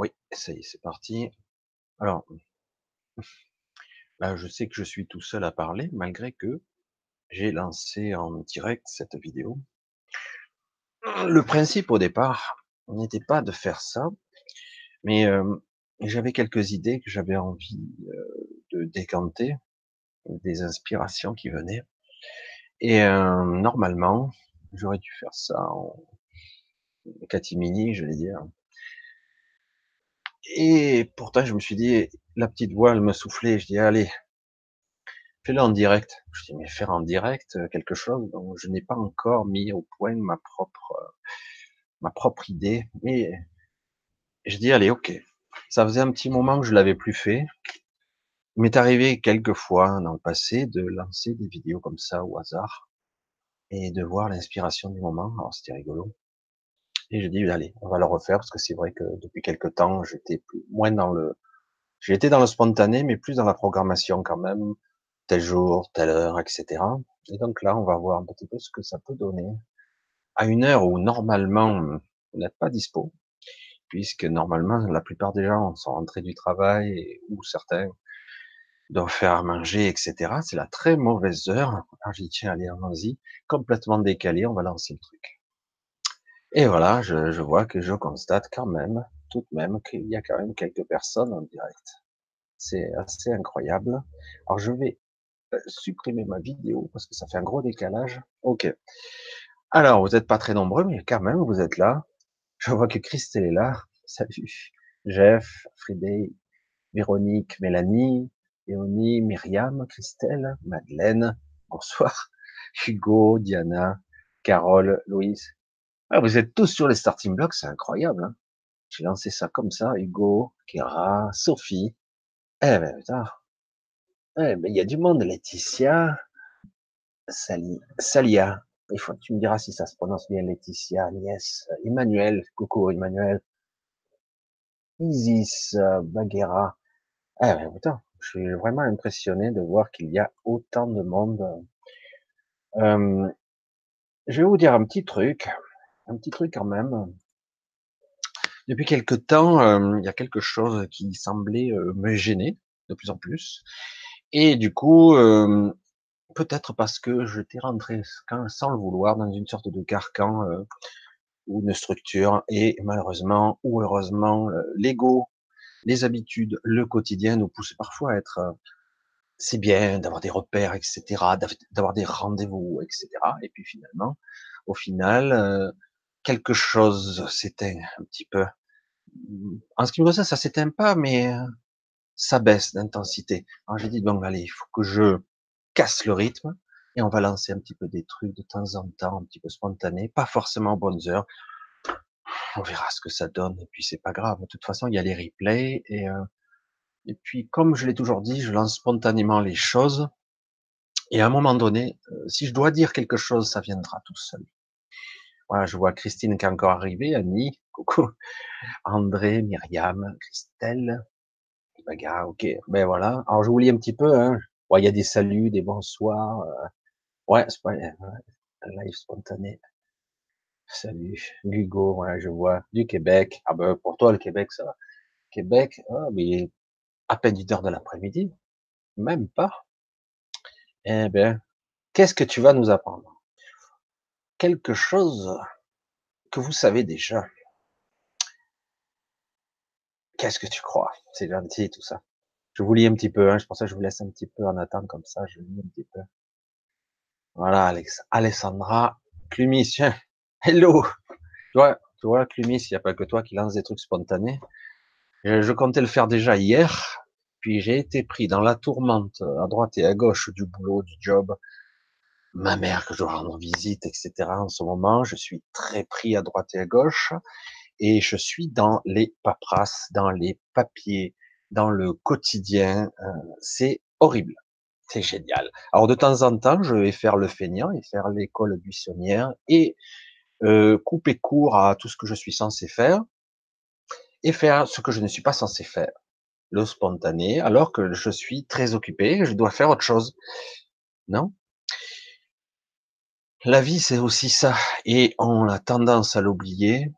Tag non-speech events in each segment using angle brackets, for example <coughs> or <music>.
Oui, ça y est, c'est parti. Alors, là, je sais que je suis tout seul à parler, malgré que j'ai lancé en direct cette vidéo. Le principe au départ n'était pas de faire ça, mais euh, j'avais quelques idées que j'avais envie euh, de décanter, des inspirations qui venaient. Et euh, normalement, j'aurais dû faire ça en catimini, je vais dire, et pourtant, je me suis dit, la petite voix, elle me soufflait. Je dis, allez, fais-le en direct. Je dis, mais faire en direct euh, quelque chose dont je n'ai pas encore mis au point ma propre, euh, ma propre idée. Et je dis, allez, ok. Ça faisait un petit moment que je l'avais plus fait. Il m'est arrivé quelques fois dans le passé de lancer des vidéos comme ça au hasard et de voir l'inspiration du moment. Alors c'était rigolo. Et je dis, allez, on va le refaire parce que c'est vrai que depuis quelque temps, j'étais moins dans le, j'étais dans le spontané, mais plus dans la programmation quand même, tel jour, telle heure, etc. Et donc là, on va voir un petit peu ce que ça peut donner à une heure où normalement vous n'êtes pas dispo, puisque normalement la plupart des gens sont rentrés du travail ou certains doivent faire manger, etc. C'est la très mauvaise heure. Alors j'ai dit tiens, allez, allons-y, complètement décalé, on va lancer le truc. Et voilà, je, je, vois que je constate quand même, tout de même, qu'il y a quand même quelques personnes en direct. C'est assez incroyable. Alors je vais euh, supprimer ma vidéo parce que ça fait un gros décalage. Ok. Alors, vous n'êtes pas très nombreux, mais quand même, vous êtes là. Je vois que Christelle est là. <laughs> Salut. Jeff, Friday, Véronique, Mélanie, Léonie, Myriam, Christelle, Madeleine, bonsoir, <laughs> Hugo, Diana, Carole, Louise, ah, vous êtes tous sur les starting blocks, c'est incroyable. Hein J'ai lancé ça comme ça. Hugo, Kira, Sophie. Eh ben putain. Eh ben il y a du monde. Laetitia, Sali, Salia. Il faut tu me diras si ça se prononce bien. Laetitia, Agnès, Emmanuel. Coucou Emmanuel. Isis, Baguera. Eh ben putain. Je suis vraiment impressionné de voir qu'il y a autant de monde. Euh, je vais vous dire un petit truc un petit truc quand même. Depuis quelque temps, euh, il y a quelque chose qui semblait euh, me gêner de plus en plus. Et du coup, euh, peut-être parce que j'étais rentré sans le vouloir dans une sorte de carcan ou une structure, et malheureusement ou heureusement, l'ego, les habitudes, le quotidien nous poussent parfois à être c'est bien d'avoir des repères, etc., d'avoir des rendez-vous, etc. Et puis finalement, au final, quelque chose s'éteint un petit peu. En ce qui me concerne, ça s'éteint pas, mais euh, ça baisse d'intensité. Alors j'ai dit, bon, allez, il faut que je casse le rythme et on va lancer un petit peu des trucs de temps en temps, un petit peu spontané, pas forcément aux bonnes heures. On verra ce que ça donne et puis c'est pas grave. De toute façon, il y a les replays et euh, et puis comme je l'ai toujours dit, je lance spontanément les choses et à un moment donné, euh, si je dois dire quelque chose, ça viendra tout seul. Voilà, je vois Christine qui est encore arrivée, Annie, <laughs> coucou, André, Myriam, Christelle, Baga, ok, ben voilà. Alors je vous lis un petit peu, hein. il y a des saluts, des bonsoirs. Euh, ouais, c'est pas un live spontané. Salut, Hugo, voilà, je vois du Québec. Ah ben pour toi le Québec, ça va. Québec, ah, mais à peine une heure de l'après-midi, même pas. Eh ben, qu'est-ce que tu vas nous apprendre? Quelque chose que vous savez déjà. Qu'est-ce que tu crois? C'est gentil tout ça. Je vous lis un petit peu, hein, je pense que je vous laisse un petit peu en attente comme ça, je lis un petit peu. Voilà, Alex, Alessandra Clumis, hello Tu vois, Clumis, il n'y a pas que toi qui lance des trucs spontanés. Je comptais le faire déjà hier, puis j'ai été pris dans la tourmente à droite et à gauche du boulot, du job, ma mère que je rendre visite, etc. En ce moment, je suis très pris à droite et à gauche et je suis dans les paperasses, dans les papiers, dans le quotidien. Euh, c'est horrible. C'est génial. Alors de temps en temps, je vais faire le feignant et faire l'école buissonnière et euh, couper court à tout ce que je suis censé faire et faire ce que je ne suis pas censé faire. Le spontané, alors que je suis très occupé, je dois faire autre chose. Non? La vie, c'est aussi ça, et on a tendance à l'oublier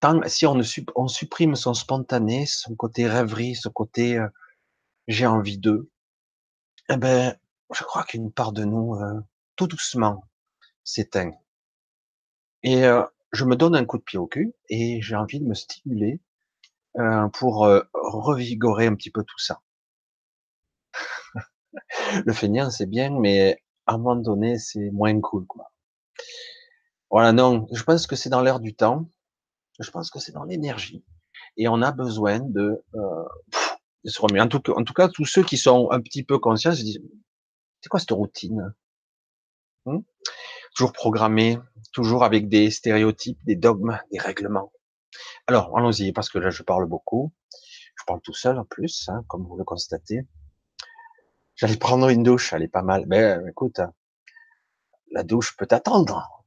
tant, si on, ne, on supprime son spontané, son côté rêverie, ce côté euh, j'ai envie d'eux, eh ben, je crois qu'une part de nous, euh, tout doucement, s'éteint. Et euh, je me donne un coup de pied au cul et j'ai envie de me stimuler euh, pour revigorer un petit peu tout ça. <laughs> le feignant, c'est bien, mais à un moment donné, c'est moins cool, quoi. Voilà, non, je pense que c'est dans l'air du temps. Je pense que c'est dans l'énergie. Et on a besoin de, euh, de se remettre. En tout, cas, tous ceux qui sont un petit peu conscients se disent, c'est quoi cette routine hmm? Toujours programmé, toujours avec des stéréotypes, des dogmes, des règlements. Alors, allons-y, parce que là, je parle beaucoup. Je parle tout seul en plus, hein, comme vous le constatez. J'allais prendre une douche, elle est pas mal. Mais ben, écoute, la douche peut attendre.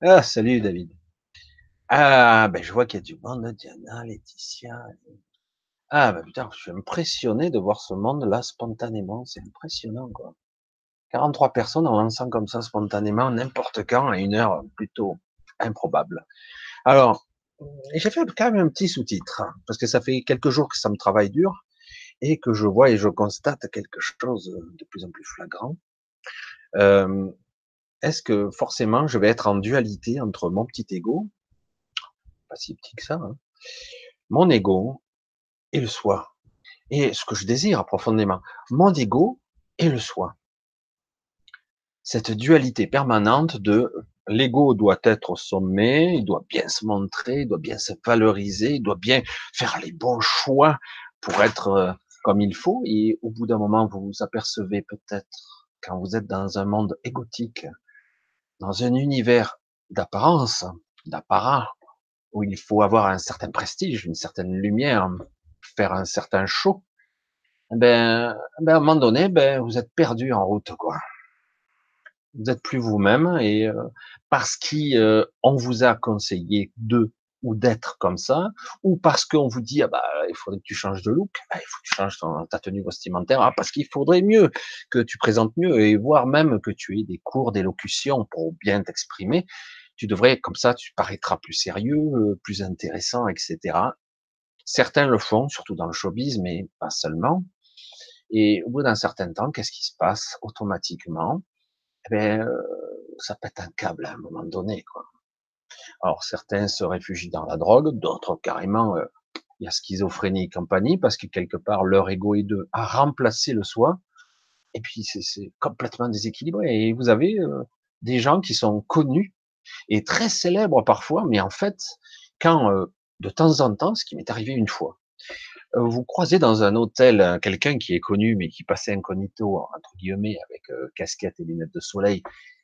Ah, salut David. Ah, ben je vois qu'il y a du monde, Diana, Laetitia. Ah, ben putain, je suis impressionné de voir ce monde-là spontanément. C'est impressionnant, quoi. 43 personnes en lançant comme ça spontanément, n'importe quand, à une heure plutôt improbable. Alors, j'ai fait quand même un petit sous-titre, hein, parce que ça fait quelques jours que ça me travaille dur et que je vois et je constate quelque chose de plus en plus flagrant. Est-ce que forcément je vais être en dualité entre mon petit ego, pas si petit que ça, hein, mon ego et le soi, et ce que je désire profondément, mon ego et le soi. Cette dualité permanente de l'ego doit être au sommet, il doit bien se montrer, il doit bien se valoriser, il doit bien faire les bons choix pour être comme il faut. Et au bout d'un moment, vous vous apercevez peut-être, quand vous êtes dans un monde égotique, dans un univers d'apparence, d'apparat, où il faut avoir un certain prestige, une certaine lumière, faire un certain show, eh ben, eh ben à un moment donné, ben, vous êtes perdu en route, quoi. Vous êtes plus vous-même et euh, parce qu'on euh, vous a conseillé de ou d'être comme ça, ou parce qu'on vous dit ah bah il faudrait que tu changes de look, ah, il faut que tu changes ta tenue vestimentaire, ah, parce qu'il faudrait mieux que tu présentes mieux et voire même que tu aies des cours d'élocution pour bien t'exprimer. Tu devrais comme ça, tu paraîtras plus sérieux, euh, plus intéressant, etc. Certains le font, surtout dans le showbiz, mais pas seulement. Et au bout d'un certain temps, qu'est-ce qui se passe automatiquement? Eh ben, euh, ça pète un câble à un moment donné, quoi. Alors certains se réfugient dans la drogue, d'autres carrément euh, il y a schizophrénie et compagnie parce que quelque part leur ego est de remplacer le soi. Et puis c'est complètement déséquilibré. Et vous avez euh, des gens qui sont connus et très célèbres parfois, mais en fait quand euh, de temps en temps, ce qui m'est arrivé une fois, vous croisez dans un hôtel quelqu'un qui est connu mais qui passait incognito entre guillemets avec casquette et lunettes de soleil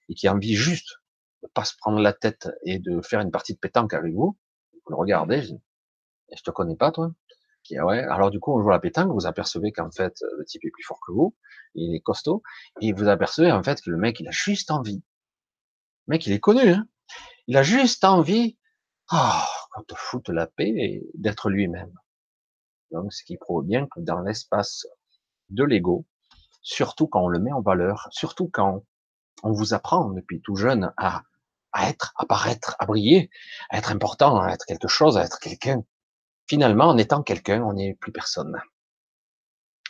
et qui a envie juste de pas se prendre la tête et de faire une partie de pétanque avec vous, vous le regardez, je, je te connais pas, toi? Qui, ouais. Alors du coup, on joue à la pétanque, vous apercevez qu'en fait, le type est plus fort que vous, il est costaud, et vous apercevez en fait que le mec, il a juste envie. Le mec, il est connu, hein. Il a juste envie, ah, oh, te foute la paix et d'être lui-même. Donc, ce qui prouve bien que dans l'espace de l'ego, surtout quand on le met en valeur, surtout quand on vous apprend depuis tout jeune à, à être, à paraître, à briller, à être important, à être quelque chose, à être quelqu'un. Finalement, en étant quelqu'un, on n'est plus personne.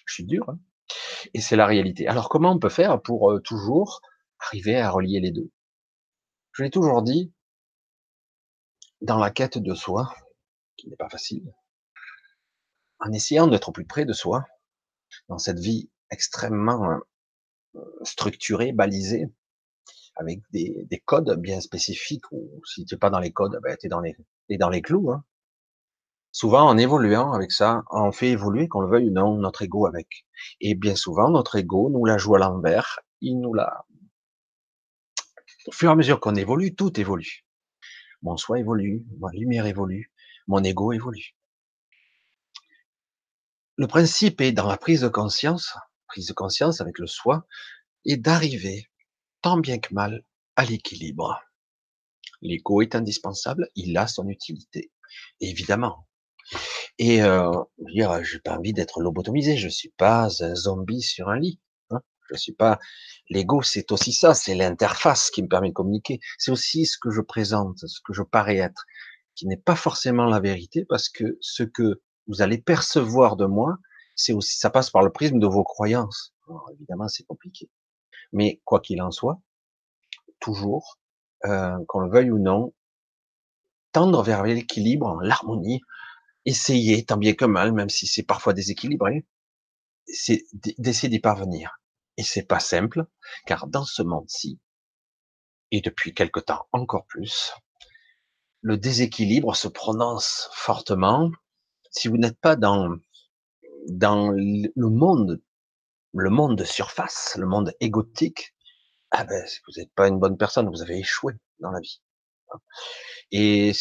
Je suis dur, hein et c'est la réalité. Alors, comment on peut faire pour euh, toujours arriver à relier les deux? Je l'ai toujours dit, dans la quête de soi, qui n'est pas facile, en essayant d'être au plus près de soi, dans cette vie extrêmement euh, structurée, balisée, avec des, des, codes bien spécifiques, ou si tu n'es pas dans les codes, ben, tu es dans les, es dans les clous. Hein. Souvent, en évoluant avec ça, on fait évoluer, qu'on le veuille ou non, notre ego avec. Et bien souvent, notre ego nous la joue à l'envers, il nous la... Au fur et à mesure qu'on évolue, tout évolue. Mon soi évolue, ma lumière évolue, mon ego évolue. Le principe est dans la prise de conscience, prise de conscience avec le soi, et d'arriver tant bien que mal à l'équilibre. L'ego est indispensable, il a son utilité, évidemment. Et euh, dire, j'ai pas envie d'être lobotomisé, je suis pas un zombie sur un lit. Hein. Je suis pas, l'ego, c'est aussi ça, c'est l'interface qui me permet de communiquer. C'est aussi ce que je présente, ce que je parais être, qui n'est pas forcément la vérité parce que ce que vous allez percevoir de moi, c'est aussi, ça passe par le prisme de vos croyances. évidemment, c'est compliqué. Mais quoi qu'il en soit, toujours, euh, qu'on le veuille ou non, tendre vers l'équilibre, l'harmonie, essayer tant bien que mal, même si c'est parfois déséquilibré, c'est d'essayer d'y parvenir. Et c'est pas simple, car dans ce monde-ci, et depuis quelque temps encore plus, le déséquilibre se prononce fortement. Si vous n'êtes pas dans, dans le monde, le monde de surface, le monde égotique, ah ben, vous n'êtes pas une bonne personne, vous avez échoué dans la vie. Et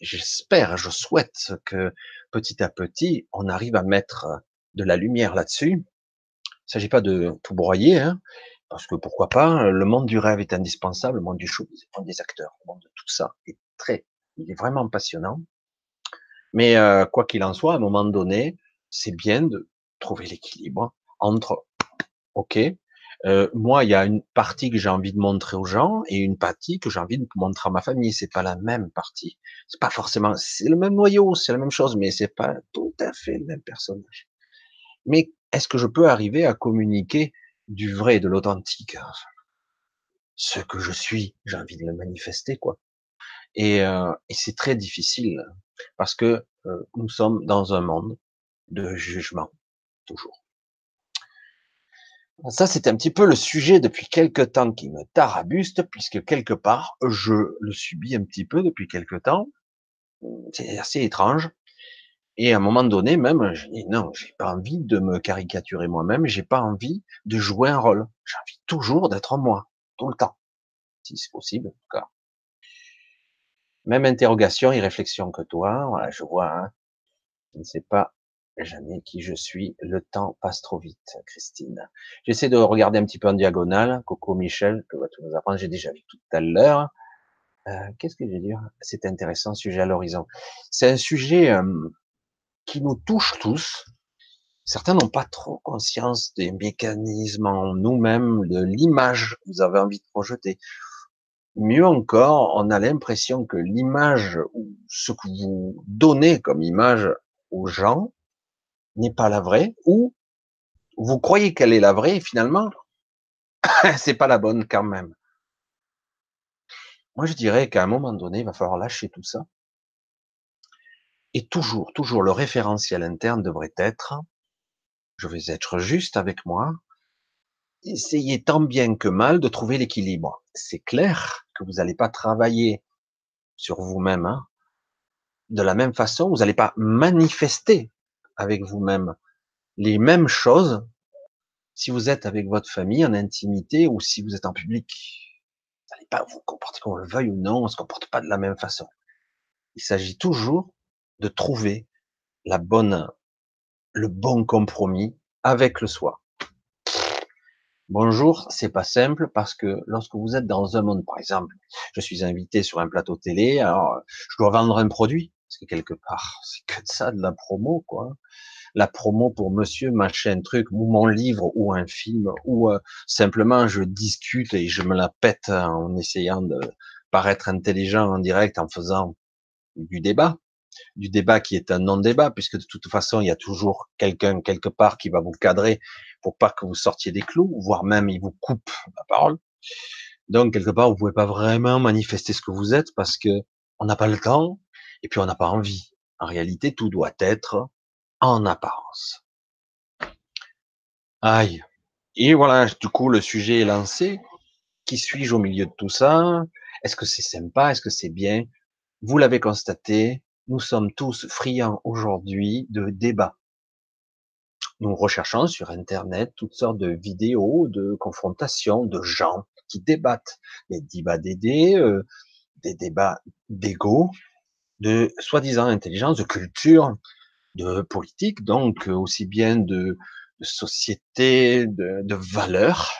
j'espère, je souhaite que petit à petit, on arrive à mettre de la lumière là-dessus. Il ne s'agit pas de tout broyer, hein, parce que pourquoi pas, le monde du rêve est indispensable, le monde du show, le monde des acteurs, le monde de tout ça est très, il est vraiment passionnant. Mais euh, quoi qu'il en soit, à un moment donné, c'est bien de trouver l'équilibre entre, ok, euh, moi, il y a une partie que j'ai envie de montrer aux gens et une partie que j'ai envie de montrer à ma famille. C'est pas la même partie. C'est pas forcément, c'est le même noyau, c'est la même chose, mais c'est pas tout à fait le même personnage. Mais est-ce que je peux arriver à communiquer du vrai, de l'authentique? Ce que je suis, j'ai envie de le manifester, quoi. Et, euh, et c'est très difficile parce que nous sommes dans un monde de jugement, toujours. Ça, c'est un petit peu le sujet depuis quelque temps qui me tarabuste, puisque quelque part, je le subis un petit peu depuis quelque temps. C'est assez étrange. Et à un moment donné, même, je dis non, j'ai pas envie de me caricaturer moi-même, j'ai pas envie de jouer un rôle. J'ai envie toujours d'être moi, tout le temps. Si c'est possible, en tout cas. Même interrogation et réflexion que toi, voilà, je vois, hein. je ne sais pas jamais qui je suis. Le temps passe trop vite, Christine. J'essaie de regarder un petit peu en diagonale. Coco Michel, que va tout nous apprendre. J'ai déjà vu tout à l'heure. Euh, Qu'est-ce que je vais dire? C'est intéressant, sujet à l'horizon. C'est un sujet euh, qui nous touche tous. Certains n'ont pas trop conscience des mécanismes en nous-mêmes, de l'image que vous avez envie de projeter. Mieux encore, on a l'impression que l'image ou ce que vous donnez comme image aux gens n'est pas la vraie, ou vous croyez qu'elle est la vraie, et finalement, <laughs> c'est pas la bonne quand même. Moi, je dirais qu'à un moment donné, il va falloir lâcher tout ça. Et toujours, toujours, le référentiel interne devrait être, je vais être juste avec moi, essayez tant bien que mal de trouver l'équilibre. C'est clair que vous n'allez pas travailler sur vous-même hein, de la même façon, vous n'allez pas manifester avec vous-même les mêmes choses si vous êtes avec votre famille en intimité ou si vous êtes en public. Vous n'allez pas vous comporter qu'on le veuille ou non, on se comporte pas de la même façon. Il s'agit toujours de trouver la bonne, le bon compromis avec le soi. Bonjour, c'est pas simple parce que lorsque vous êtes dans un monde, par exemple, je suis invité sur un plateau télé, alors je dois vendre un produit, parce que quelque part, <laughs> c'est que de ça, de la promo, quoi. La promo pour monsieur, machin, truc, ou mon livre, ou un film, ou euh, simplement je discute et je me la pète en essayant de paraître intelligent en direct, en faisant du débat. Du débat qui est un non-débat, puisque de toute façon, il y a toujours quelqu'un quelque part qui va vous cadrer pour pas que vous sortiez des clous, voire même il vous coupe la parole. Donc, quelque part, vous pouvez pas vraiment manifester ce que vous êtes parce que on n'a pas le temps, et puis on n'a pas envie. En réalité, tout doit être en apparence. Aïe. Et voilà, du coup, le sujet est lancé. Qui suis-je au milieu de tout ça? Est-ce que c'est sympa? Est-ce que c'est bien? Vous l'avez constaté, nous sommes tous friands aujourd'hui de débats. Nous recherchons sur Internet toutes sortes de vidéos, de confrontations, de gens qui débattent, des débats d'idées, euh, des débats d'ego, de soi-disant intelligence, de culture, de politique, donc euh, aussi bien de, société, de, de valeurs.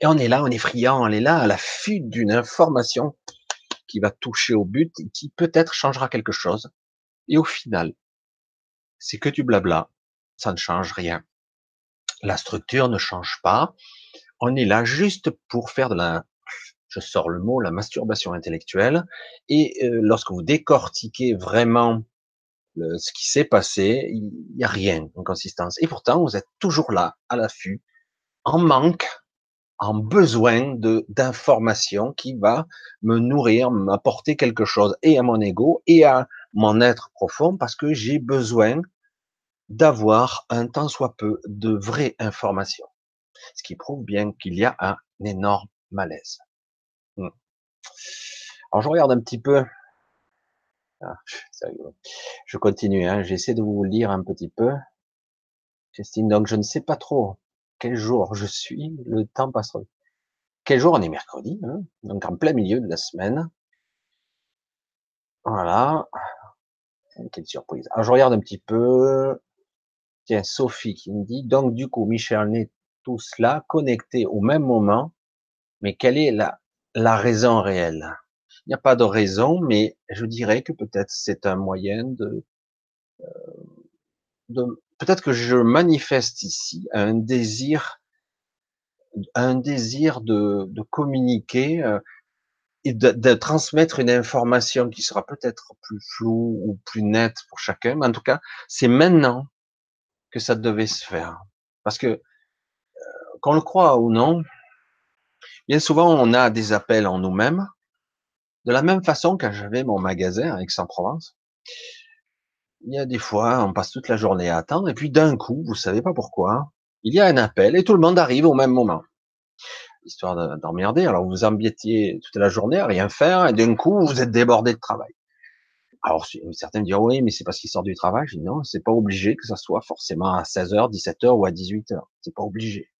Et on est là, on est friand, on est là à la fuite d'une information qui va toucher au but qui peut-être changera quelque chose. Et au final, c'est que du blabla, ça ne change rien. La structure ne change pas. On est là juste pour faire de la, je sors le mot, la masturbation intellectuelle. Et euh, lorsque vous décortiquez vraiment ce qui s'est passé, il n'y a rien en consistance. Et pourtant, vous êtes toujours là, à l'affût, en manque, en besoin de d'informations qui va me nourrir, m'apporter quelque chose, et à mon ego, et à mon être profond, parce que j'ai besoin d'avoir un tant soit peu de vraies informations. Ce qui prouve bien qu'il y a un énorme malaise. Alors je regarde un petit peu ah, je continue, hein. j'essaie de vous lire un petit peu. Christine, donc je ne sais pas trop quel jour je suis, le temps passera. Quel jour? On est mercredi, hein donc en plein milieu de la semaine. Voilà. Quelle surprise. Alors je regarde un petit peu. Tiens, Sophie qui me dit, donc du coup, Michel, on est tous là, connectés au même moment, mais quelle est la, la raison réelle il n'y a pas de raison, mais je dirais que peut-être c'est un moyen de, euh, de peut-être que je manifeste ici un désir, un désir de, de communiquer euh, et de, de, transmettre une information qui sera peut-être plus floue ou plus nette pour chacun. Mais en tout cas, c'est maintenant que ça devait se faire, parce que euh, qu'on le croit ou non, bien souvent on a des appels en nous-mêmes de la même façon, quand j'avais mon magasin à Aix-en-Provence, il y a des fois, on passe toute la journée à attendre, et puis d'un coup, vous savez pas pourquoi, il y a un appel, et tout le monde arrive au même moment. Histoire d'emmerder, alors vous embêtiez toute la journée à rien faire, et d'un coup, vous êtes débordé de travail. Alors, certains me diront, oui, mais c'est parce qu'il sort du travail. Je dis, non, c'est pas obligé que ça soit forcément à 16h, 17h ou à 18h. C'est pas obligé.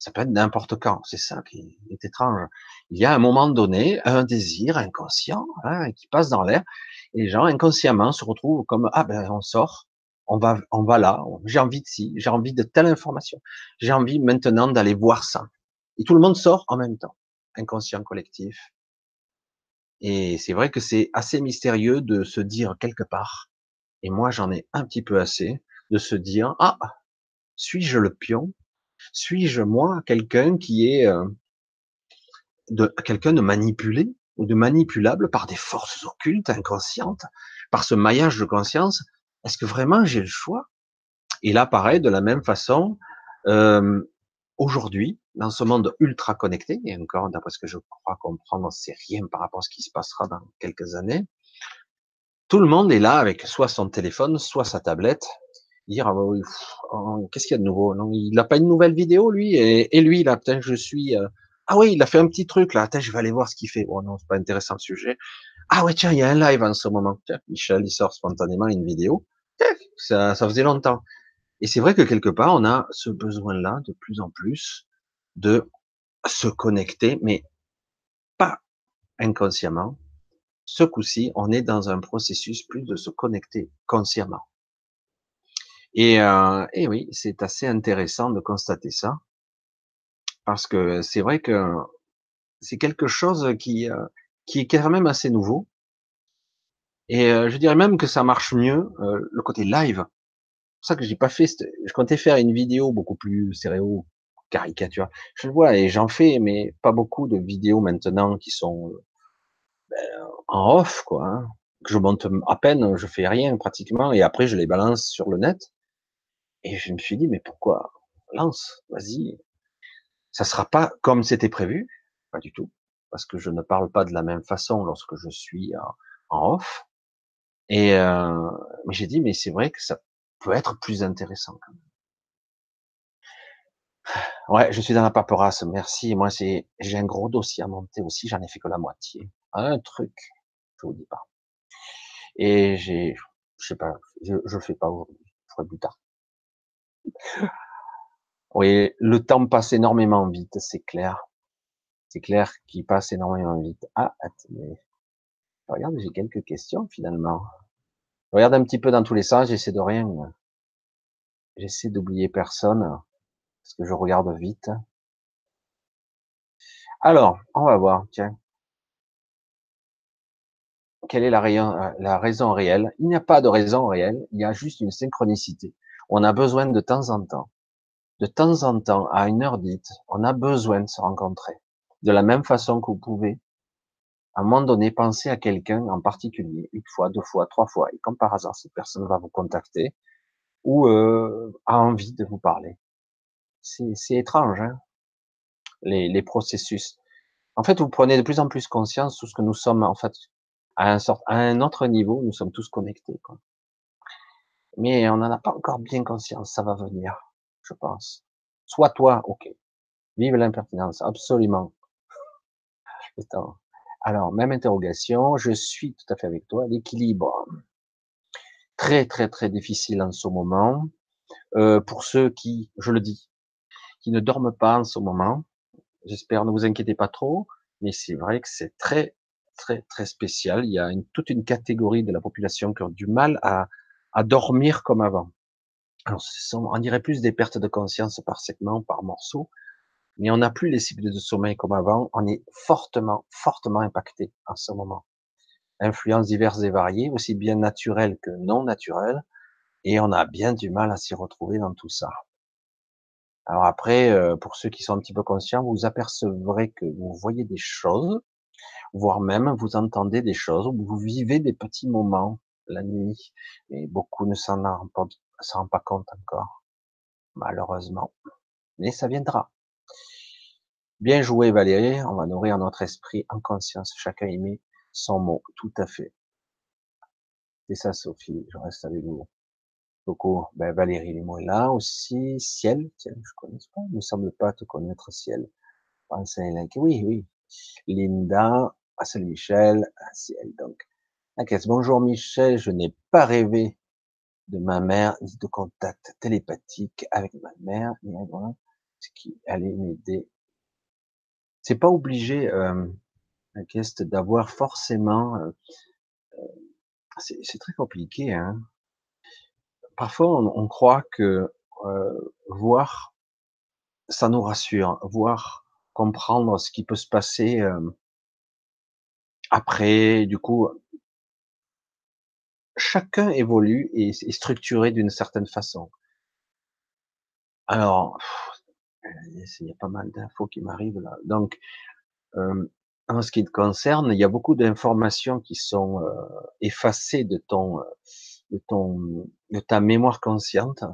Ça peut être n'importe quand. C'est ça qui est étrange. Il y a un moment donné un désir inconscient hein, qui passe dans l'air et les gens inconsciemment se retrouvent comme ah ben on sort, on va on va là, j'ai envie de ci, j'ai envie de telle information, j'ai envie maintenant d'aller voir ça. Et tout le monde sort en même temps, inconscient collectif. Et c'est vrai que c'est assez mystérieux de se dire quelque part, et moi j'en ai un petit peu assez, de se dire ah suis-je le pion suis-je moi quelqu'un qui est euh, de quelqu'un de manipulé ou de manipulable par des forces occultes, inconscientes, par ce maillage de conscience? Est-ce que vraiment j'ai le choix? Et là, pareil, de la même façon, aujourd'hui, dans ce monde ultra connecté, et encore d'après ce que je crois comprendre, c'est rien par rapport à ce qui se passera dans quelques années. Tout le monde est là avec soit son téléphone, soit sa tablette, dire ah bah oh, qu'est-ce qu'il y a de nouveau? Non, Il n'a pas une nouvelle vidéo lui et, et lui là peut-être je suis euh, ah oui il a fait un petit truc là je vais aller voir ce qu'il fait. Oh non c'est pas intéressant le sujet. Ah ouais tiens il y a un live en ce moment. Tiens, Michel il sort spontanément une vidéo. Ça, ça faisait longtemps. Et c'est vrai que quelque part on a ce besoin là de plus en plus de se connecter mais pas inconsciemment. Ce coup-ci on est dans un processus plus de se connecter consciemment et, euh, oui, c'est assez intéressant de constater ça, parce que c'est vrai que c'est quelque chose qui, euh, qui est quand même assez nouveau. Et euh, je dirais même que ça marche mieux euh, le côté live. C'est pour ça que j'ai pas fait. Je comptais faire une vidéo beaucoup plus stéréo, caricature. Je le vois et j'en fais, mais pas beaucoup de vidéos maintenant qui sont ben, en off, quoi. Hein, que je monte à peine, je fais rien pratiquement, et après je les balance sur le net. Et je me suis dit, mais pourquoi? Lance, vas-y. Ça sera pas comme c'était prévu, pas du tout, parce que je ne parle pas de la même façon lorsque je suis en, off. Et euh, mais j'ai dit, mais c'est vrai que ça peut être plus intéressant quand même. <sighs> Ouais, je suis dans la paperasse, merci. Moi, c'est, j'ai un gros dossier à monter aussi, j'en ai fait que la moitié. Un truc, je vous dis pas. Et j'ai, je sais pas, je, je le fais pas aujourd'hui, je ferai plus tard. Oui, le temps passe énormément vite, c'est clair. C'est clair qu'il passe énormément vite. Ah, attendez. Regarde, j'ai quelques questions finalement. Regarde un petit peu dans tous les sens, j'essaie de rien. J'essaie d'oublier personne, parce que je regarde vite. Alors, on va voir. Quelle est la, la raison réelle? Il n'y a pas de raison réelle, il y a juste une synchronicité on a besoin de temps en temps de temps en temps, à une heure dite, on a besoin de se rencontrer. De la même façon que vous pouvez, à un moment donné, penser à quelqu'un en particulier, une fois, deux fois, trois fois, et comme par hasard, cette personne va vous contacter ou euh, a envie de vous parler. C'est étrange, hein les, processus. En fait, vous prenez de plus en plus conscience de ce que nous sommes, en fait, à un, autre niveau, nous sommes tous connectés. Mais on n'en a pas encore bien conscience, ça va venir je pense. Soit toi, ok. Vive l'impertinence, absolument. <laughs> Alors, même interrogation, je suis tout à fait avec toi. L'équilibre, très très très difficile en ce moment. Euh, pour ceux qui, je le dis, qui ne dorment pas en ce moment, j'espère ne vous inquiétez pas trop, mais c'est vrai que c'est très très très spécial. Il y a toute une catégorie de la population qui ont du mal à, à dormir comme avant. Alors, on dirait plus des pertes de conscience par segment, par morceau, mais on n'a plus les cycles de sommeil comme avant. On est fortement, fortement impacté en ce moment. Influences diverses et variées, aussi bien naturelles que non naturelles, et on a bien du mal à s'y retrouver dans tout ça. Alors après, euh, pour ceux qui sont un petit peu conscients, vous apercevrez que vous voyez des choses, voire même vous entendez des choses, ou vous vivez des petits moments la nuit, et beaucoup ne s'en rendent pas compte encore, malheureusement. Mais ça viendra. Bien joué Valérie, on va nourrir notre esprit en conscience, chacun y son mot, tout à fait. C'est ça Sophie, je reste avec vous. Beaucoup, ben Valérie Limo est là aussi, Ciel, tiens, je connais pas, il me semble pas te connaître Ciel. Oui, oui. Linda, salut Michel, Ciel, donc. Bonjour Michel, je n'ai pas rêvé de ma mère, ni de contact télépathique avec ma mère, ce qui allait m'aider. C'est pas obligé, euh, d'avoir forcément, euh, euh, c'est très compliqué. Hein. Parfois, on, croit que euh, voir, ça nous rassure. Voir, comprendre ce qui peut se passer après, du coup, chacun évolue et est structuré d'une certaine façon. Alors, il y a pas mal d'infos qui m'arrivent là. Donc, en ce qui te concerne, il y a beaucoup d'informations qui sont effacées de ton, de ton, de ta mémoire consciente.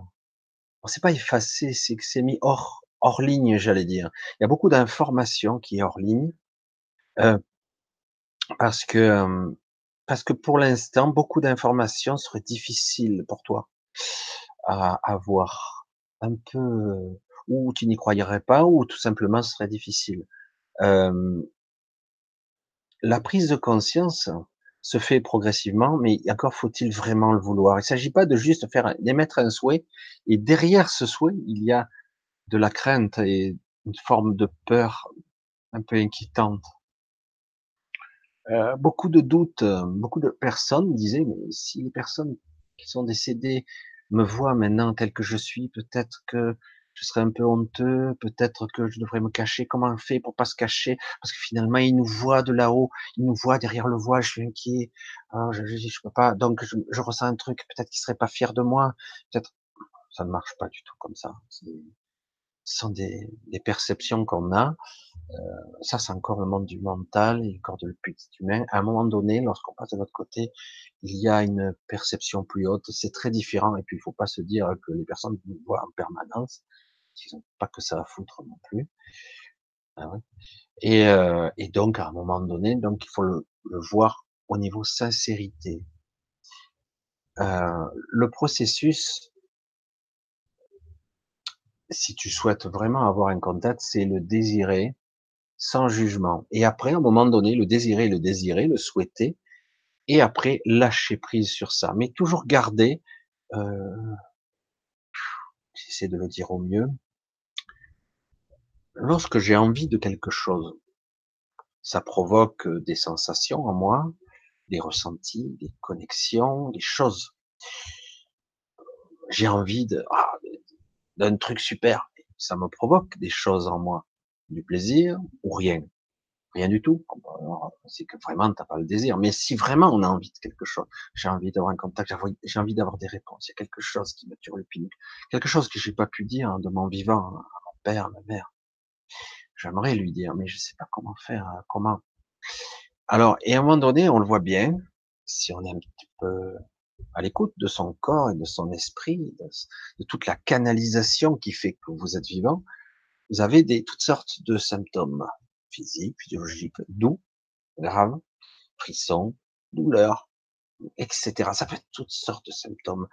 C'est pas effacé, c'est que c'est mis hors, ligne, j'allais dire. Il y a beaucoup d'informations qui est hors ligne parce que parce que pour l'instant, beaucoup d'informations seraient difficiles pour toi à avoir. Un peu, ou tu n'y croirais pas, ou tout simplement ce serait difficile. Euh, la prise de conscience se fait progressivement, mais encore faut-il vraiment le vouloir. Il ne s'agit pas de juste faire d'émettre un souhait, et derrière ce souhait, il y a de la crainte et une forme de peur un peu inquiétante. Euh, beaucoup de doutes, euh, beaucoup de personnes disaient, si les personnes qui sont décédées me voient maintenant tel que je suis, peut-être que je serais un peu honteux, peut-être que je devrais me cacher. Comment on fait pour pas se cacher? Parce que finalement, ils nous voient de là-haut, ils nous voient derrière le voile. Je suis inquiet. Ah, je, je, je, peux pas. Donc, je, je ressens un truc. Peut-être qu'ils seraient pas fiers de moi. Peut-être ça ne marche pas du tout comme ça. Ce sont des, des perceptions qu'on a. Ça, c'est encore le monde du mental et encore de le petit humain. À un moment donné, lorsqu'on passe de l'autre côté, il y a une perception plus haute. C'est très différent. Et puis, il faut pas se dire que les personnes nous voient en permanence. Ils n'ont pas que ça à foutre non plus. Ah et, euh, et, donc, à un moment donné, donc, il faut le, le voir au niveau sincérité. Euh, le processus, si tu souhaites vraiment avoir un contact, c'est le désirer, sans jugement. Et après, à un moment donné, le désirer, le désirer, le souhaiter, et après lâcher prise sur ça. Mais toujours garder, euh, j'essaie de le dire au mieux, lorsque j'ai envie de quelque chose, ça provoque des sensations en moi, des ressentis, des connexions, des choses. J'ai envie de, ah, d'un truc super. Ça me provoque des choses en moi du plaisir ou rien. rien du tout. C'est que vraiment, t'as pas le désir. Mais si vraiment on a envie de quelque chose, j'ai envie d'avoir un contact, j'ai envie d'avoir des réponses. Il y a quelque chose qui me pinique, quelque chose que j'ai pas pu dire de mon vivant à mon père, à ma mère. J'aimerais lui dire, mais je sais pas comment faire, comment. Alors, et à un moment donné, on le voit bien, si on est un petit peu à l'écoute de son corps et de son esprit, de, toute la canalisation qui fait que vous êtes vivant, vous avez des, toutes sortes de symptômes physiques, physiologiques, doux, graves, frissons, douleurs, etc. Ça peut être toutes sortes de symptômes,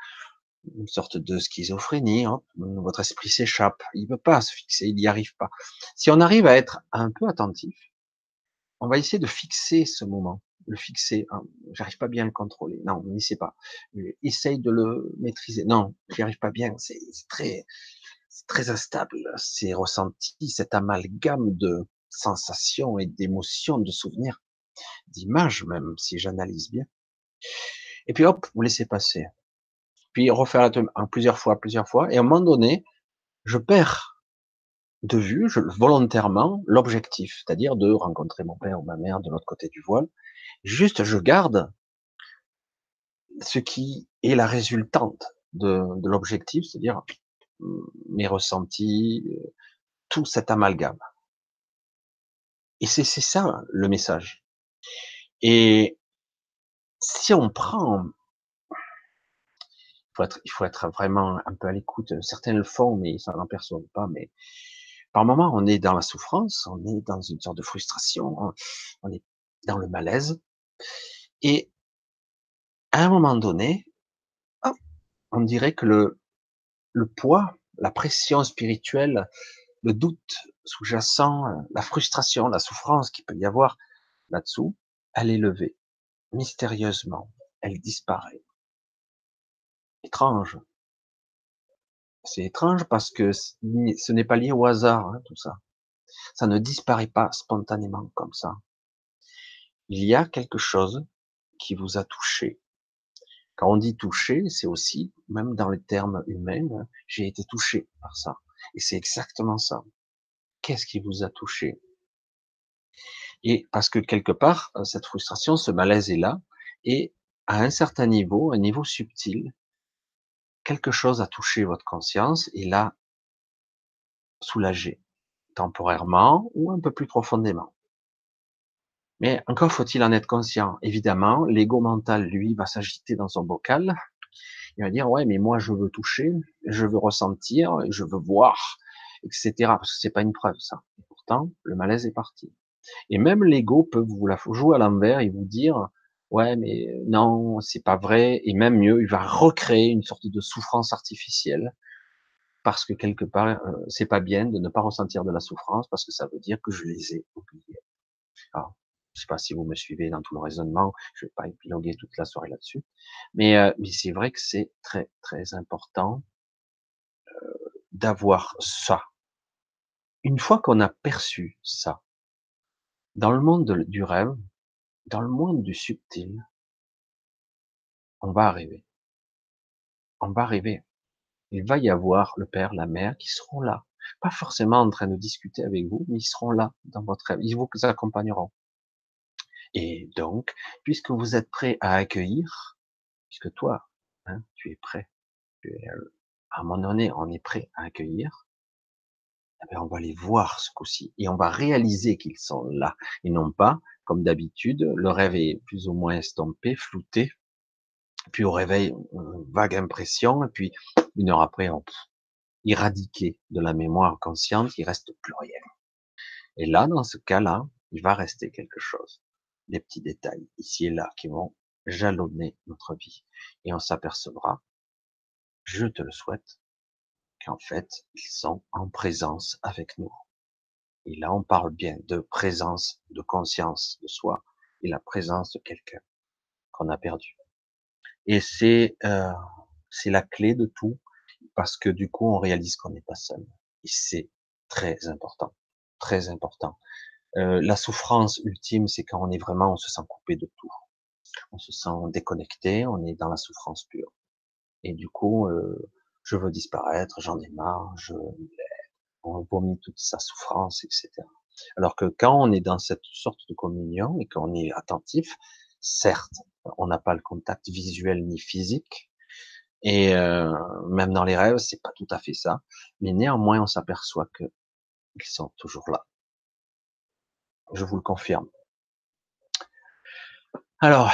une sorte de schizophrénie. Hein. Votre esprit s'échappe, il ne peut pas se fixer, il n'y arrive pas. Si on arrive à être un peu attentif, on va essayer de fixer ce moment le fixer. Hein. J'arrive pas bien à le contrôler. Non, sait pas. Essaye de le maîtriser. Non, j'y arrive pas bien. C'est très, très instable. C'est ressenti, cet amalgame de sensations et d'émotions, de souvenirs, d'images même, si j'analyse bien. Et puis hop, vous laissez passer. Puis refaire en plusieurs fois, plusieurs fois. Et à un moment donné, je perds de vue, volontairement, l'objectif, c'est-à-dire de rencontrer mon père ou ma mère de l'autre côté du voile, Juste, je garde ce qui est la résultante de, l'objectif, c'est-à-dire mes ressentis, euh, tout cet amalgame. Et c'est ça le message. Et si on prend, il faut être, vraiment un peu à l'écoute. Certains le font, mais ça n'en perçoivent pas. Mais par moment, on est dans la souffrance, on est dans une sorte de frustration, on est dans le malaise. Et à un moment donné, on dirait que le, le poids, la pression spirituelle, le doute sous-jacent, la frustration, la souffrance qu'il peut y avoir là-dessous, elle est levée mystérieusement, elle disparaît. Étrange. C'est étrange parce que ce n'est pas lié au hasard, hein, tout ça. Ça ne disparaît pas spontanément comme ça il y a quelque chose qui vous a touché. Quand on dit touché, c'est aussi, même dans les termes humains, j'ai été touché par ça. Et c'est exactement ça. Qu'est-ce qui vous a touché? Et parce que quelque part, cette frustration, ce malaise est là, et à un certain niveau, un niveau subtil, quelque chose a touché votre conscience et l'a soulagé, temporairement ou un peu plus profondément. Mais encore faut-il en être conscient. Évidemment, l'ego mental, lui, va s'agiter dans son bocal. Il va dire, ouais, mais moi, je veux toucher, je veux ressentir, je veux voir, etc. Parce que c'est pas une preuve, ça. Et pourtant, le malaise est parti. Et même l'ego peut vous la jouer à l'envers et vous dire, ouais, mais non, c'est pas vrai. Et même mieux, il va recréer une sorte de souffrance artificielle parce que quelque part, euh, c'est pas bien de ne pas ressentir de la souffrance parce que ça veut dire que je les ai oubliés. Je sais pas si vous me suivez dans tout le raisonnement. Je vais pas épiloguer toute la soirée là-dessus. Mais, euh, mais c'est vrai que c'est très, très important euh, d'avoir ça. Une fois qu'on a perçu ça, dans le monde du rêve, dans le monde du subtil, on va arriver. On va arriver. Il va y avoir le père, la mère qui seront là. Pas forcément en train de discuter avec vous, mais ils seront là dans votre rêve. Ils vous accompagneront. Et donc, puisque vous êtes prêt à accueillir, puisque toi, hein, tu es prêt, euh, à un moment donné, on est prêt à accueillir, eh on va les voir ce coup-ci et on va réaliser qu'ils sont là et non pas, comme d'habitude, le rêve est plus ou moins estompé, flouté, puis au réveil, vague impression, et puis une heure après, on éradiqué de la mémoire consciente, il reste plus rien. Et là, dans ce cas-là, il va rester quelque chose des petits détails ici et là qui vont jalonner notre vie. Et on s'apercevra, je te le souhaite, qu'en fait, ils sont en présence avec nous. Et là, on parle bien de présence, de conscience de soi et la présence de quelqu'un qu'on a perdu. Et c'est euh, c'est la clé de tout parce que du coup, on réalise qu'on n'est pas seul. Et c'est très important, très important. Euh, la souffrance ultime, c'est quand on est vraiment, on se sent coupé de tout. On se sent déconnecté, on est dans la souffrance pure. Et du coup, euh, je veux disparaître, j'en ai marre, je on vomit toute sa souffrance, etc. Alors que quand on est dans cette sorte de communion et qu'on est attentif, certes, on n'a pas le contact visuel ni physique, et euh, même dans les rêves, c'est pas tout à fait ça, mais néanmoins, on s'aperçoit que ils sont toujours là. Je vous le confirme. Alors,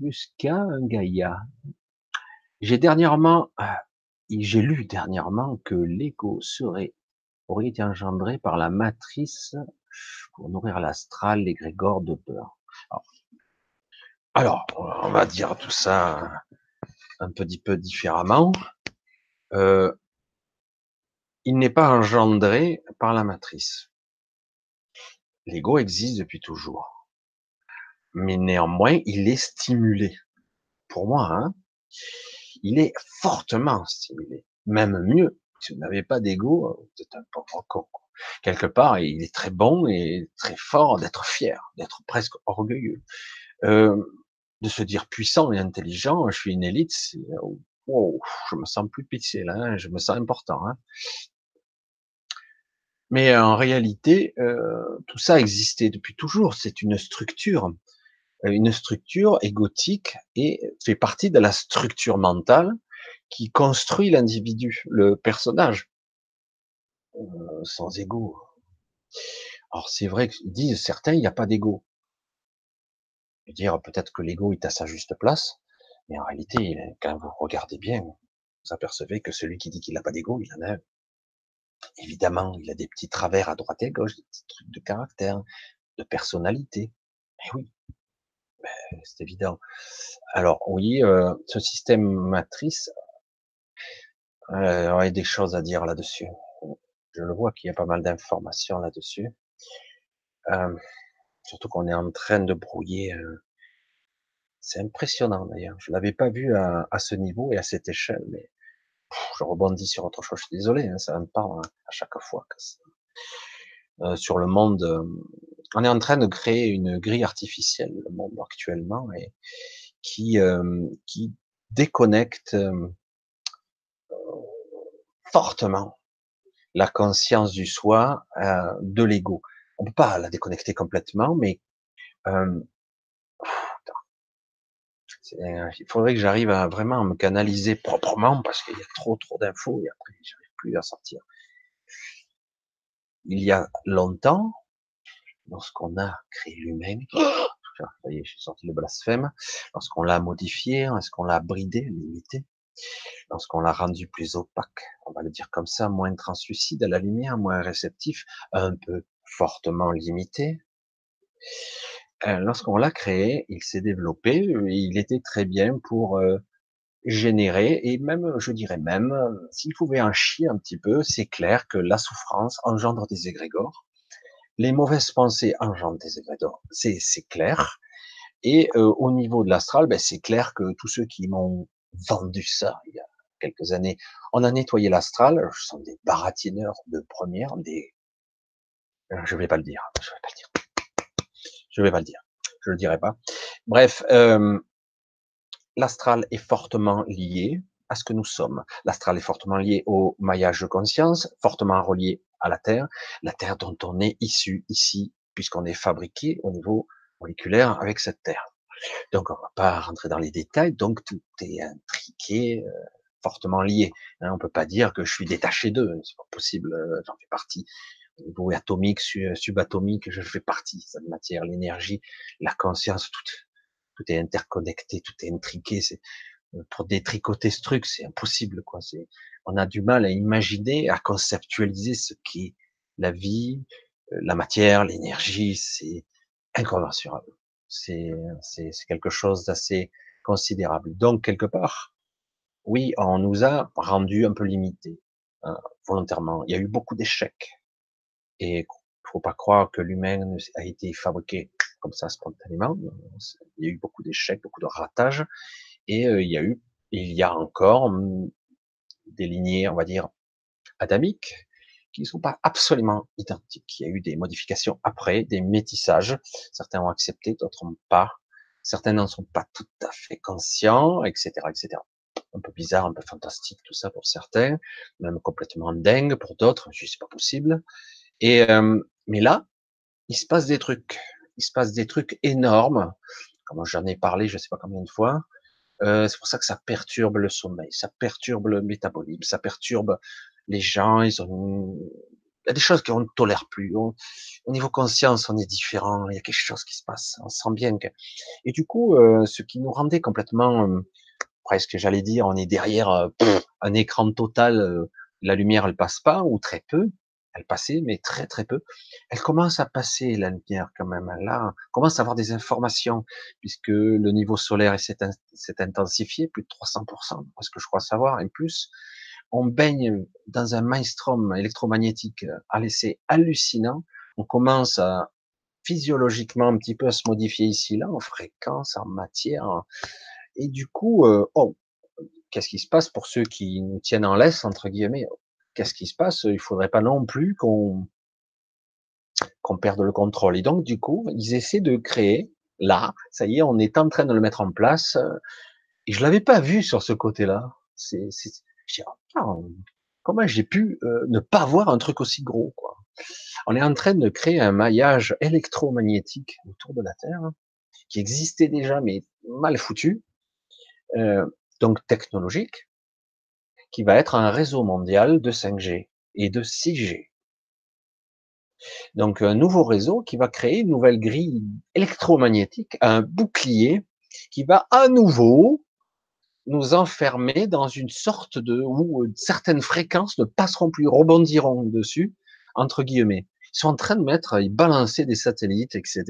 jusqu'à Gaïa. J'ai dernièrement, euh, j'ai lu dernièrement que l'ego aurait été engendré par la matrice pour nourrir l'astral, l'égrégore de peur. Alors, on va dire tout ça un petit peu différemment. Euh, il n'est pas engendré par la matrice. L'ego existe depuis toujours. Mais néanmoins, il est stimulé. Pour moi, hein, il est fortement stimulé. Même mieux, si vous n'avez pas d'ego, vous êtes un pauvre con. Quelque part, il est très bon et très fort d'être fier, d'être presque orgueilleux. Euh, de se dire puissant et intelligent, je suis une élite, wow, je me sens plus là, hein, je me sens important. Hein. Mais en réalité, euh, tout ça existait depuis toujours. C'est une structure, euh, une structure égotique et fait partie de la structure mentale qui construit l'individu, le personnage, euh, sans ego. Alors c'est vrai que disent certains, il n'y a pas d'ego. Dire peut-être que l'ego est à sa juste place, mais en réalité, quand vous regardez bien, vous apercevez que celui qui dit qu'il n'a pas d'ego, il en a Évidemment, il a des petits travers à droite et à gauche, des petits trucs de caractère, de personnalité. Mais oui, c'est évident. Alors oui, euh, ce système matrice, il y a des choses à dire là-dessus. Je le vois qu'il y a pas mal d'informations là-dessus. Euh, surtout qu'on est en train de brouiller. Euh, c'est impressionnant d'ailleurs. Je l'avais pas vu à, à, ce niveau et à cette échelle, mais je rebondis sur autre chose. Je suis désolé, hein, ça me parle à chaque fois. Euh, sur le monde, euh, on est en train de créer une grille artificielle, le monde actuellement, et qui euh, qui déconnecte euh, fortement la conscience du soi de l'ego. On peut pas la déconnecter complètement, mais il faudrait que j'arrive à vraiment me canaliser proprement parce qu'il y a trop trop d'infos et après j'arrive plus à sortir. Il y a longtemps, lorsqu'on a créé l'humain, vous je suis sorti le blasphème, lorsqu'on l'a modifié, lorsqu'on l'a bridé, limité, lorsqu'on l'a rendu plus opaque, on va le dire comme ça, moins translucide à la lumière, moins réceptif, un peu fortement limité, euh, lorsqu'on l'a créé, il s'est développé, il était très bien pour euh, générer, et même, je dirais même, s'il pouvait en chier un petit peu, c'est clair que la souffrance engendre des égrégores, les mauvaises pensées engendrent des égrégores, c'est clair, et euh, au niveau de l'astral, ben, c'est clair que tous ceux qui m'ont vendu ça il y a quelques années, on a nettoyé l'astral, ce sont des baratineurs de première, des... Je vais pas le dire, je vais pas le dire je vais pas le dire. Je le dirai pas. Bref, euh, l'astral est fortement lié à ce que nous sommes. L'astral est fortement lié au maillage de conscience, fortement relié à la Terre, la Terre dont on est issu ici, puisqu'on est fabriqué au niveau moléculaire avec cette Terre. Donc on va pas rentrer dans les détails, donc tout est intriqué, euh, fortement lié. Hein, on peut pas dire que je suis détaché d'eux, c'est pas possible, euh, j'en fais partie niveau atomique, subatomique, je fais partie, cette matière, l'énergie, la conscience, tout, tout est interconnecté, tout est intriqué, c'est, euh, pour détricoter ce truc, c'est impossible, quoi. C'est, on a du mal à imaginer, à conceptualiser ce qu'est la vie, euh, la matière, l'énergie, c'est incommensurable. C'est, c'est, c'est quelque chose d'assez considérable. Donc, quelque part, oui, on nous a rendu un peu limités, hein, volontairement. Il y a eu beaucoup d'échecs et faut pas croire que l'humain a été fabriqué comme ça spontanément. Il y a eu beaucoup d'échecs, beaucoup de ratages, et euh, il y a eu, il y a encore hum, des lignées, on va dire, adamiques, qui ne sont pas absolument identiques. Il y a eu des modifications après, des métissages. Certains ont accepté, d'autres n'ont pas. Certains n'en sont pas tout à fait conscients, etc., etc. Un peu bizarre, un peu fantastique, tout ça pour certains, même complètement dingue pour d'autres. Je sais pas possible. Et euh, Mais là, il se passe des trucs. Il se passe des trucs énormes. Comme j'en ai parlé, je ne sais pas combien de fois. Euh, c'est pour ça que ça perturbe le sommeil, ça perturbe le métabolisme, ça perturbe les gens. Ils ont, il y a des choses qu'on ne tolère plus. au niveau conscience, on est différent. Il y a quelque chose qui se passe. On sent bien que. Et du coup, euh, ce qui nous rendait complètement, euh, presque, j'allais dire, on est derrière un écran total. la lumière, elle passe pas ou très peu. Elle passait, mais très très peu. Elle commence à passer la lumière quand même. Là, commence à avoir des informations puisque le niveau solaire s'est intensifié plus de 300%, parce que je crois savoir, et plus. On baigne dans un maelstrom électromagnétique à laisser hallucinant. On commence à physiologiquement un petit peu à se modifier ici là en fréquence, en matière. Et du coup, euh, oh, qu'est-ce qui se passe pour ceux qui nous tiennent en laisse entre guillemets? Qu'est-ce qui se passe? Il faudrait pas non plus qu'on qu'on perde le contrôle. Et donc, du coup, ils essaient de créer, là, ça y est, on est en train de le mettre en place. Et je l'avais pas vu sur ce côté-là. C'est, comment j'ai pu euh, ne pas voir un truc aussi gros. On est en train de créer un maillage électromagnétique autour de la Terre, qui existait déjà, mais mal foutu, euh, donc technologique, qui va être un réseau mondial de 5G et de 6G. Donc un nouveau réseau qui va créer une nouvelle grille électromagnétique, un bouclier qui va à nouveau nous enfermer dans une sorte de où euh, certaines fréquences ne passeront plus, rebondiront dessus, entre guillemets. Ils sont en train de mettre, ils balancer des satellites, etc.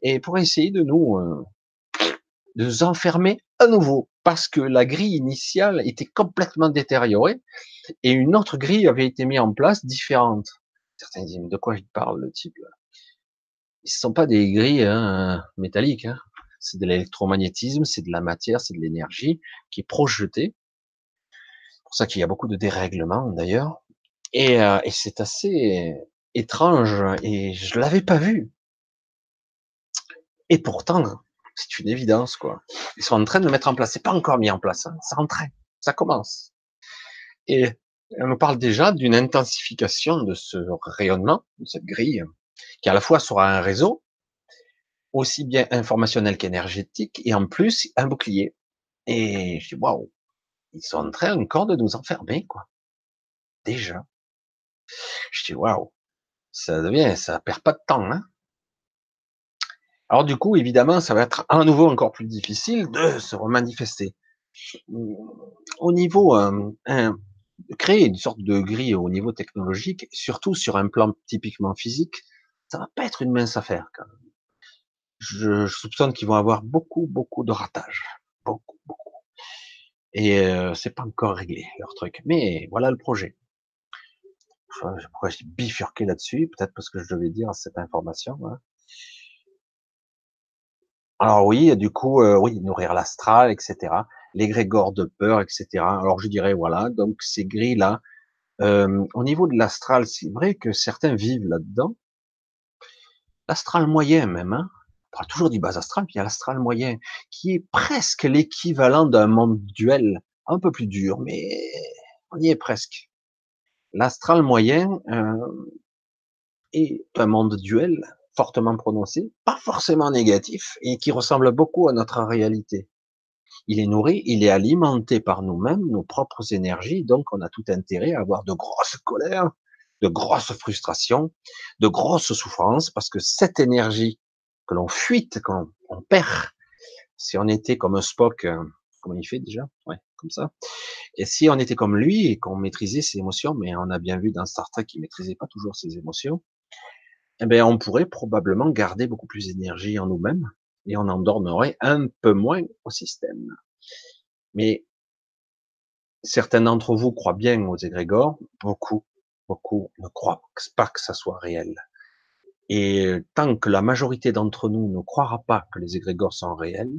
Et pour essayer de nous, euh, de nous enfermer à nouveau parce que la grille initiale était complètement détériorée et une autre grille avait été mise en place différente. Certains disent, mais de quoi il parle, le type Ce ne sont pas des grilles hein, métalliques, hein. c'est de l'électromagnétisme, c'est de la matière, c'est de l'énergie qui est projetée. C'est pour ça qu'il y a beaucoup de dérèglements d'ailleurs. Et, euh, et c'est assez étrange et je l'avais pas vu. Et pourtant, c'est une évidence, quoi. Ils sont en train de le mettre en place. C'est pas encore mis en place. Hein. Ça en. Ça commence. Et on nous parle déjà d'une intensification de ce rayonnement, de cette grille, qui à la fois sera un réseau, aussi bien informationnel qu'énergétique, et en plus un bouclier. Et je dis, waouh, ils sont en train encore de nous enfermer, quoi. Déjà. Je dis, waouh, ça devient, ça perd pas de temps, hein. Alors du coup, évidemment, ça va être à nouveau encore plus difficile de se remanifester. Au niveau, euh, créer une sorte de grille au niveau technologique, surtout sur un plan typiquement physique, ça va pas être une mince affaire. Quand même. Je, soupçonne qu'ils vont avoir beaucoup, beaucoup de ratages, beaucoup, beaucoup. Et euh, c'est pas encore réglé leur truc. Mais voilà le projet. Pourquoi j'ai bifurqué là-dessus Peut-être parce que je devais dire cette information. Hein. Alors oui, du coup, euh, oui, nourrir l'astral, etc. L'égrégore de peur, etc. Alors je dirais voilà, donc ces grilles là. Euh, au niveau de l'astral, c'est vrai que certains vivent là-dedans. L'astral moyen même, hein. On parle toujours du bas astral, puis il y a l'astral moyen, qui est presque l'équivalent d'un monde duel, un peu plus dur, mais on y est presque. L'astral moyen euh, est un monde duel fortement prononcé, pas forcément négatif, et qui ressemble beaucoup à notre réalité. Il est nourri, il est alimenté par nous-mêmes, nos propres énergies, donc on a tout intérêt à avoir de grosses colères, de grosses frustrations, de grosses souffrances, parce que cette énergie que l'on fuite, qu'on perd, si on était comme un Spock, euh, comment il fait déjà? Ouais, comme ça. Et si on était comme lui et qu'on maîtrisait ses émotions, mais on a bien vu dans Star Trek qu'il maîtrisait pas toujours ses émotions, eh bien, on pourrait probablement garder beaucoup plus d'énergie en nous-mêmes et on endormerait un peu moins au système. Mais certains d'entre vous croient bien aux égrégores, beaucoup, beaucoup ne croient pas que ça soit réel. Et tant que la majorité d'entre nous ne croira pas que les égrégores sont réels,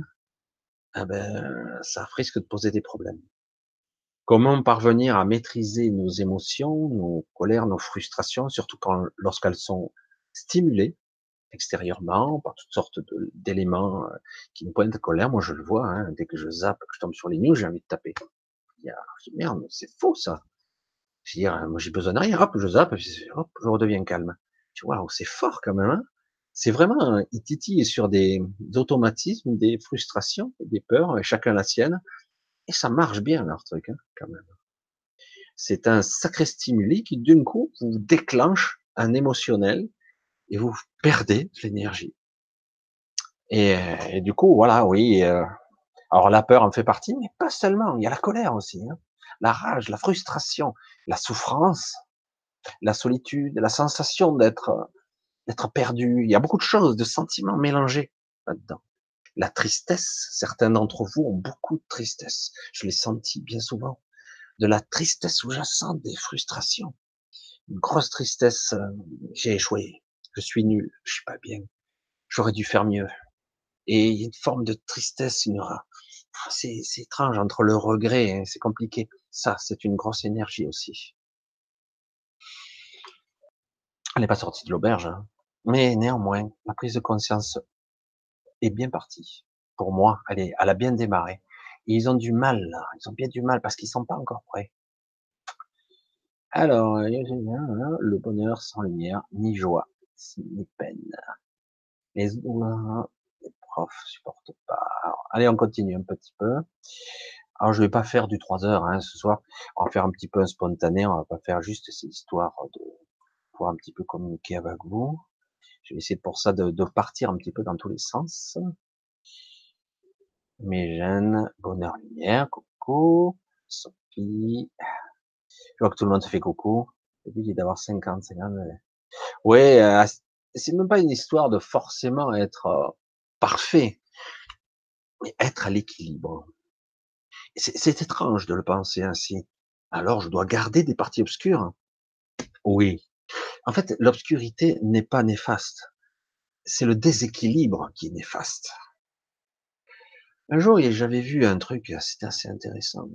eh ben, ça risque de poser des problèmes. Comment parvenir à maîtriser nos émotions, nos colères, nos frustrations, surtout quand, lorsqu'elles sont stimulé extérieurement par toutes sortes d'éléments euh, qui me pointent de colère. Moi, je le vois, hein, dès que je zappe, que je tombe sur les news, j'ai envie de taper. Je dis, merde, c'est faux ça. Je dis, moi, j'ai besoin de rien, hop, je zappe, hop, je redeviens calme. Tu vois, c'est fort quand même. Hein c'est vraiment, il titille sur des, automatismes, des frustrations, des peurs, et chacun la sienne. Et ça marche bien leur truc, hein, quand même. C'est un sacré stimuli qui, d'un coup, vous déclenche un émotionnel et vous perdez de l'énergie. Et, du coup, voilà, oui. Euh, alors la peur en fait partie, mais pas seulement. Il y a la colère aussi, hein. la rage, la frustration, la souffrance, la solitude, la sensation d'être d'être perdu. Il y a beaucoup de choses, de sentiments mélangés là-dedans. La tristesse, certains d'entre vous ont beaucoup de tristesse. Je l'ai senti bien souvent. De la tristesse sous-jacente, des frustrations. Une grosse tristesse, euh, j'ai échoué, je suis nul, je suis pas bien, j'aurais dû faire mieux. Et il y a une forme de tristesse, une c'est étrange entre le regret, hein, c'est compliqué. Ça, c'est une grosse énergie aussi. Elle n'est pas sortie de l'auberge, hein. mais néanmoins, la prise de conscience est bien partie. Pour moi, elle, est, elle a bien démarré. ils ont du mal, là. ils ont bien du mal parce qu'ils sont pas encore prêts. Alors, le bonheur sans lumière, ni joie, ni peine. Les, les profs supportent pas. allez, on continue un petit peu. Alors, je vais pas faire du 3 heures hein, ce soir. On va faire un petit peu un spontané. On va pas faire juste ces histoires de pour un petit peu communiquer avec vous. Je vais essayer pour ça de, de partir un petit peu dans tous les sens. Mes jeunes, bonheur lumière, coucou, Sophie. Je vois que tout le monde fait coucou. J'ai d'avoir 50, 50. Ouais, euh, c'est même pas une histoire de forcément être euh, parfait, mais être à l'équilibre. C'est étrange de le penser ainsi. Alors, je dois garder des parties obscures. Oui. En fait, l'obscurité n'est pas néfaste. C'est le déséquilibre qui est néfaste. Un jour, j'avais vu un truc, c'était assez intéressant,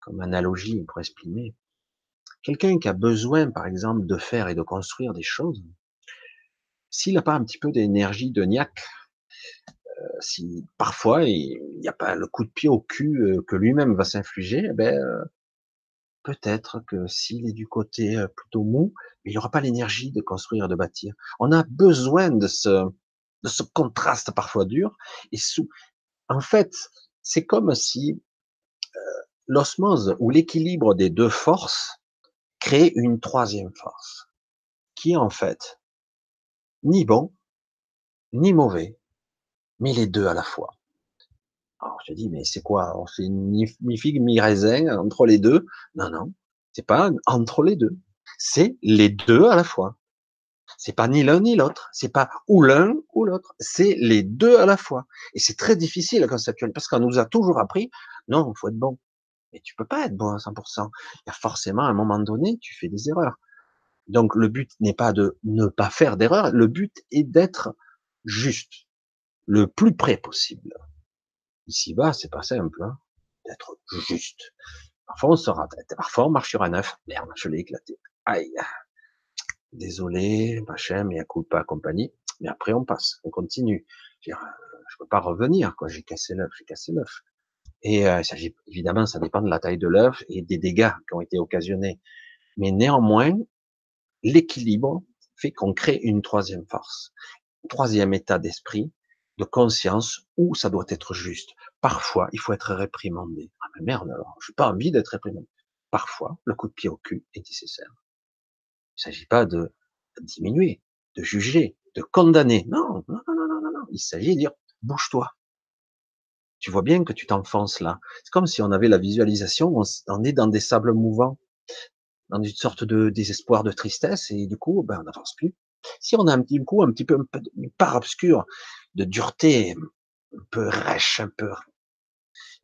comme analogie pour exprimer. Quelqu'un qui a besoin, par exemple, de faire et de construire des choses, s'il n'a pas un petit peu d'énergie de niaque, euh, si parfois il n'y a pas le coup de pied au cul euh, que lui-même va s'infliger, eh ben euh, peut-être que s'il est du côté plutôt mou, il n'aura pas l'énergie de construire, de bâtir. On a besoin de ce, de ce contraste parfois dur. Et sous, en fait, c'est comme si l'osmose ou l'équilibre des deux forces crée une troisième force, qui est en fait ni bon, ni mauvais, mais les deux à la fois. Alors je dis, mais c'est quoi? On fait ni, figue, ni raisin entre les deux? Non, non, c'est pas entre les deux. C'est les deux à la fois. C'est pas ni l'un ni l'autre. C'est pas ou l'un ou l'autre. C'est les deux à la fois. Et c'est très difficile à conceptualiser parce qu'on nous a toujours appris, non, faut être bon. Mais tu peux pas être bon à 100%. Il y a forcément, à un moment donné, tu fais des erreurs. Donc, le but n'est pas de ne pas faire d'erreurs. Le but est d'être juste, le plus près possible. Ici-bas, c'est pas simple, hein, d'être juste. Parfois, on se. Parfois, on marche sur un œuf. Merde, je l'ai éclaté. Aïe. Désolé, machin, mais à coup pas compagnie. Mais après, on passe, on continue. Je, je peux pas revenir, quoi. J'ai cassé l'œuf, j'ai cassé l'œuf. Et euh, évidemment, ça dépend de la taille de l'œuf et des dégâts qui ont été occasionnés. Mais néanmoins, l'équilibre fait qu'on crée une troisième force, troisième état d'esprit, de conscience où ça doit être juste. Parfois, il faut être réprimandé. Ah mais merde alors, je n'ai pas envie d'être réprimandé. Parfois, le coup de pied au cul est nécessaire. Il ne s'agit pas de diminuer, de juger, de condamner. Non, non, non, non, non, non. Il s'agit de dire, bouge-toi, tu vois bien que tu t'enfonces là. C'est comme si on avait la visualisation, on, est dans des sables mouvants, dans une sorte de désespoir, de tristesse, et du coup, ben, on n'avance plus. Si on a un petit coup, un petit peu, une part obscure de dureté, un peu rêche, un peu,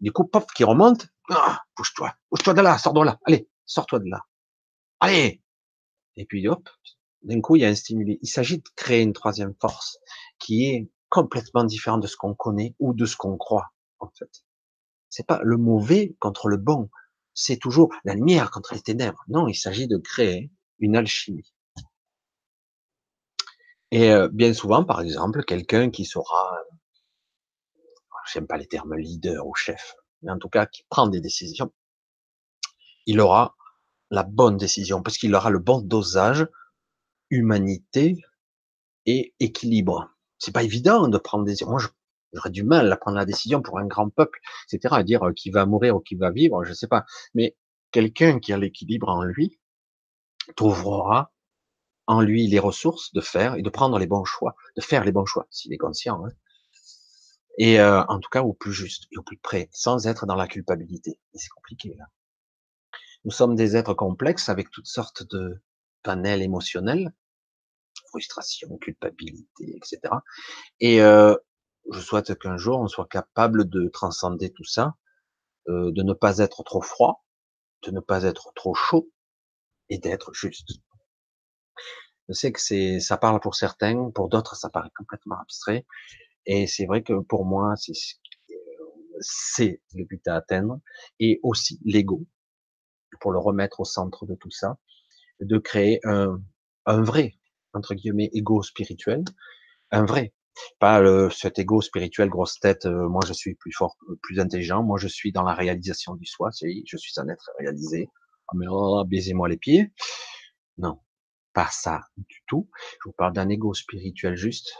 du coup, pop, qui remonte, ah, bouge-toi, bouge-toi de là, sors de là, allez, sors-toi de là, allez, et puis hop, d'un coup, il y a un stimuli. Il s'agit de créer une troisième force qui est complètement différente de ce qu'on connaît ou de ce qu'on croit en fait. C'est pas le mauvais contre le bon. C'est toujours la lumière contre les ténèbres. Non, il s'agit de créer une alchimie. Et euh, bien souvent, par exemple, quelqu'un qui sera, j'aime pas les termes leader ou chef, mais en tout cas qui prend des décisions, il aura la bonne décision parce qu'il aura le bon dosage humanité et équilibre. C'est pas évident de prendre des, moi, j'aurais du mal à prendre la décision pour un grand peuple, etc., à dire euh, qui va mourir ou qui va vivre, je sais pas. Mais quelqu'un qui a l'équilibre en lui trouvera en lui les ressources de faire et de prendre les bons choix, de faire les bons choix, s'il est conscient. Hein. Et euh, en tout cas au plus juste et au plus près, sans être dans la culpabilité. Et c'est compliqué là. Nous sommes des êtres complexes avec toutes sortes de panels émotionnels, frustration, culpabilité, etc. Et euh, je souhaite qu'un jour on soit capable de transcender tout ça, euh, de ne pas être trop froid, de ne pas être trop chaud et d'être juste. Je sais que c'est, ça parle pour certains, pour d'autres ça paraît complètement abstrait. Et c'est vrai que pour moi, c'est, c'est le but à atteindre et aussi l'ego pour le remettre au centre de tout ça, de créer un, un vrai entre guillemets ego spirituel, un vrai, pas le, cet ego spirituel grosse tête. Euh, moi je suis plus fort, plus intelligent. Moi je suis dans la réalisation du soi. Je suis un être réalisé. Ah mais oh, baisez-moi les pieds. Non, pas ça du tout. Je vous parle d'un ego spirituel juste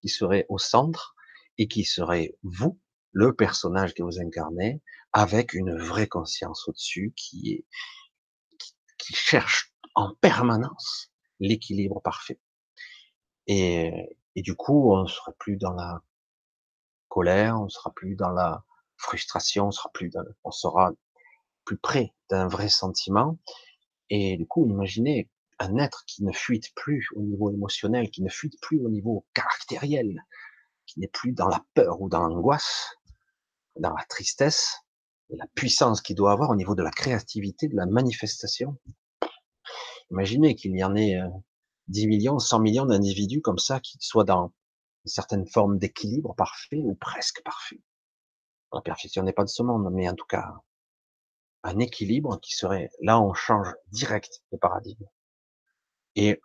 qui serait au centre et qui serait vous, le personnage que vous incarnez, avec une vraie conscience au-dessus qui est qui cherche en permanence l'équilibre parfait. Et, et du coup, on sera plus dans la colère, on sera plus dans la frustration, on sera plus dans, on sera plus près d'un vrai sentiment. Et du coup, imaginez un être qui ne fuite plus au niveau émotionnel, qui ne fuite plus au niveau caractériel, qui n'est plus dans la peur ou dans l'angoisse, dans la tristesse, et la puissance qu'il doit avoir au niveau de la créativité, de la manifestation. Imaginez qu'il y en ait 10 euh, millions, 100 millions d'individus comme ça qui soient dans une certaine forme d'équilibre parfait ou presque parfait. La perfection n'est pas de ce monde, mais en tout cas, un équilibre qui serait, là on change direct de paradigme. Et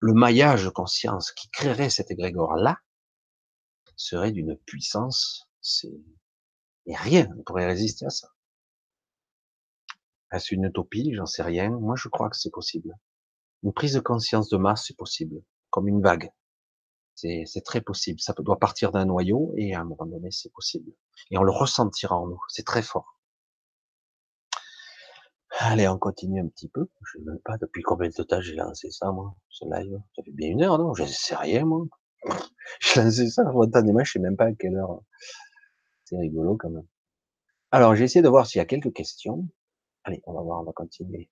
le maillage de conscience qui créerait cet égrégore-là serait d'une puissance, c'est, et rien ne pourrait résister à ça. Est-ce une utopie? J'en sais rien. Moi, je crois que c'est possible. Une prise de conscience de masse, c'est possible, comme une vague. C'est très possible. Ça doit partir d'un noyau et à un moment donné, c'est possible. Et on le ressentira en nous. C'est très fort. Allez, on continue un petit peu. Je ne sais même pas depuis combien de temps j'ai lancé ça, moi, ce live? Ça fait bien une heure, non? Je ne sais rien, moi. <laughs> J'ai lancé ça spontanément, je sais même pas à quelle heure. C'est rigolo quand même. Alors, j'ai essayé de voir s'il y a quelques questions. Allez, on va voir, on va continuer.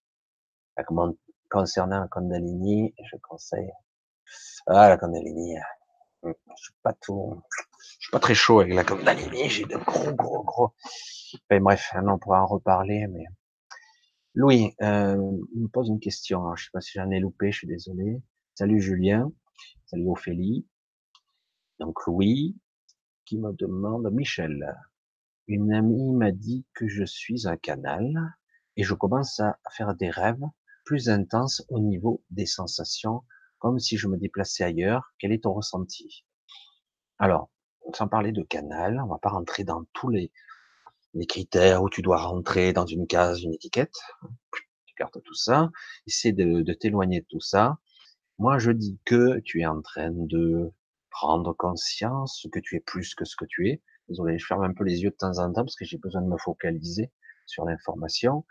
Concernant la Kundalini, je conseille. Ah, la Kundalini, euh, je suis pas tout, je suis pas très chaud avec la Kundalini, j'ai de gros, gros, gros. bref, on pourra en reparler, mais. Louis, euh, me pose une question. Alors, je sais pas si j'en ai loupé, je suis désolé. Salut Julien. Salut Ophélie. Donc Louis, qui me demande, Michel, une amie m'a dit que je suis un canal et je commence à faire des rêves plus intenses au niveau des sensations, comme si je me déplaçais ailleurs. Quel est ton ressenti? Alors, sans parler de canal, on va pas rentrer dans tous les, critères où tu dois rentrer dans une case, une étiquette. Tu cartes tout ça. Essaie de, de t'éloigner de tout ça. Moi, je dis que tu es en train de prendre conscience que tu es plus que ce que tu es. Désolé, je ferme un peu les yeux de temps en temps parce que j'ai besoin de me focaliser sur l'information.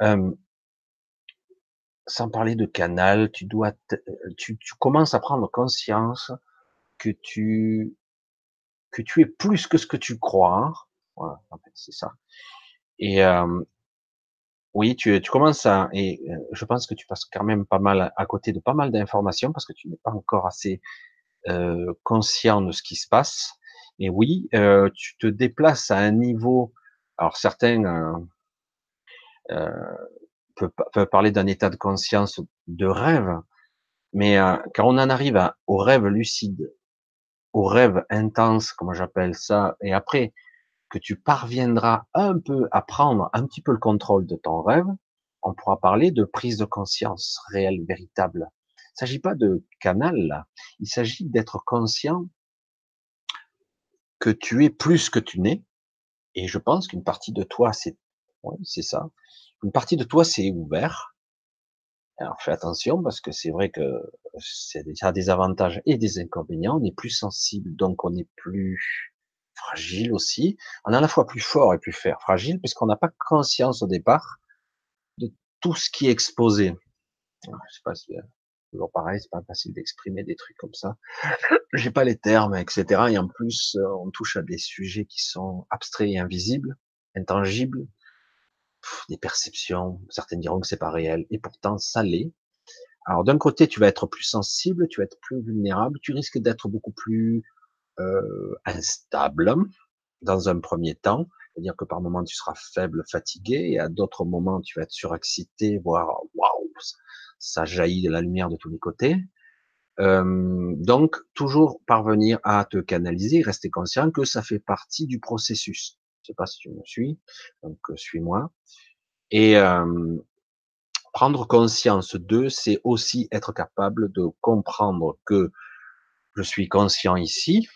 Euh, sans parler de canal, tu dois, tu, tu, commences à prendre conscience que tu, que tu es plus que ce que tu crois. Voilà, en fait, c'est ça. Et euh, oui, tu, tu commences à, et euh, je pense que tu passes quand même pas mal à côté de pas mal d'informations parce que tu n'es pas encore assez euh, conscient de ce qui se passe. Et oui, euh, tu te déplaces à un niveau. Alors certains euh, euh peuvent, parler d'un état de conscience de rêve, mais euh, quand on en arrive au rêve lucide, au rêve intense, comme j'appelle ça, et après que tu parviendras un peu à prendre un petit peu le contrôle de ton rêve, on pourra parler de prise de conscience réelle, véritable. Il ne s'agit pas de canal là, il s'agit d'être conscient que tu es plus que tu n'es. Et je pense qu'une partie de toi, c'est ça. Une partie de toi s'est ouvert. Alors fais attention parce que c'est vrai que ça a des avantages et des inconvénients. On est plus sensible, donc on est plus fragile aussi. On est à la fois plus fort et plus fragile, puisqu'on n'a pas conscience au départ de tout ce qui est exposé. Je sais pas si toujours pareil, c'est pas facile d'exprimer des trucs comme ça. <clears throat> J'ai pas les termes, etc. Et en plus, euh, on touche à des sujets qui sont abstraits et invisibles, intangibles, des perceptions. Certaines diront que c'est pas réel, et pourtant ça l'est. Alors d'un côté, tu vas être plus sensible, tu vas être plus vulnérable, tu risques d'être beaucoup plus euh, instable dans un premier temps, c'est-à-dire que par moments tu seras faible, fatigué, et à d'autres moments tu vas être surexcité, voire waouh, ça jaillit de la lumière de tous les côtés. Euh, donc toujours parvenir à te canaliser, rester conscient que ça fait partie du processus. Je sais pas si tu me suis, donc euh, suis-moi. Et euh, prendre conscience de, c'est aussi être capable de comprendre que je suis conscient ici,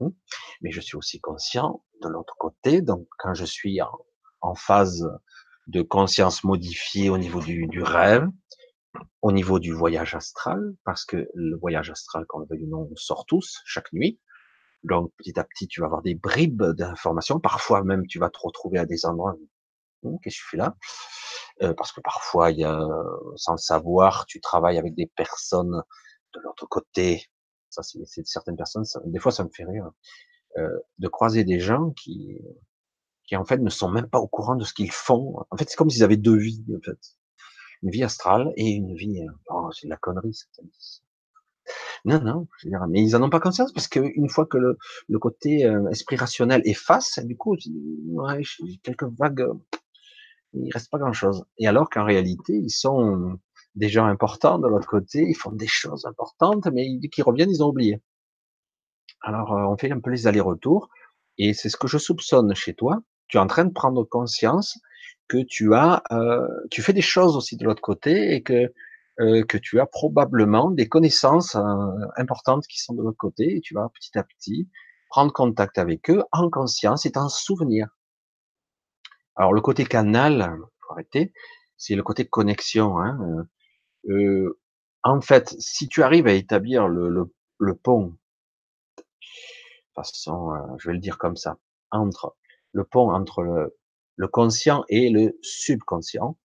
hein, mais je suis aussi conscient de l'autre côté. Donc, quand je suis en, phase de conscience modifiée au niveau du, rêve, au niveau du voyage astral, parce que le voyage astral, quand on veut non, on sort tous chaque nuit. Donc, petit à petit, tu vas avoir des bribes d'informations. Parfois même, tu vas te retrouver à des endroits. Hum, qu'est-ce que je fais là? Euh, parce que parfois, il y a, sans le savoir, tu travailles avec des personnes de l'autre côté. Ça, c'est certaines personnes. Ça, des fois, ça me fait rire euh, de croiser des gens qui, qui en fait ne sont même pas au courant de ce qu'ils font. En fait, c'est comme s'ils avaient deux vies, en fait, une vie astrale et une vie. Euh, oh, c'est de la connerie, ça. Non, non, mais ils en ont pas conscience parce que une fois que le, côté euh, esprit rationnel efface, du coup, ouais, quelques vagues il reste pas grand chose. Et alors qu'en réalité, ils sont des gens importants de l'autre côté, ils font des choses importantes, mais qui reviennent, ils ont oublié. Alors, euh, on fait un peu les allers-retours, et c'est ce que je soupçonne chez toi. Tu es en train de prendre conscience que tu as, euh, tu fais des choses aussi de l'autre côté, et que euh, que tu as probablement des connaissances euh, importantes qui sont de l'autre côté, et tu vas petit à petit prendre contact avec eux en conscience et en souvenir. Alors le côté canal, faut arrêter, c'est le côté connexion. Hein. Euh, en fait, si tu arrives à établir le, pont, de façon, euh, je vais le dire comme ça, entre le pont entre le, le conscient et le subconscient,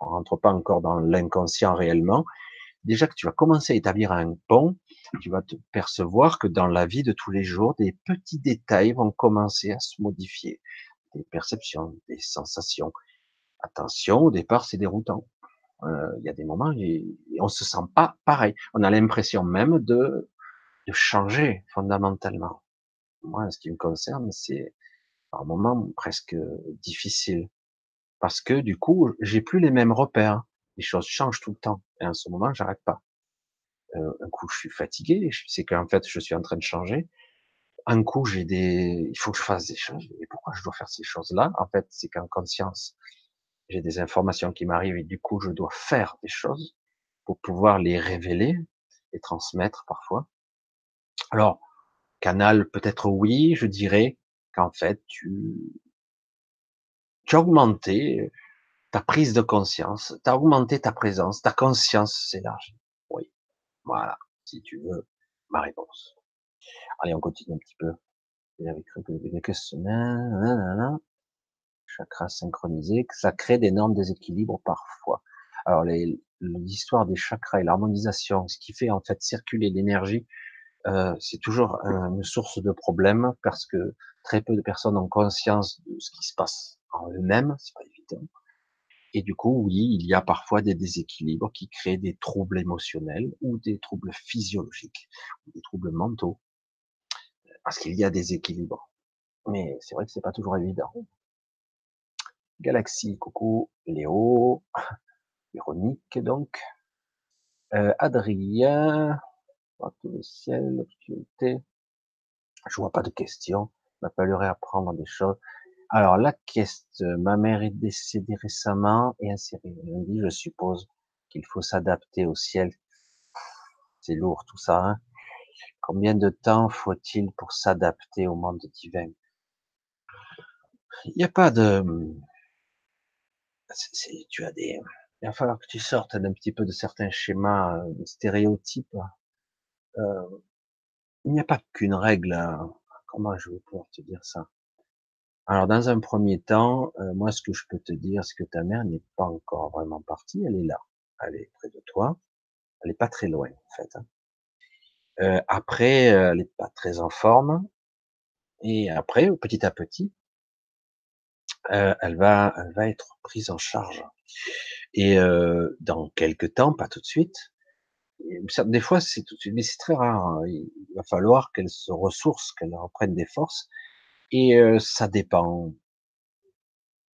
on rentre pas encore dans l'inconscient réellement. Déjà que tu vas commencer à établir un pont, tu vas te percevoir que dans la vie de tous les jours, des petits détails vont commencer à se modifier des perceptions, des sensations. Attention, au départ, c'est déroutant. Euh, il y a des moments et, on se sent pas pareil. On a l'impression même de, de changer fondamentalement. Moi, ce qui me concerne, c'est par moments presque difficile parce que du coup, j'ai plus les mêmes repères. Les choses changent tout le temps et en ce moment, j'arrête pas. Euh, un coup, je suis fatigué, c'est qu'en fait, je suis en train de changer un coup, j'ai des, il faut que je fasse des choses. Et pourquoi je dois faire ces choses-là? En fait, c'est qu'en conscience, j'ai des informations qui m'arrivent et du coup, je dois faire des choses pour pouvoir les révéler et transmettre parfois. Alors, canal, peut-être oui, je dirais qu'en fait, tu, tu as augmenté ta prise de conscience, tu as augmenté ta présence, ta conscience s'élargit. Oui. Voilà. Si tu veux ma réponse. Allez, on continue un petit peu. J'avais cru que les questionnaires, chakras synchronisés, que ça crée d'énormes déséquilibres parfois. Alors, l'histoire des chakras et l'harmonisation, ce qui fait en fait circuler l'énergie, euh, c'est toujours une source de problème parce que très peu de personnes ont conscience de ce qui se passe en eux-mêmes, c'est pas évident. Et du coup, oui, il y a parfois des déséquilibres qui créent des troubles émotionnels ou des troubles physiologiques, ou des troubles mentaux parce qu'il y a des équilibres. Mais c'est vrai que c'est pas toujours évident. Galaxie, coucou, Léo, <laughs> Véronique donc, euh, Adrien, tout le ciel, l'obscurité. Je vois pas de questions. M'appellerait à prendre des choses. Alors la question, ma mère est décédée récemment? Et insérée. Je suppose qu'il faut s'adapter au ciel. C'est lourd tout ça. Hein Combien de temps faut-il pour s'adapter au monde divin? Il n'y a pas de... tu as des... il va falloir que tu sortes un petit peu de certains schémas, euh, stéréotypes. Euh, il n'y a pas qu'une règle. Hein. Comment je vais pouvoir te dire ça? Alors, dans un premier temps, euh, moi, ce que je peux te dire, c'est que ta mère n'est pas encore vraiment partie. Elle est là. Elle est près de toi. Elle est pas très loin, en fait. Hein. Euh, après, elle est pas très en forme. Et après, petit à petit, euh, elle va, elle va être prise en charge. Et euh, dans quelques temps, pas tout de suite. Des fois, c'est tout de suite, mais c'est très rare. Hein. Il va falloir qu'elle se ressource, qu'elle reprenne des forces. Et euh, ça dépend.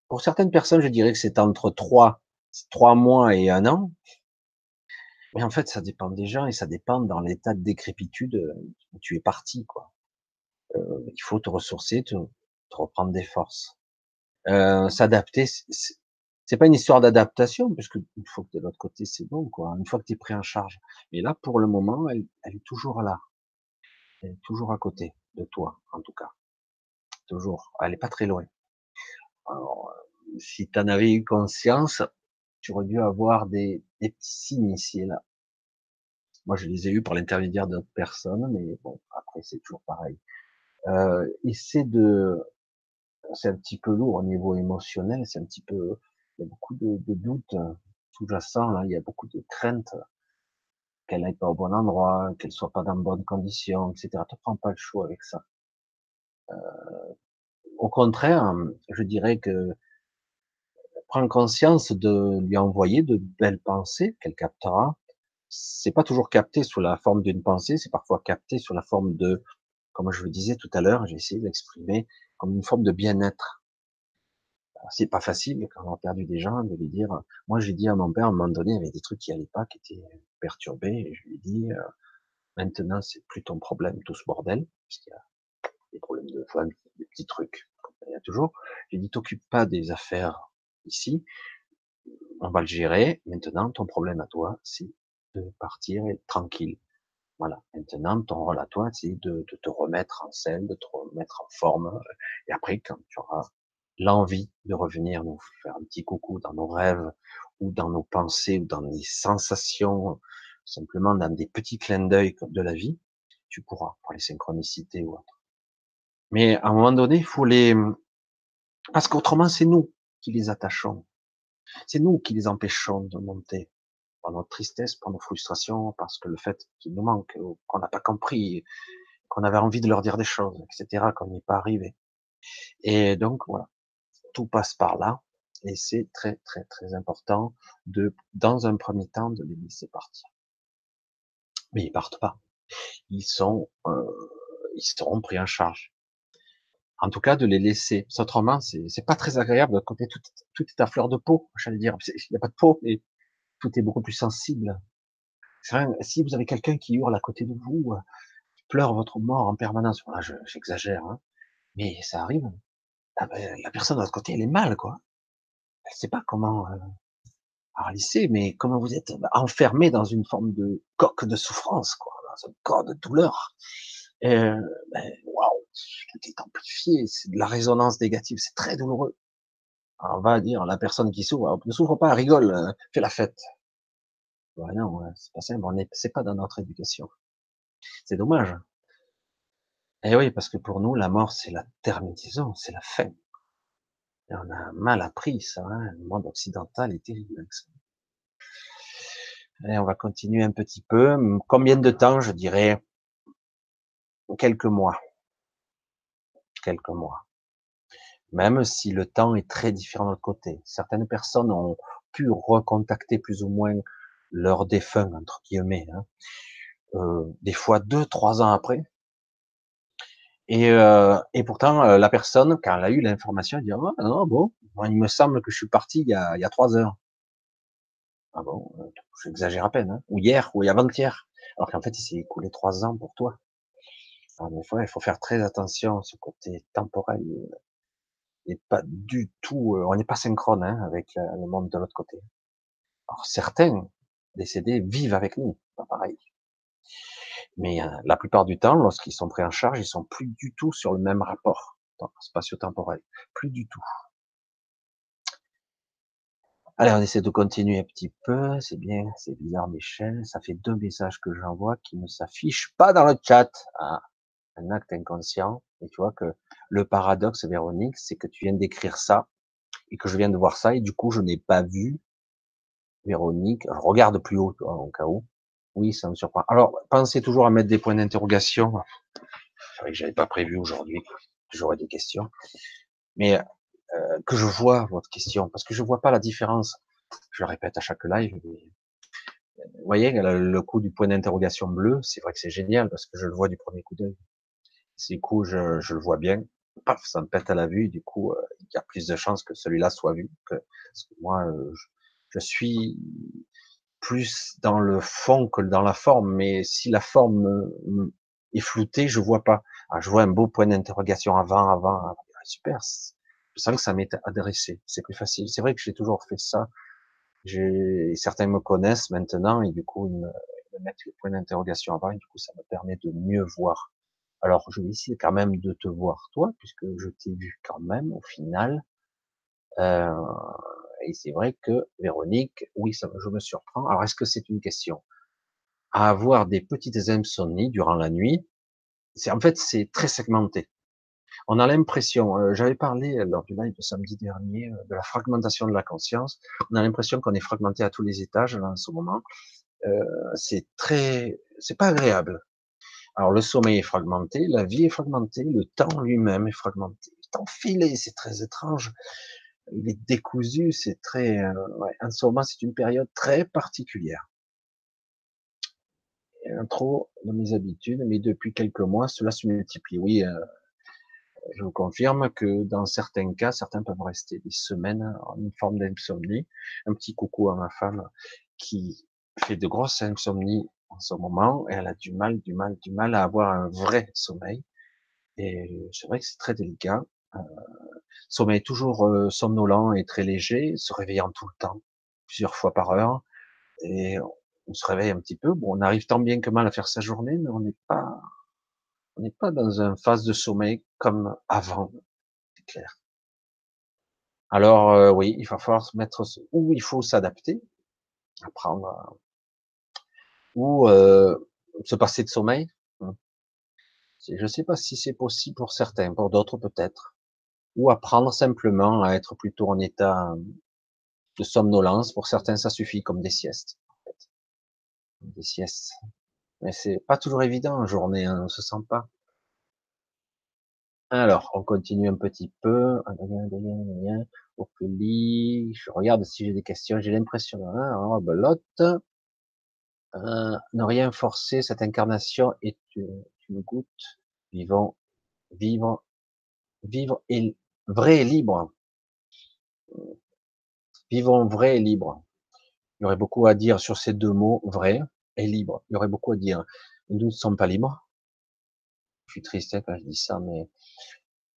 Pour certaines personnes, je dirais que c'est entre trois, trois mois et un an. Mais en fait, ça dépend des gens et ça dépend dans l'état de décrépitude où tu es parti, quoi. Euh, il faut te ressourcer, te, reprendre des forces. Euh, s'adapter, c'est pas une histoire d'adaptation, puisque une fois que de l'autre côté, c'est bon, quoi. Une fois que tu es pris en charge. Mais là, pour le moment, elle, est toujours là. Elle est toujours à côté de toi, en tout cas. Toujours. Elle est pas très loin. Alors, si tu en avais eu conscience, tu aurais dû avoir des, des petits signes ici et là. Moi, je les ai eus par l'intermédiaire d'autres personnes, mais bon, après, c'est toujours pareil. Euh, essaie de, c'est un petit peu lourd au niveau émotionnel, c'est un petit peu, il y a beaucoup de, de doutes euh, sous-jacents, là, il y a beaucoup de craintes qu'elle n'aille pas au bon endroit, qu'elle soit pas dans bonnes conditions, etc. Tu prends pas le choix avec ça. Euh, au contraire, je dirais que prends conscience de lui envoyer de belles pensées qu'elle captera. C'est pas toujours capté sous la forme d'une pensée, c'est parfois capté sous la forme de, comme je le disais tout à l'heure, j'ai essayé d'exprimer comme une forme de bien-être. C'est pas facile quand on a perdu des gens de lui dire. Moi, j'ai dit à mon père à un moment donné, il y avait des trucs qui allaient pas, qui étaient perturbés, et je lui ai dit euh, maintenant c'est plus ton problème tout ce bordel, y a des problèmes de famille, des petits trucs, il y a toujours. J'ai dit t'occupe pas des affaires ici, on va le gérer. Maintenant, ton problème à toi, c'est de partir et tranquille. Voilà. Maintenant, ton rôle à toi, c'est de, te remettre en scène, de te remettre en forme. Et après, quand tu auras l'envie de revenir nous faire un petit coucou dans nos rêves ou dans nos pensées ou dans les sensations, simplement dans des petits clins d'œil de la vie, tu pourras pour les synchronicités ou autre. Mais à un moment donné, il faut les, parce qu'autrement, c'est nous qui les attachons. C'est nous qui les empêchons de monter par notre tristesse, par nos frustrations, parce que le fait qu'il nous manque, qu'on n'a pas compris, qu'on avait envie de leur dire des choses, etc., qu'on n'y est pas arrivé. Et donc, voilà. Tout passe par là. Et c'est très, très, très important de, dans un premier temps, de les laisser partir. Mais ils partent pas. Ils sont, euh, ils seront pris en charge. En tout cas, de les laisser. Autrement, c'est pas très agréable. De côté, tout, tout est à fleur de peau. J'allais dire, il n'y a pas de peau, mais tout est beaucoup plus sensible. Vrai, si vous avez quelqu'un qui hurle à côté de vous, euh, qui pleure votre mort en permanence, voilà, j'exagère, hein, mais ça arrive. Ah ben, la personne de l'autre côté, elle est mal, quoi. Elle sait pas comment euh, mais comment vous êtes enfermé dans une forme de coque de souffrance, quoi, dans un corps de douleur. Euh, ben, waouh, tout est amplifié, c'est de la résonance négative, c'est très douloureux. on va dire la personne qui souffre, ne souffre pas, rigole, euh, fait la fête. Non, c'est pas simple, c'est pas dans notre éducation. C'est dommage. Et eh oui, parce que pour nous, la mort, c'est la terminaison, c'est la fin. On a mal appris ça, hein. le monde occidental est terrible. Et on va continuer un petit peu. Combien de temps, je dirais? Quelques mois. Quelques mois. Même si le temps est très différent de l'autre côté. Certaines personnes ont pu recontacter plus ou moins leur défunt, entre guillemets, hein. euh, des fois deux, trois ans après. Et, euh, pourtant, euh, la personne, quand elle a eu l'information, elle dit, oh, non, bon, il me semble que je suis parti il y a, trois heures. Ah bon, j'exagère à peine, hein. ou hier, ou avant-hier. Alors qu'en fait, il s'est écoulé trois ans pour toi. Alors, des fois, il faut faire très attention à ce côté temporel. Et pas du tout, on n'est pas synchrone hein, avec le monde de l'autre côté. Alors certains décédés vivent avec nous, pas pareil. Mais euh, la plupart du temps, lorsqu'ils sont pris en charge, ils sont plus du tout sur le même rapport spatio-temporel, plus du tout. Allez, on essaie de continuer un petit peu. C'est bien, c'est bizarre, Michel. Ça fait deux messages que j'envoie qui ne s'affichent pas dans le chat. Ah, un acte inconscient. Et tu vois que le paradoxe, Véronique, c'est que tu viens d'écrire ça et que je viens de voir ça et du coup, je n'ai pas vu Véronique. regarde plus haut, toi, en cas où. Oui, ça me surprend. Alors, pensez toujours à mettre des points d'interrogation. C'est vrai que j'avais pas prévu aujourd'hui j'aurais des questions. Mais euh, que je vois votre question, parce que je vois pas la différence. Je le répète à chaque live. vous voyez, le, coup du point d'interrogation bleu, c'est vrai que c'est génial parce que je le vois du premier coup d'œil. Du coup, je, je, le vois bien. Paf, ça me pète à la vue. Du coup, euh, il y a plus de chances que celui-là soit vu. Que, parce que moi, euh, je, je, suis plus dans le fond que dans la forme. Mais si la forme est floutée, je vois pas. Ah, je vois un beau point d'interrogation avant, avant, avant. super je sens que ça m'est adressé. C'est plus facile. C'est vrai que j'ai toujours fait ça. Certains me connaissent maintenant et du coup, ils me, mettent le point d'interrogation avant et du coup, ça me permet de mieux voir. Alors, je vais essayer quand même de te voir toi, puisque je t'ai vu quand même au final. Euh, et c'est vrai que Véronique, oui, ça, je me surprends. Alors, est-ce que c'est une question à avoir des petites insomnies durant la nuit? C'est en fait, c'est très segmenté on a l'impression, euh, j'avais parlé lors du live de samedi dernier euh, de la fragmentation de la conscience, on a l'impression qu'on est fragmenté à tous les étages là, en ce moment. Euh, c'est très, c'est pas agréable. Alors le sommeil est fragmenté, la vie est fragmentée, le temps lui-même est fragmenté. Le temps filé, c'est très étrange. Il est décousu, c'est très, euh, en ce moment c'est une période très particulière. Un trop de mes habitudes, mais depuis quelques mois, cela se multiplie. Oui, euh, je vous confirme que dans certains cas, certains peuvent rester des semaines en une forme d'insomnie. Un petit coucou à ma femme qui fait de grosses insomnies en ce moment et elle a du mal, du mal, du mal à avoir un vrai sommeil. Et c'est vrai que c'est très délicat. Euh, sommeil toujours euh, somnolent et très léger, se réveillant tout le temps, plusieurs fois par heure. Et on se réveille un petit peu. Bon, on arrive tant bien que mal à faire sa journée, mais on n'est pas on n'est pas dans une phase de sommeil comme avant, c'est clair. Alors euh, oui, il va falloir se mettre ou il faut s'adapter, apprendre, ou euh, se passer de sommeil. Je ne sais pas si c'est possible pour certains, pour d'autres peut-être, ou apprendre simplement à être plutôt en état de somnolence. Pour certains, ça suffit comme des siestes. En fait. Des siestes. Mais c'est pas toujours évident en journée, hein, on se sent pas. Alors, on continue un petit peu. Au je regarde si j'ai des questions. J'ai l'impression, hein, belote. Euh, ne rien forcer, cette incarnation est une, une goutte. Vivons, vivre, vivre et vrai et libre. Vivons vrai et libre. Il y aurait beaucoup à dire sur ces deux mots, vrai et libre. Il y aurait beaucoup à dire. Nous ne sommes pas libres. Je suis triste hein, quand je dis ça, mais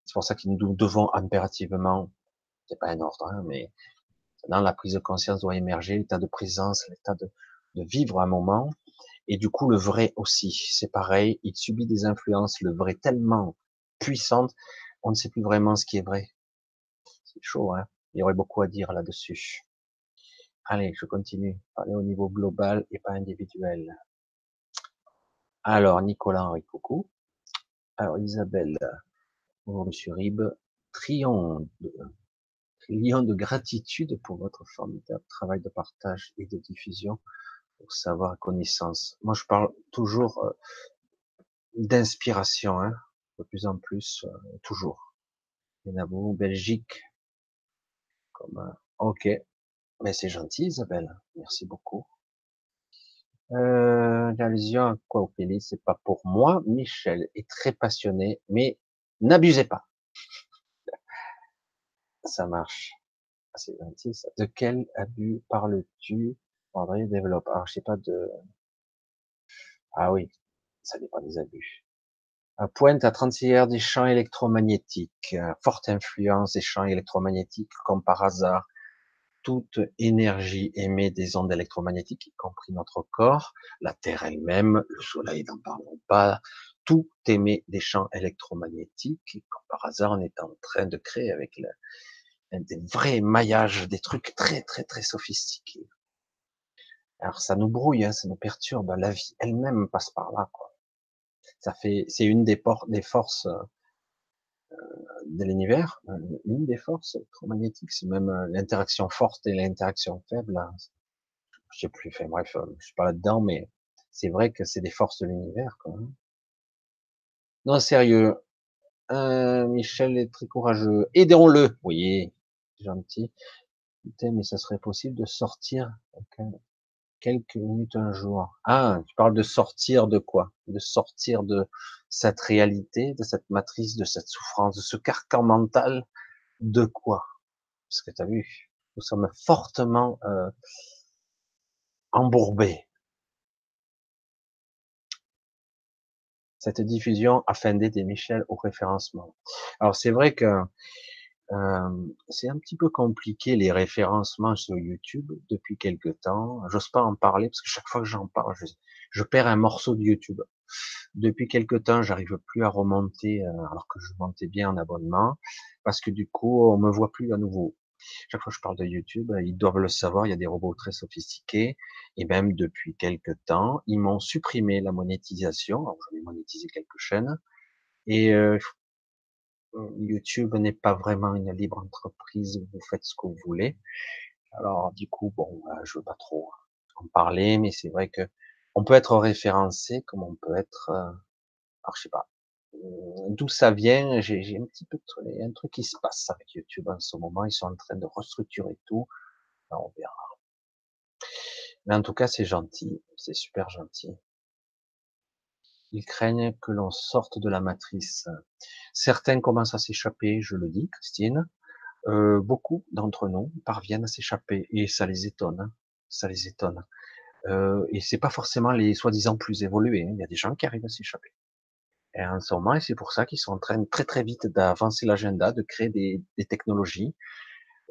c'est pour ça que nous devons impérativement, c'est pas un ordre, hein, mais dans la prise de conscience doit émerger l'état de présence, l'état de, de vivre un moment, et du coup le vrai aussi, c'est pareil, il subit des influences, le vrai tellement puissante, on ne sait plus vraiment ce qui est vrai. C'est chaud, hein il y aurait beaucoup à dire là-dessus. Allez, je continue. Parler au niveau global et pas individuel. Alors, Nicolas Henri, coucou. Alors, Isabelle, bonjour Monsieur Rib. Triant de, de gratitude pour votre formidable travail de partage et de diffusion pour savoir connaissance. Moi, je parle toujours euh, d'inspiration, hein, de plus en plus, euh, toujours. Il y en a vous, Belgique, comme, euh, ok, mais c'est gentil, Isabelle. Merci beaucoup. Euh, l'allusion à quoi c'est pas pour moi. Michel est très passionné, mais n'abusez pas. Ça marche. Ah, c'est gentil, ça. De quel abus parles-tu? André développe. Alors, je sais pas de, ah oui, ça dépend des abus. Pointe à 36 heures des champs électromagnétiques, forte influence des champs électromagnétiques, comme par hasard, toute énergie émet des ondes électromagnétiques, y compris notre corps, la Terre elle-même, le Soleil, n'en parlons pas, tout émet des champs électromagnétiques, comme par hasard on est en train de créer avec des vrais maillages, des trucs très très très sophistiqués. Alors ça nous brouille, hein, ça nous perturbe. La vie elle-même passe par là. Quoi. Ça fait, c'est une des, des forces euh, de l'univers, euh, une des forces électromagnétiques, c'est même euh, l'interaction forte et l'interaction faible. Hein. Je sais plus, enfin bref, je suis pas là-dedans, mais c'est vrai que c'est des forces de l'univers. Hein. Non, sérieux, euh, Michel est très courageux. Aidons-le. Oui, gentil. Putain, mais ça serait possible de sortir quelques minutes un jour. Ah, tu parles de sortir de quoi? De sortir de cette réalité, de cette matrice, de cette souffrance, de ce carcan mental. De quoi? Parce que tu as vu, nous sommes fortement euh, embourbés. Cette diffusion afin d'aider Michel au référencement. Alors c'est vrai que c'est un petit peu compliqué les référencements sur YouTube depuis quelque temps. J'ose pas en parler parce que chaque fois que j'en parle, je, perds un morceau de YouTube. Depuis quelque temps, j'arrive plus à remonter euh, alors que je montais bien en abonnement parce que du coup, on me voit plus à nouveau. Chaque fois que je parle de YouTube, ils doivent le savoir, il y a des robots très sophistiqués et même depuis quelque temps, ils m'ont supprimé la monétisation. Alors, j'avais monétisé quelques chaînes et euh, YouTube n'est pas vraiment une libre entreprise, vous faites ce que vous voulez. Alors du coup, bon, bah, je veux pas trop en parler, mais c'est vrai que on peut être référencé comme on peut être, euh, alors je sais pas, mmh, d'où ça vient. J'ai un petit peu de, un truc qui se passe avec YouTube en ce moment. Ils sont en train de restructurer tout. on verra. Mais en tout cas, c'est gentil, c'est super gentil. Ils craignent que l'on sorte de la matrice. Certains commencent à s'échapper, je le dis, Christine. Euh, beaucoup d'entre nous parviennent à s'échapper et ça les étonne. Hein. Ça les étonne. Euh, et c'est pas forcément les soi-disant plus évolués. Hein. Il y a des gens qui arrivent à s'échapper. Et en ce moment, c'est pour ça qu'ils sont en train très très vite d'avancer l'agenda, de créer des, des technologies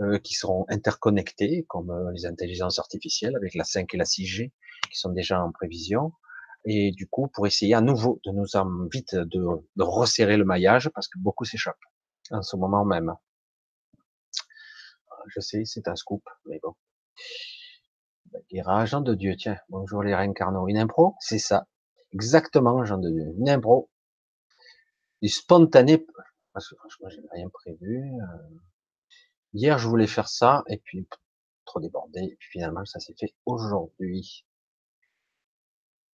euh, qui seront interconnectées, comme euh, les intelligences artificielles avec la 5 et la 6G, qui sont déjà en prévision, et du coup pour essayer à nouveau de nous vite de, resserrer le maillage parce que beaucoup s'échappent en ce moment même. Je sais, c'est un scoop, mais bon. Guéra, Jean de Dieu, tiens, bonjour les réincarnaux. Une impro, c'est ça. Exactement, Jean de Dieu. Une impro. Du spontané, parce que franchement, j'ai rien prévu. Euh. Hier, je voulais faire ça, et puis, trop débordé, et puis finalement, ça s'est fait aujourd'hui.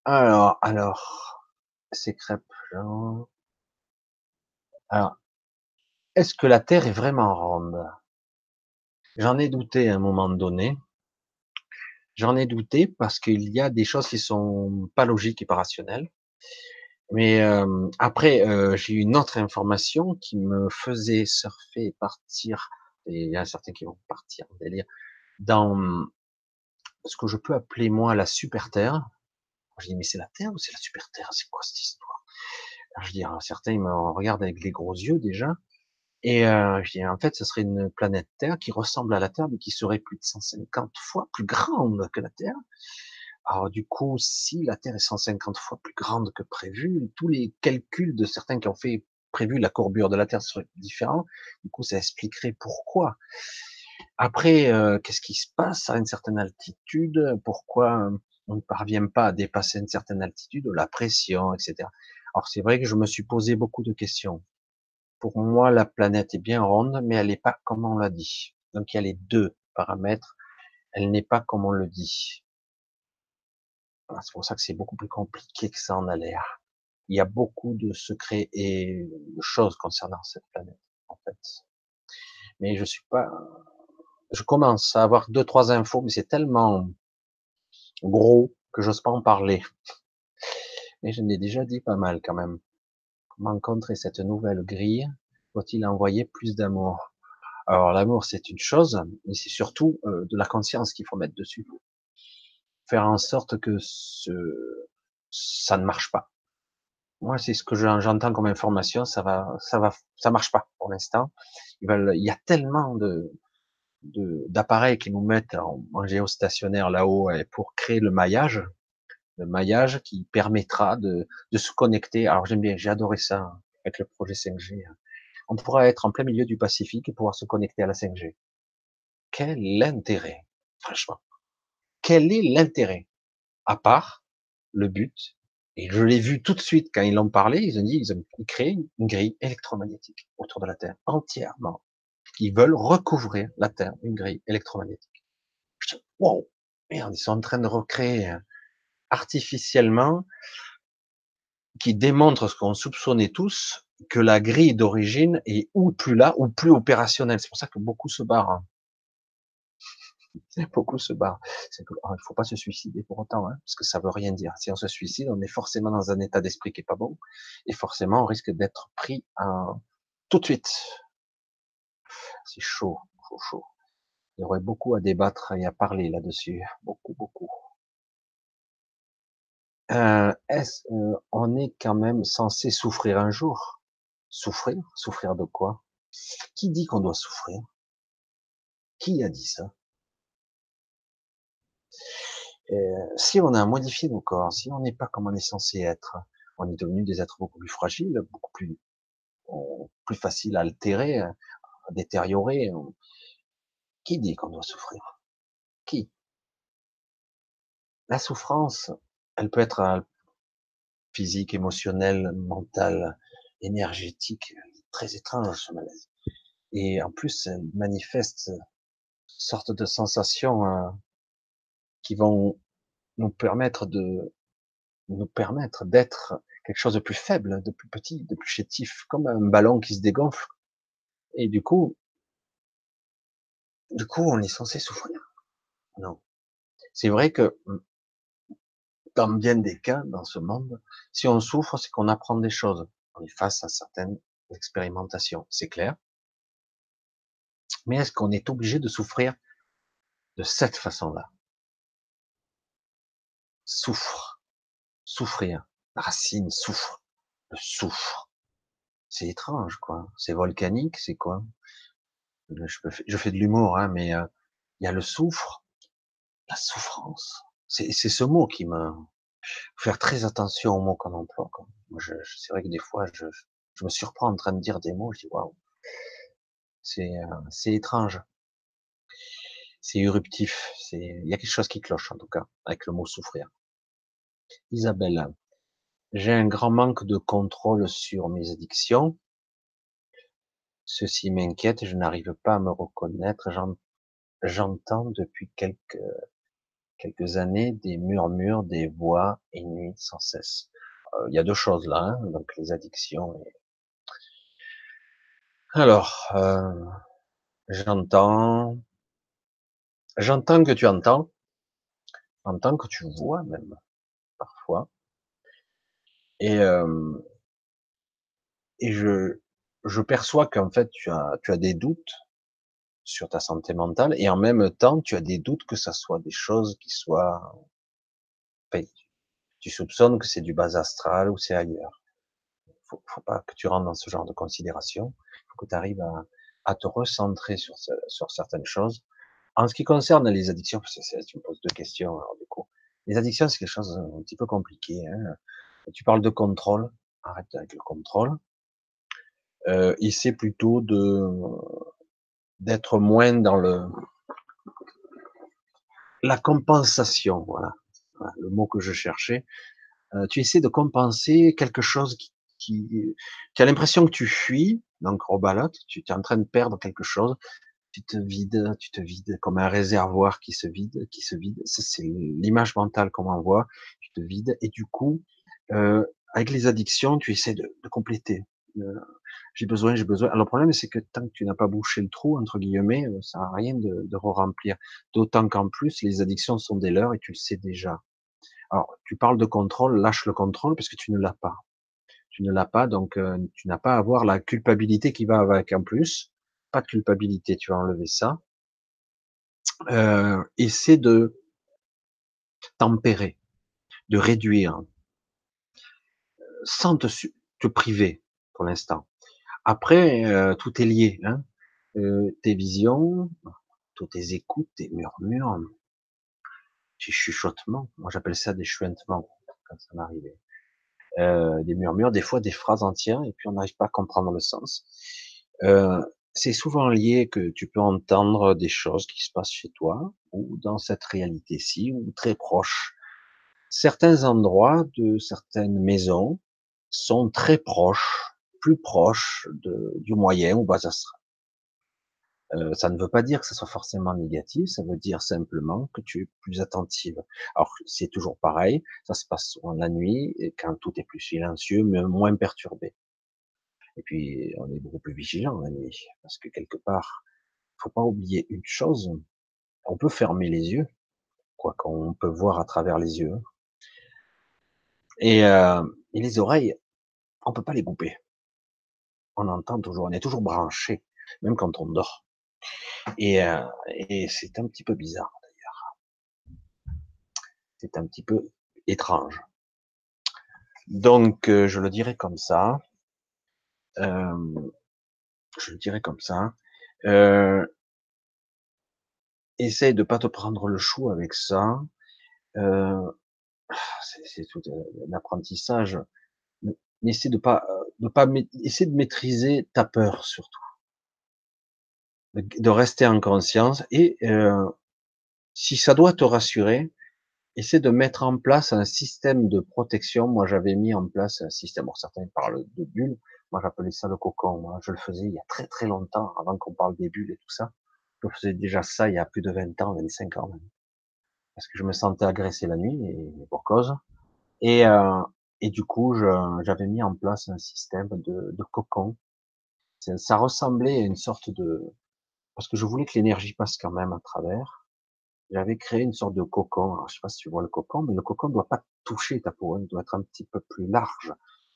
Alors, alors, ces crêpes, genre. Alors, est-ce que la Terre est vraiment ronde? J'en ai douté à un moment donné. J'en ai douté parce qu'il y a des choses qui sont pas logiques et pas rationnelles. Mais euh, après, euh, j'ai eu une autre information qui me faisait surfer et partir, et il y a certains qui vont partir délire, dans ce que je peux appeler moi la super Terre, je dis, mais c'est la Terre ou c'est la super Terre C'est quoi cette histoire? Je dis, certains ils me regardent avec les gros yeux déjà. Et euh, je dis, en fait, ce serait une planète Terre qui ressemble à la Terre, mais qui serait plus de 150 fois plus grande que la Terre. Alors du coup, si la Terre est 150 fois plus grande que prévu, tous les calculs de certains qui ont fait prévu la courbure de la Terre seraient différents. Du coup, ça expliquerait pourquoi. Après, euh, qu'est-ce qui se passe à une certaine altitude? Pourquoi on ne parvient pas à dépasser une certaine altitude, la pression, etc. Alors c'est vrai que je me suis posé beaucoup de questions. Pour moi, la planète est bien ronde, mais elle n'est pas comme on l'a dit. Donc il y a les deux paramètres. Elle n'est pas comme on le dit. C'est pour ça que c'est beaucoup plus compliqué que ça en a l'air. Il y a beaucoup de secrets et de choses concernant cette planète, en fait. Mais je suis pas, je commence à avoir deux, trois infos, mais c'est tellement gros que j'ose pas en parler. Mais je n'ai déjà dit pas mal quand même. Comment contrer cette nouvelle grille? Faut-il envoyer plus d'amour? Alors l'amour c'est une chose, mais c'est surtout euh, de la conscience qu'il faut mettre dessus. Faire en sorte que ce... ça ne marche pas. Moi c'est ce que j'entends comme information, ça va, ça va, ça marche pas pour l'instant. Il y a tellement de, d'appareils qui nous mettent en, géostationnaire là-haut pour créer le maillage, le maillage qui permettra de, de se connecter. Alors j'aime bien, j'ai adoré ça avec le projet 5G. On pourra être en plein milieu du Pacifique et pouvoir se connecter à la 5G. Quel intérêt, franchement Quel est l'intérêt? À part le but, et je l'ai vu tout de suite quand ils l'ont parlé, ils ont dit ils ont créé une grille électromagnétique autour de la Terre, entièrement. Ils veulent recouvrir la Terre une grille électromagnétique. Wow, merde, ils sont en train de recréer euh, artificiellement qui démontre ce qu'on soupçonnait tous, que la grille d'origine est ou plus là, ou plus opérationnelle. C'est pour ça que beaucoup se barrent. Hein. <laughs> Beaucoup se barrent. Oh, il faut pas se suicider pour autant, hein, parce que ça veut rien dire. Si on se suicide, on est forcément dans un état d'esprit qui est pas bon, et forcément on risque d'être pris tout de suite. C'est chaud, chaud, chaud. Il y aurait beaucoup à débattre et à parler là-dessus. Beaucoup, beaucoup. Euh, est-ce, euh, on est quand même censé souffrir un jour? Souffrir? Souffrir de quoi? Qui dit qu'on doit souffrir? Qui a dit ça? Euh, si on a modifié nos corps, si on n'est pas comme on est censé être, on est devenu des êtres beaucoup plus fragiles, beaucoup plus, plus faciles à altérer, à détériorer. Qui dit qu'on doit souffrir? Qui? La souffrance, elle peut être physique, émotionnelle, mentale, énergétique, très étrange ce malaise. Et en plus, elle manifeste une sorte de sensations euh, qui vont nous permettre de nous permettre d'être quelque chose de plus faible, de plus petit, de plus chétif, comme un ballon qui se dégonfle. Et du coup, du coup, on est censé souffrir. Non. C'est vrai que dans bien des cas, dans ce monde, si on souffre, c'est qu'on apprend des choses. On est face à certaines expérimentations, c'est clair. Mais est-ce qu'on est obligé de souffrir de cette façon-là? Souffre, souffrir, racine souffre, le souffre. C'est étrange, quoi. C'est volcanique, c'est quoi? Je, fais de l'humour, hein, mais euh, il y a le souffre, la souffrance. C'est ce mot qui me faire très attention aux mots qu'on emploie. Moi, je, c'est vrai que des fois, je, me surprends en train de dire des mots. Je dis waouh, c'est euh, étrange, c'est éruptif. Il y a quelque chose qui cloche en tout cas avec le mot souffrir. Isabelle, j'ai un grand manque de contrôle sur mes addictions. Ceci m'inquiète, je n'arrive pas à me reconnaître. J'entends depuis quelques quelques années des murmures, des voix et nuit sans cesse. Euh, il y a deux choses là, hein, donc les addictions. Et... Alors, euh, j'entends, j'entends que tu entends, j'entends que tu vois même parfois, et euh, et je je perçois qu'en fait tu as tu as des doutes sur ta santé mentale et en même temps tu as des doutes que ça soit des choses qui soient tu soupçonnes que c'est du bas astral ou c'est ailleurs. Faut, faut pas que tu rentres dans ce genre de considération. Faut que tu arrives à, à, te recentrer sur, sur certaines choses. En ce qui concerne les addictions parce que tu me poses deux questions alors du coup. Les addictions c'est quelque chose un petit peu compliqué hein. Tu parles de contrôle arrête avec le contrôle euh, c'est plutôt de d'être moins dans le la compensation, voilà, le mot que je cherchais. Euh, tu essaies de compenser quelque chose qui, qui tu as l'impression que tu fuis, donc rebalote, tu es en train de perdre quelque chose, tu te vides, tu te vides comme un réservoir qui se vide, qui se vide. C'est l'image mentale qu'on envoie. Tu te vides et du coup, euh, avec les addictions, tu essaies de, de compléter. Euh, j'ai besoin, j'ai besoin. Alors le problème, c'est que tant que tu n'as pas bouché le trou, entre guillemets, ça n'a rien de, de re-remplir. D'autant qu'en plus, les addictions sont des leurs et tu le sais déjà. Alors, tu parles de contrôle, lâche le contrôle parce que tu ne l'as pas. Tu ne l'as pas, donc euh, tu n'as pas à avoir la culpabilité qui va avec en plus. Pas de culpabilité, tu vas enlever ça. Euh, essaie de tempérer, de réduire, sans te, te priver pour l'instant. Après, euh, tout est lié. Hein. Euh, tes visions, toutes tes écoutes, tes murmures, tes chuchotements. Moi, j'appelle ça des chuintements quand ça m'arrivait. Euh, des murmures, des fois des phrases entières, et puis on n'arrive pas à comprendre le sens. Euh, c'est souvent lié que tu peux entendre des choses qui se passent chez toi ou dans cette réalité-ci ou très proche. Certains endroits de certaines maisons sont très proches, plus proches de, du moyen ou bas astral. Euh, ça ne veut pas dire que ce soit forcément négatif, ça veut dire simplement que tu es plus attentive. Alors c'est toujours pareil, ça se passe souvent la nuit, et quand tout est plus silencieux, mais moins perturbé. Et puis, on est beaucoup plus vigilant la nuit, parce que quelque part, faut pas oublier une chose, on peut fermer les yeux, quoi qu'on peut voir à travers les yeux, et, euh, et, les oreilles, on peut pas les couper. On entend toujours, on est toujours branché, même quand on dort. Et, euh, c'est un petit peu bizarre d'ailleurs. C'est un petit peu étrange. Donc, euh, je le dirais comme ça. Euh, je le dirais comme ça. Essaye de pas te prendre le chou avec ça. C'est tout un apprentissage. Essaie de pas, de pas, essaie de maîtriser ta peur surtout, de rester en conscience et euh, si ça doit te rassurer, essaie de mettre en place un système de protection. Moi, j'avais mis en place un système. Certains parlent de bulles. Moi, j'appelais ça le cocon. Moi, je le faisais il y a très très longtemps, avant qu'on parle des bulles et tout ça. Je faisais déjà ça il y a plus de 20 ans, 25 ans même. Parce que je me sentais agressé la nuit, et pour cause. Et, euh, et du coup, j'avais mis en place un système de, de cocon. Ça ressemblait à une sorte de... Parce que je voulais que l'énergie passe quand même à travers. J'avais créé une sorte de cocon. Alors, je sais pas si tu vois le cocon, mais le cocon ne doit pas toucher ta peau. Hein. Il doit être un petit peu plus large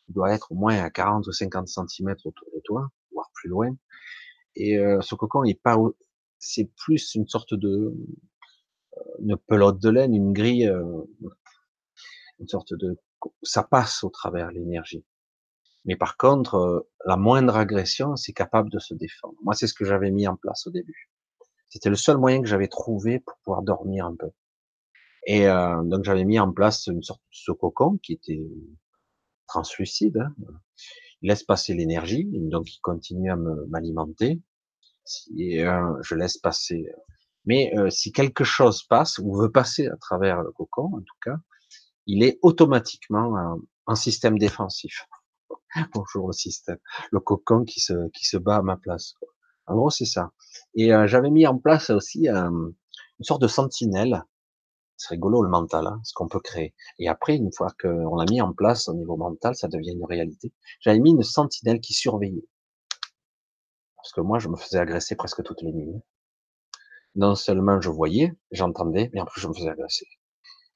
il doit être au moins à 40 ou 50 cm autour de toi, voire plus loin. Et euh, ce cocon est pas, c'est plus une sorte de euh, une pelote de laine, une grille, euh, une sorte de, ça passe au travers l'énergie. Mais par contre, la moindre agression, c'est capable de se défendre. Moi, c'est ce que j'avais mis en place au début. C'était le seul moyen que j'avais trouvé pour pouvoir dormir un peu. Et donc j'avais mis en place une sorte de ce cocon qui était translucide, hein. il laisse passer l'énergie, donc il continue à m'alimenter. Si euh, je laisse passer, mais euh, si quelque chose passe ou veut passer à travers le cocon, en tout cas, il est automatiquement un, système défensif. <laughs> Bonjour le système, le cocon qui se qui se bat à ma place. En gros, c'est ça. Et euh, j'avais mis en place aussi une sorte de sentinelle c'est rigolo le mental, hein, ce qu'on peut créer. Et après, une fois qu'on l'a mis en place au niveau mental, ça devient une réalité. J'avais mis une sentinelle qui surveillait. Parce que moi, je me faisais agresser presque toutes les nuits. Non seulement je voyais, j'entendais, mais en plus je me faisais agresser.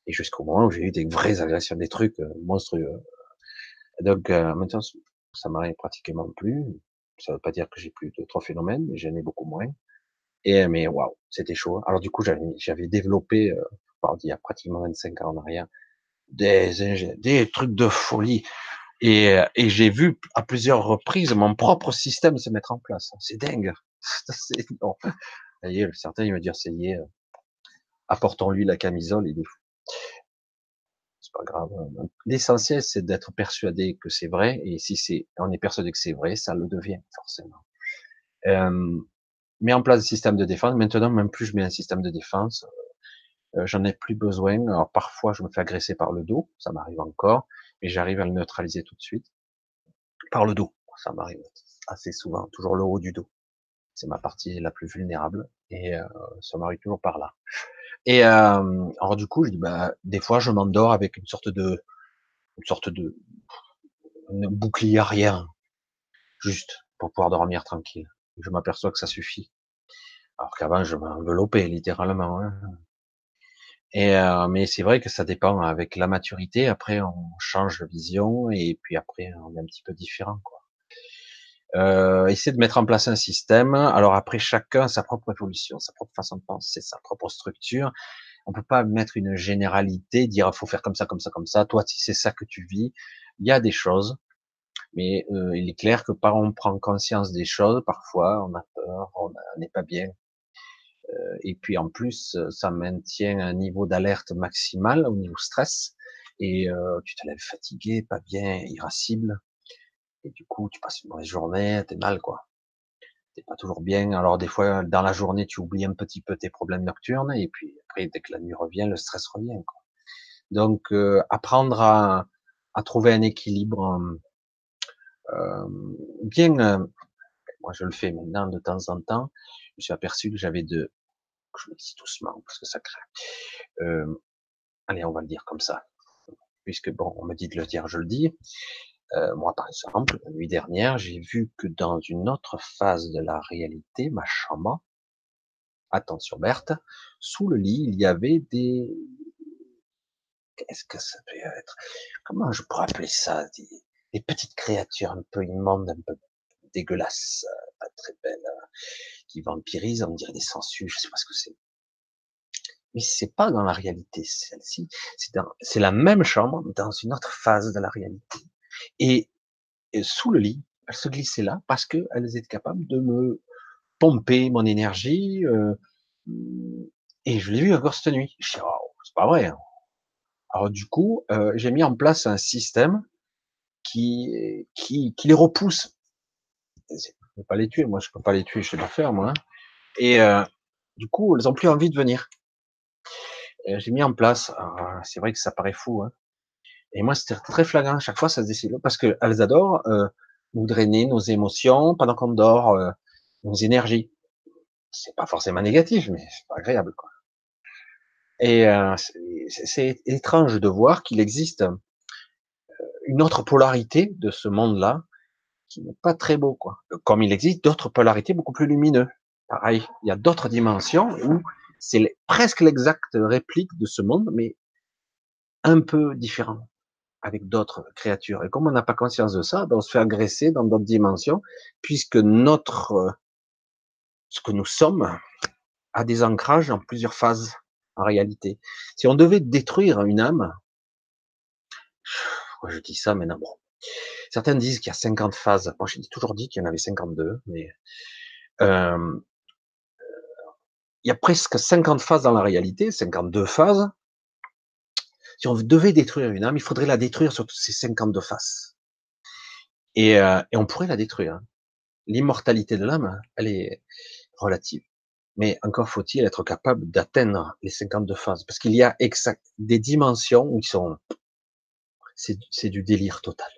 Et jusqu'au moment où j'ai eu des vraies agressions, des trucs euh, monstrueux. Donc euh, maintenant, ça m'arrive pratiquement plus. Ça veut pas dire que j'ai plus de trois phénomènes, mais j'en ai beaucoup moins. Et mais waouh, c'était chaud. Alors du coup, j'avais développé euh, il y a pratiquement 25 ans en arrière, des, des trucs de folie. Et, et j'ai vu à plusieurs reprises mon propre système se mettre en place. C'est dingue. <laughs> C'est non. certains ils me disent, c'est euh, apportons-lui la camisole, il est fou. Pas grave. L'essentiel, c'est d'être persuadé que c'est vrai. Et si c'est, on est persuadé que c'est vrai, ça le devient forcément. Euh, mets en place un système de défense. Maintenant, même plus je mets un système de défense, euh, j'en ai plus besoin. Alors parfois, je me fais agresser par le dos, ça m'arrive encore, mais j'arrive à le neutraliser tout de suite. Par le dos, ça m'arrive assez souvent, toujours le haut du dos. C'est ma partie la plus vulnérable et euh, ça m'arrive toujours par là. Et euh, alors du coup, je dis bah des fois je m'endors avec une sorte de une sorte de bouclier arrière, juste pour pouvoir dormir tranquille. Je m'aperçois que ça suffit. Alors qu'avant je m'enveloppais littéralement. Hein. Et euh, mais c'est vrai que ça dépend avec la maturité. Après, on change de vision et puis après, on est un petit peu différent. Quoi. Euh, essayer de mettre en place un système. Alors après, chacun sa propre évolution, sa propre façon de penser, sa propre structure. On peut pas mettre une généralité, dire faut faire comme ça, comme ça, comme ça. Toi, si c'est ça que tu vis, il y a des choses, mais euh, il est clair que par on prend conscience des choses, parfois on a peur, on n'est pas bien, euh, et puis en plus, ça maintient un niveau d'alerte maximal au niveau stress. Et euh, tu te lèves fatigué, pas bien, irascible. Et du coup, tu passes une mauvaise journée, t'es mal, quoi. t'es pas toujours bien. Alors des fois, dans la journée, tu oublies un petit peu tes problèmes nocturnes, et puis après, dès que la nuit revient, le stress revient. Quoi. Donc, euh, apprendre à, à, trouver un équilibre euh, bien. Euh, moi, je le fais maintenant de temps en temps. Je me suis aperçu que j'avais de, je le dis doucement parce que ça craint. Euh, allez, on va le dire comme ça, puisque bon, on me dit de le dire, je le dis. Euh, moi, par exemple, la nuit dernière, j'ai vu que dans une autre phase de la réalité, ma chambre, attention Berthe, sous le lit, il y avait des, qu'est-ce que ça peut être? Comment je pourrais appeler ça? Des, petites créatures un peu immondes, un peu dégueulasses, pas très belles, qui vampirisent, on dirait des sangsues, je sais pas ce que c'est. Mais c'est pas dans la réalité, celle-ci. C'est la même chambre dans une autre phase de la réalité. Et, sous le lit, elles se glissaient là parce qu'elles étaient capables de me pomper mon énergie. Euh, et je l'ai vu encore cette nuit. Je dis, oh, c'est pas vrai. Hein. Alors du coup, euh, j'ai mis en place un système qui, qui, qui les repousse. Je peux pas les tuer, moi je peux pas les tuer, je sais pas faire moi. Hein. Et euh, du coup, elles ont plus envie de venir. J'ai mis en place, c'est vrai que ça paraît fou, hein, et moi, c'était très flagrant. Chaque fois, ça se décide parce qu'elles adorent euh, nous drainer nos émotions pendant qu'on dort, euh, nos énergies. C'est pas forcément négatif, mais c'est pas agréable, quoi. Et euh, c'est étrange de voir qu'il existe euh, une autre polarité de ce monde-là qui n'est pas très beau, quoi. Comme il existe d'autres polarités beaucoup plus lumineux. Pareil, il y a d'autres dimensions où c'est presque l'exacte réplique de ce monde, mais un peu différent avec d'autres créatures. Et comme on n'a pas conscience de ça, ben on se fait agresser dans d'autres dimensions, puisque notre, euh, ce que nous sommes, a des ancrages en plusieurs phases en réalité. Si on devait détruire une âme, je dis ça maintenant, bon. Certains disent qu'il y a 50 phases. Moi, j'ai toujours dit qu'il y en avait 52, mais euh, il y a presque 50 phases dans la réalité, 52 phases, si on devait détruire une âme, il faudrait la détruire sur ces 52 faces. Et, euh, et on pourrait la détruire. L'immortalité de l'âme, elle est relative. Mais encore faut-il être capable d'atteindre les 52 phases. Parce qu'il y a exact, des dimensions où ils sont, c'est du délire total.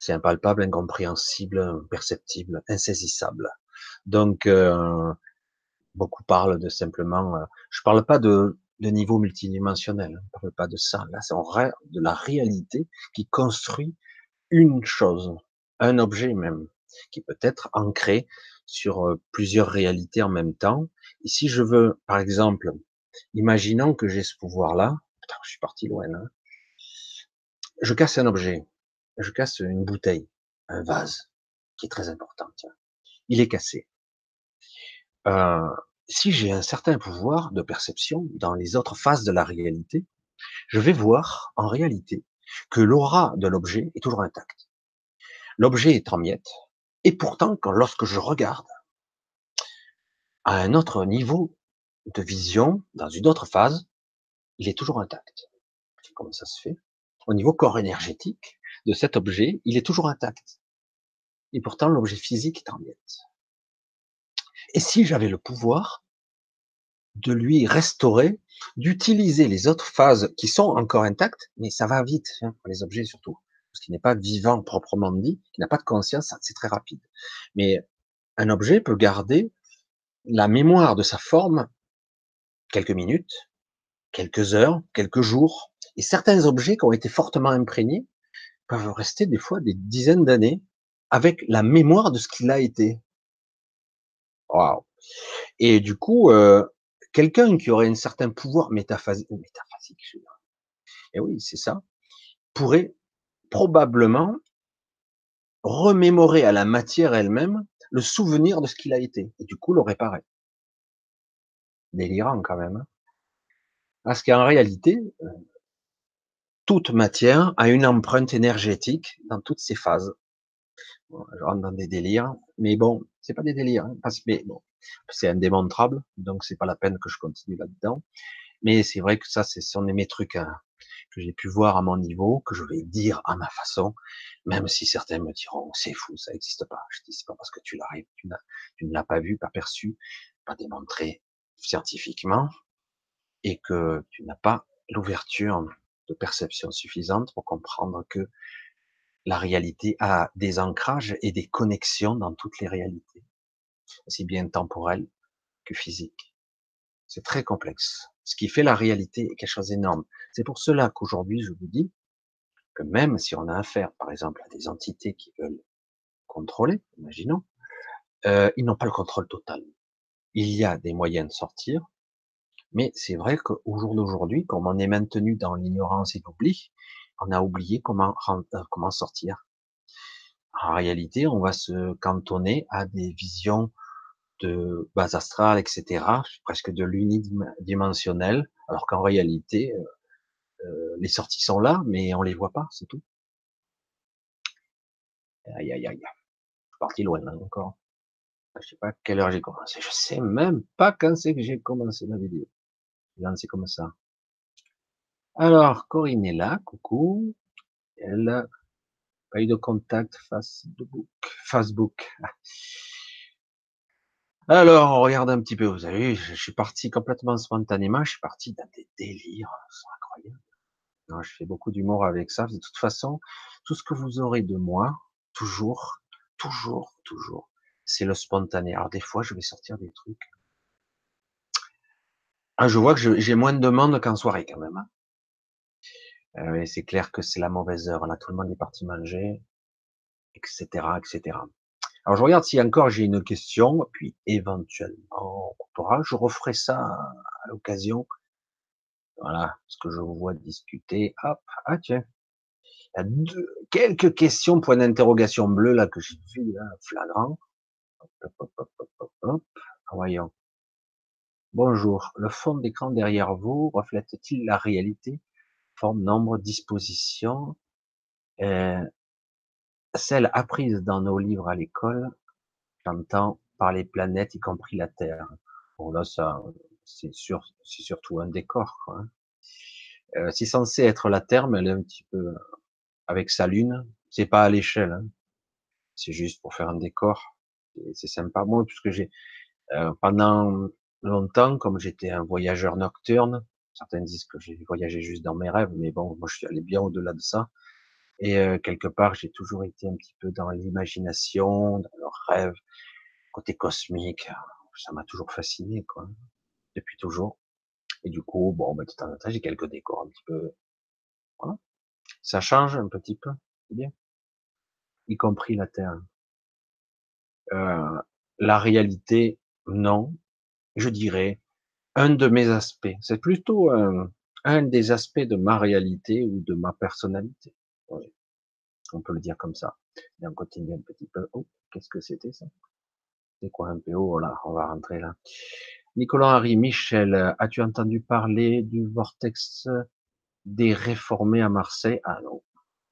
C'est impalpable, incompréhensible, imperceptible, insaisissable. Donc, euh, beaucoup parlent de simplement, euh, je parle pas de de niveau multidimensionnel. On ne parle pas de ça. Là, c'est de la réalité qui construit une chose, un objet même, qui peut être ancré sur euh, plusieurs réalités en même temps. Et si je veux, par exemple, imaginons que j'ai ce pouvoir-là, je suis parti loin, hein. je casse un objet, je casse une bouteille, un vase, qui est très important, tiens. Il est cassé. Euh, si j'ai un certain pouvoir de perception dans les autres phases de la réalité, je vais voir en réalité que l'aura de l'objet est toujours intacte. L'objet est en miettes, et pourtant, quand, lorsque je regarde à un autre niveau de vision, dans une autre phase, il est toujours intact. Comment ça se fait? Au niveau corps énergétique de cet objet, il est toujours intact. Et pourtant, l'objet physique est en miettes. Et si j'avais le pouvoir de lui restaurer, d'utiliser les autres phases qui sont encore intactes, mais ça va vite, hein, les objets surtout, parce qu'il n'est pas vivant proprement dit, il n'a pas de conscience, c'est très rapide. Mais un objet peut garder la mémoire de sa forme quelques minutes, quelques heures, quelques jours, et certains objets qui ont été fortement imprégnés peuvent rester des fois des dizaines d'années avec la mémoire de ce qu'il a été. Et du coup, euh, quelqu'un qui aurait un certain pouvoir métaphasique, métaphasique et oui, c'est ça, pourrait probablement remémorer à la matière elle-même le souvenir de ce qu'il a été, et du coup le réparer. Délirant quand même. Hein. Parce qu'en réalité, euh, toute matière a une empreinte énergétique dans toutes ses phases je rentre dans des délires, mais bon, c'est pas des délires, hein, parce que bon, c'est indémontrable, donc c'est pas la peine que je continue là-dedans. Mais c'est vrai que ça, c'est sont mes trucs hein, que j'ai pu voir à mon niveau, que je vais dire à ma façon, même si certains me diront c'est fou, ça n'existe pas. Je dis c'est pas parce que tu l'arrives, tu, tu ne l'as pas vu, pas perçu, pas démontré scientifiquement, et que tu n'as pas l'ouverture de perception suffisante pour comprendre que la réalité a des ancrages et des connexions dans toutes les réalités, aussi bien temporelles que physiques. C'est très complexe. Ce qui fait la réalité est quelque chose d'énorme. C'est pour cela qu'aujourd'hui, je vous dis que même si on a affaire, par exemple, à des entités qui veulent contrôler, imaginons, euh, ils n'ont pas le contrôle total. Il y a des moyens de sortir, mais c'est vrai qu'au jour d'aujourd'hui, comme on est maintenu dans l'ignorance et l'oubli, on a oublié comment, euh, comment sortir. En réalité, on va se cantonner à des visions de base astrale, etc., presque de l'unidimensionnel, alors qu'en réalité, euh, euh, les sorties sont là, mais on les voit pas, c'est tout. Aïe, aïe, aïe. Parti loin, là, encore. Je sais pas quelle heure j'ai commencé. Je sais même pas quand c'est que j'ai commencé ma vidéo. C'est comme ça. Alors, Corinne est là, coucou. Elle a pas eu de contact Facebook. Alors, on regarde un petit peu. Vous avez vu, je suis parti complètement spontanément. Je suis parti dans des délires. C'est incroyable. Non, je fais beaucoup d'humour avec ça. De toute façon, tout ce que vous aurez de moi, toujours, toujours, toujours, c'est le spontané. Alors, des fois, je vais sortir des trucs. Ah, je vois que j'ai moins de demandes qu'en soirée, quand même. Hein. Euh, c'est clair que c'est la mauvaise heure. Là, tout le monde est parti manger, etc., etc. Alors, je regarde si encore j'ai une question, puis éventuellement, on pourra, je referai ça à l'occasion. Voilà, ce que je vois discuter. Hop, ah tiens, il y a deux, quelques questions, point d'interrogation bleu là que j'ai vu là, flagrant. Hop, hop, hop, hop, hop, hop. Voyons. Bonjour. Le fond d'écran derrière vous reflète-t-il la réalité? Nombre, disposition, euh, celle apprise dans nos livres à l'école, j'entends par les planètes, y compris la Terre. Bon là, ça, c'est sûr, c'est surtout un décor. Quoi. Hein. Euh, c'est censé être la Terre, mais elle est un petit peu avec sa lune. C'est pas à l'échelle. Hein. C'est juste pour faire un décor. C'est sympa. Moi, puisque j'ai euh, pendant longtemps, comme j'étais un voyageur nocturne, Certains disent que j'ai voyagé juste dans mes rêves, mais bon, moi je suis allé bien au-delà de ça. Et euh, quelque part, j'ai toujours été un petit peu dans l'imagination, dans le rêve, côté cosmique. Ça m'a toujours fasciné, quoi, depuis toujours. Et du coup, bon, ben, de temps en temps, j'ai quelques décors un petit peu. Voilà. Ça change un petit peu, bien. Y compris la Terre. Euh, la réalité, non. Je dirais, un de mes aspects. C'est plutôt un, un, des aspects de ma réalité ou de ma personnalité. On peut le dire comme ça. Et on continue un petit peu. Oh, qu'est-ce que c'était ça? C'est quoi un PO Voilà, on va rentrer là. Nicolas Harry, Michel, as-tu entendu parler du vortex des réformés à Marseille? Ah non,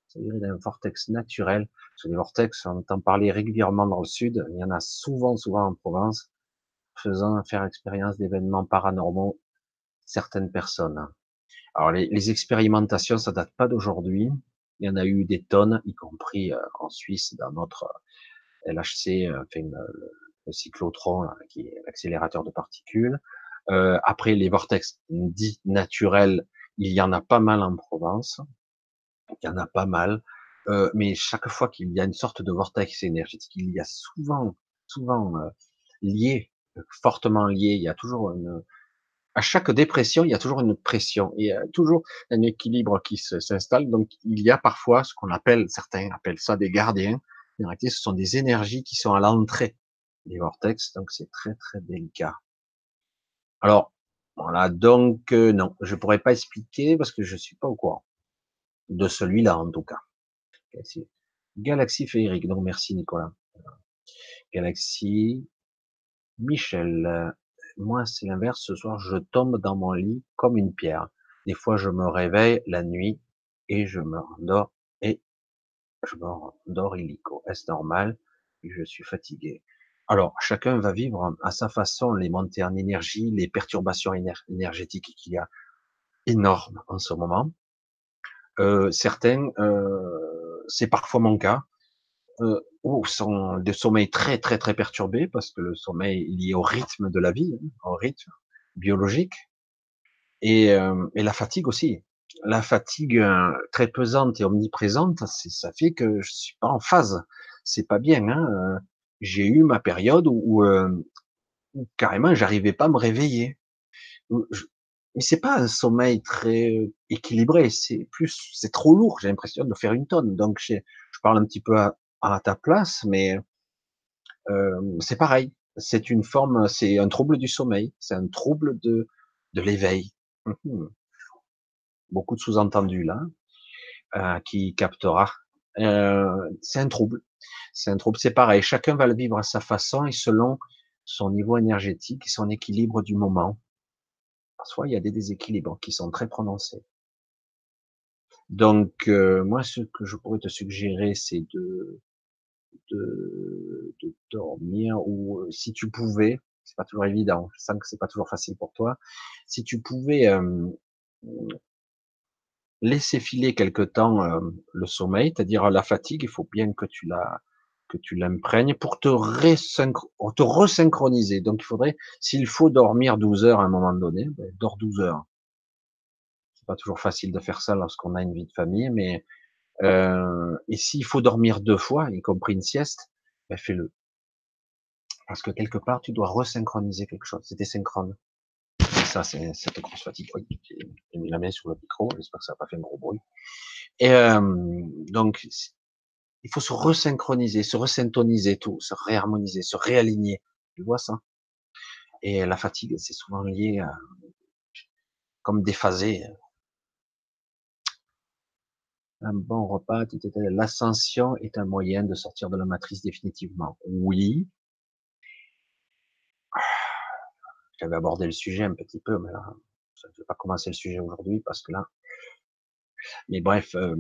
c'est un vortex naturel. Parce les vortex, on entend parler régulièrement dans le sud. Il y en a souvent, souvent en Provence faisant faire expérience d'événements paranormaux certaines personnes. Alors les, expérimentations, ça date pas d'aujourd'hui. Il y en a eu des tonnes, y compris euh, en Suisse, dans notre euh, LHC, euh, enfin, le, cyclotron, qui est l'accélérateur de particules. Euh, après, les vortex dits naturels, il y en a pas mal en Provence. Il y en a pas mal. Euh, mais chaque fois qu'il y a une sorte de vortex énergétique, il y a souvent, souvent lié fortement lié. Il y a toujours une, à chaque dépression, il y a toujours une pression. Il y a toujours un équilibre qui s'installe. Donc, il y a parfois ce qu'on appelle, certains appellent ça des gardiens. En réalité, ce sont des énergies qui sont à l'entrée des vortex. Donc, c'est très, très délicat. Alors, voilà. Donc, euh, non, je pourrais pas expliquer parce que je suis pas au courant de celui-là, en tout cas. Galaxie féerique. Donc, merci, Nicolas. Galaxie Michel, euh, moi c'est l'inverse, ce soir je tombe dans mon lit comme une pierre. Des fois je me réveille la nuit et je me rendors et je me rendors illico. Est-ce normal? Je suis fatigué. Alors chacun va vivre à sa façon les montées en énergie, les perturbations énergétiques qu'il y a énormes en ce moment. Euh, certains, euh, c'est parfois mon cas, euh, ou sont des sommeils très très très perturbés parce que le sommeil est lié au rythme de la vie, hein, au rythme biologique, et, euh, et la fatigue aussi. La fatigue euh, très pesante et omniprésente, ça fait que je suis pas en phase. C'est pas bien. Hein euh, J'ai eu ma période où, où, où carrément j'arrivais pas à me réveiller. Mais c'est pas un sommeil très équilibré. C'est plus, c'est trop lourd. J'ai l'impression de faire une tonne. Donc je, je parle un petit peu à, à ta place, mais euh, c'est pareil. C'est une forme, c'est un trouble du sommeil, c'est un trouble de de l'éveil. Mmh Beaucoup de sous-entendus là, euh, qui captera. Euh, c'est un trouble. C'est un trouble. C'est pareil. Chacun va le vivre à sa façon et selon son niveau énergétique et son équilibre du moment. Parfois, il y a des déséquilibres qui sont très prononcés. Donc, euh, moi, ce que je pourrais te suggérer, c'est de de, de, dormir ou si tu pouvais, c'est pas toujours évident, je sens que c'est pas toujours facile pour toi, si tu pouvais euh, laisser filer quelque temps le sommeil, c'est-à-dire la fatigue, il faut bien que tu la que tu l'imprègnes pour te, te resynchroniser. Donc il faudrait, s'il faut dormir 12 heures à un moment donné, ben, dors 12 heures. C'est pas toujours facile de faire ça lorsqu'on a une vie de famille, mais euh, et s'il faut dormir deux fois, y compris une sieste, ben fais-le. Parce que quelque part, tu dois resynchroniser quelque chose. C'était synchrone. Et ça, c'est cette grosse fatigue. Oui, j'ai mis la main sur le micro. J'espère que ça n'a pas fait un gros bruit. Et euh, donc, il faut se resynchroniser, se resyntoniser tout, se réharmoniser, se réaligner. Tu vois ça? Et la fatigue, c'est souvent lié à comme déphasé un bon repas, l'ascension est un moyen de sortir de la matrice définitivement. Oui. J'avais abordé le sujet un petit peu, mais je ne vais pas commencer le sujet aujourd'hui parce que là. Mais bref, euh,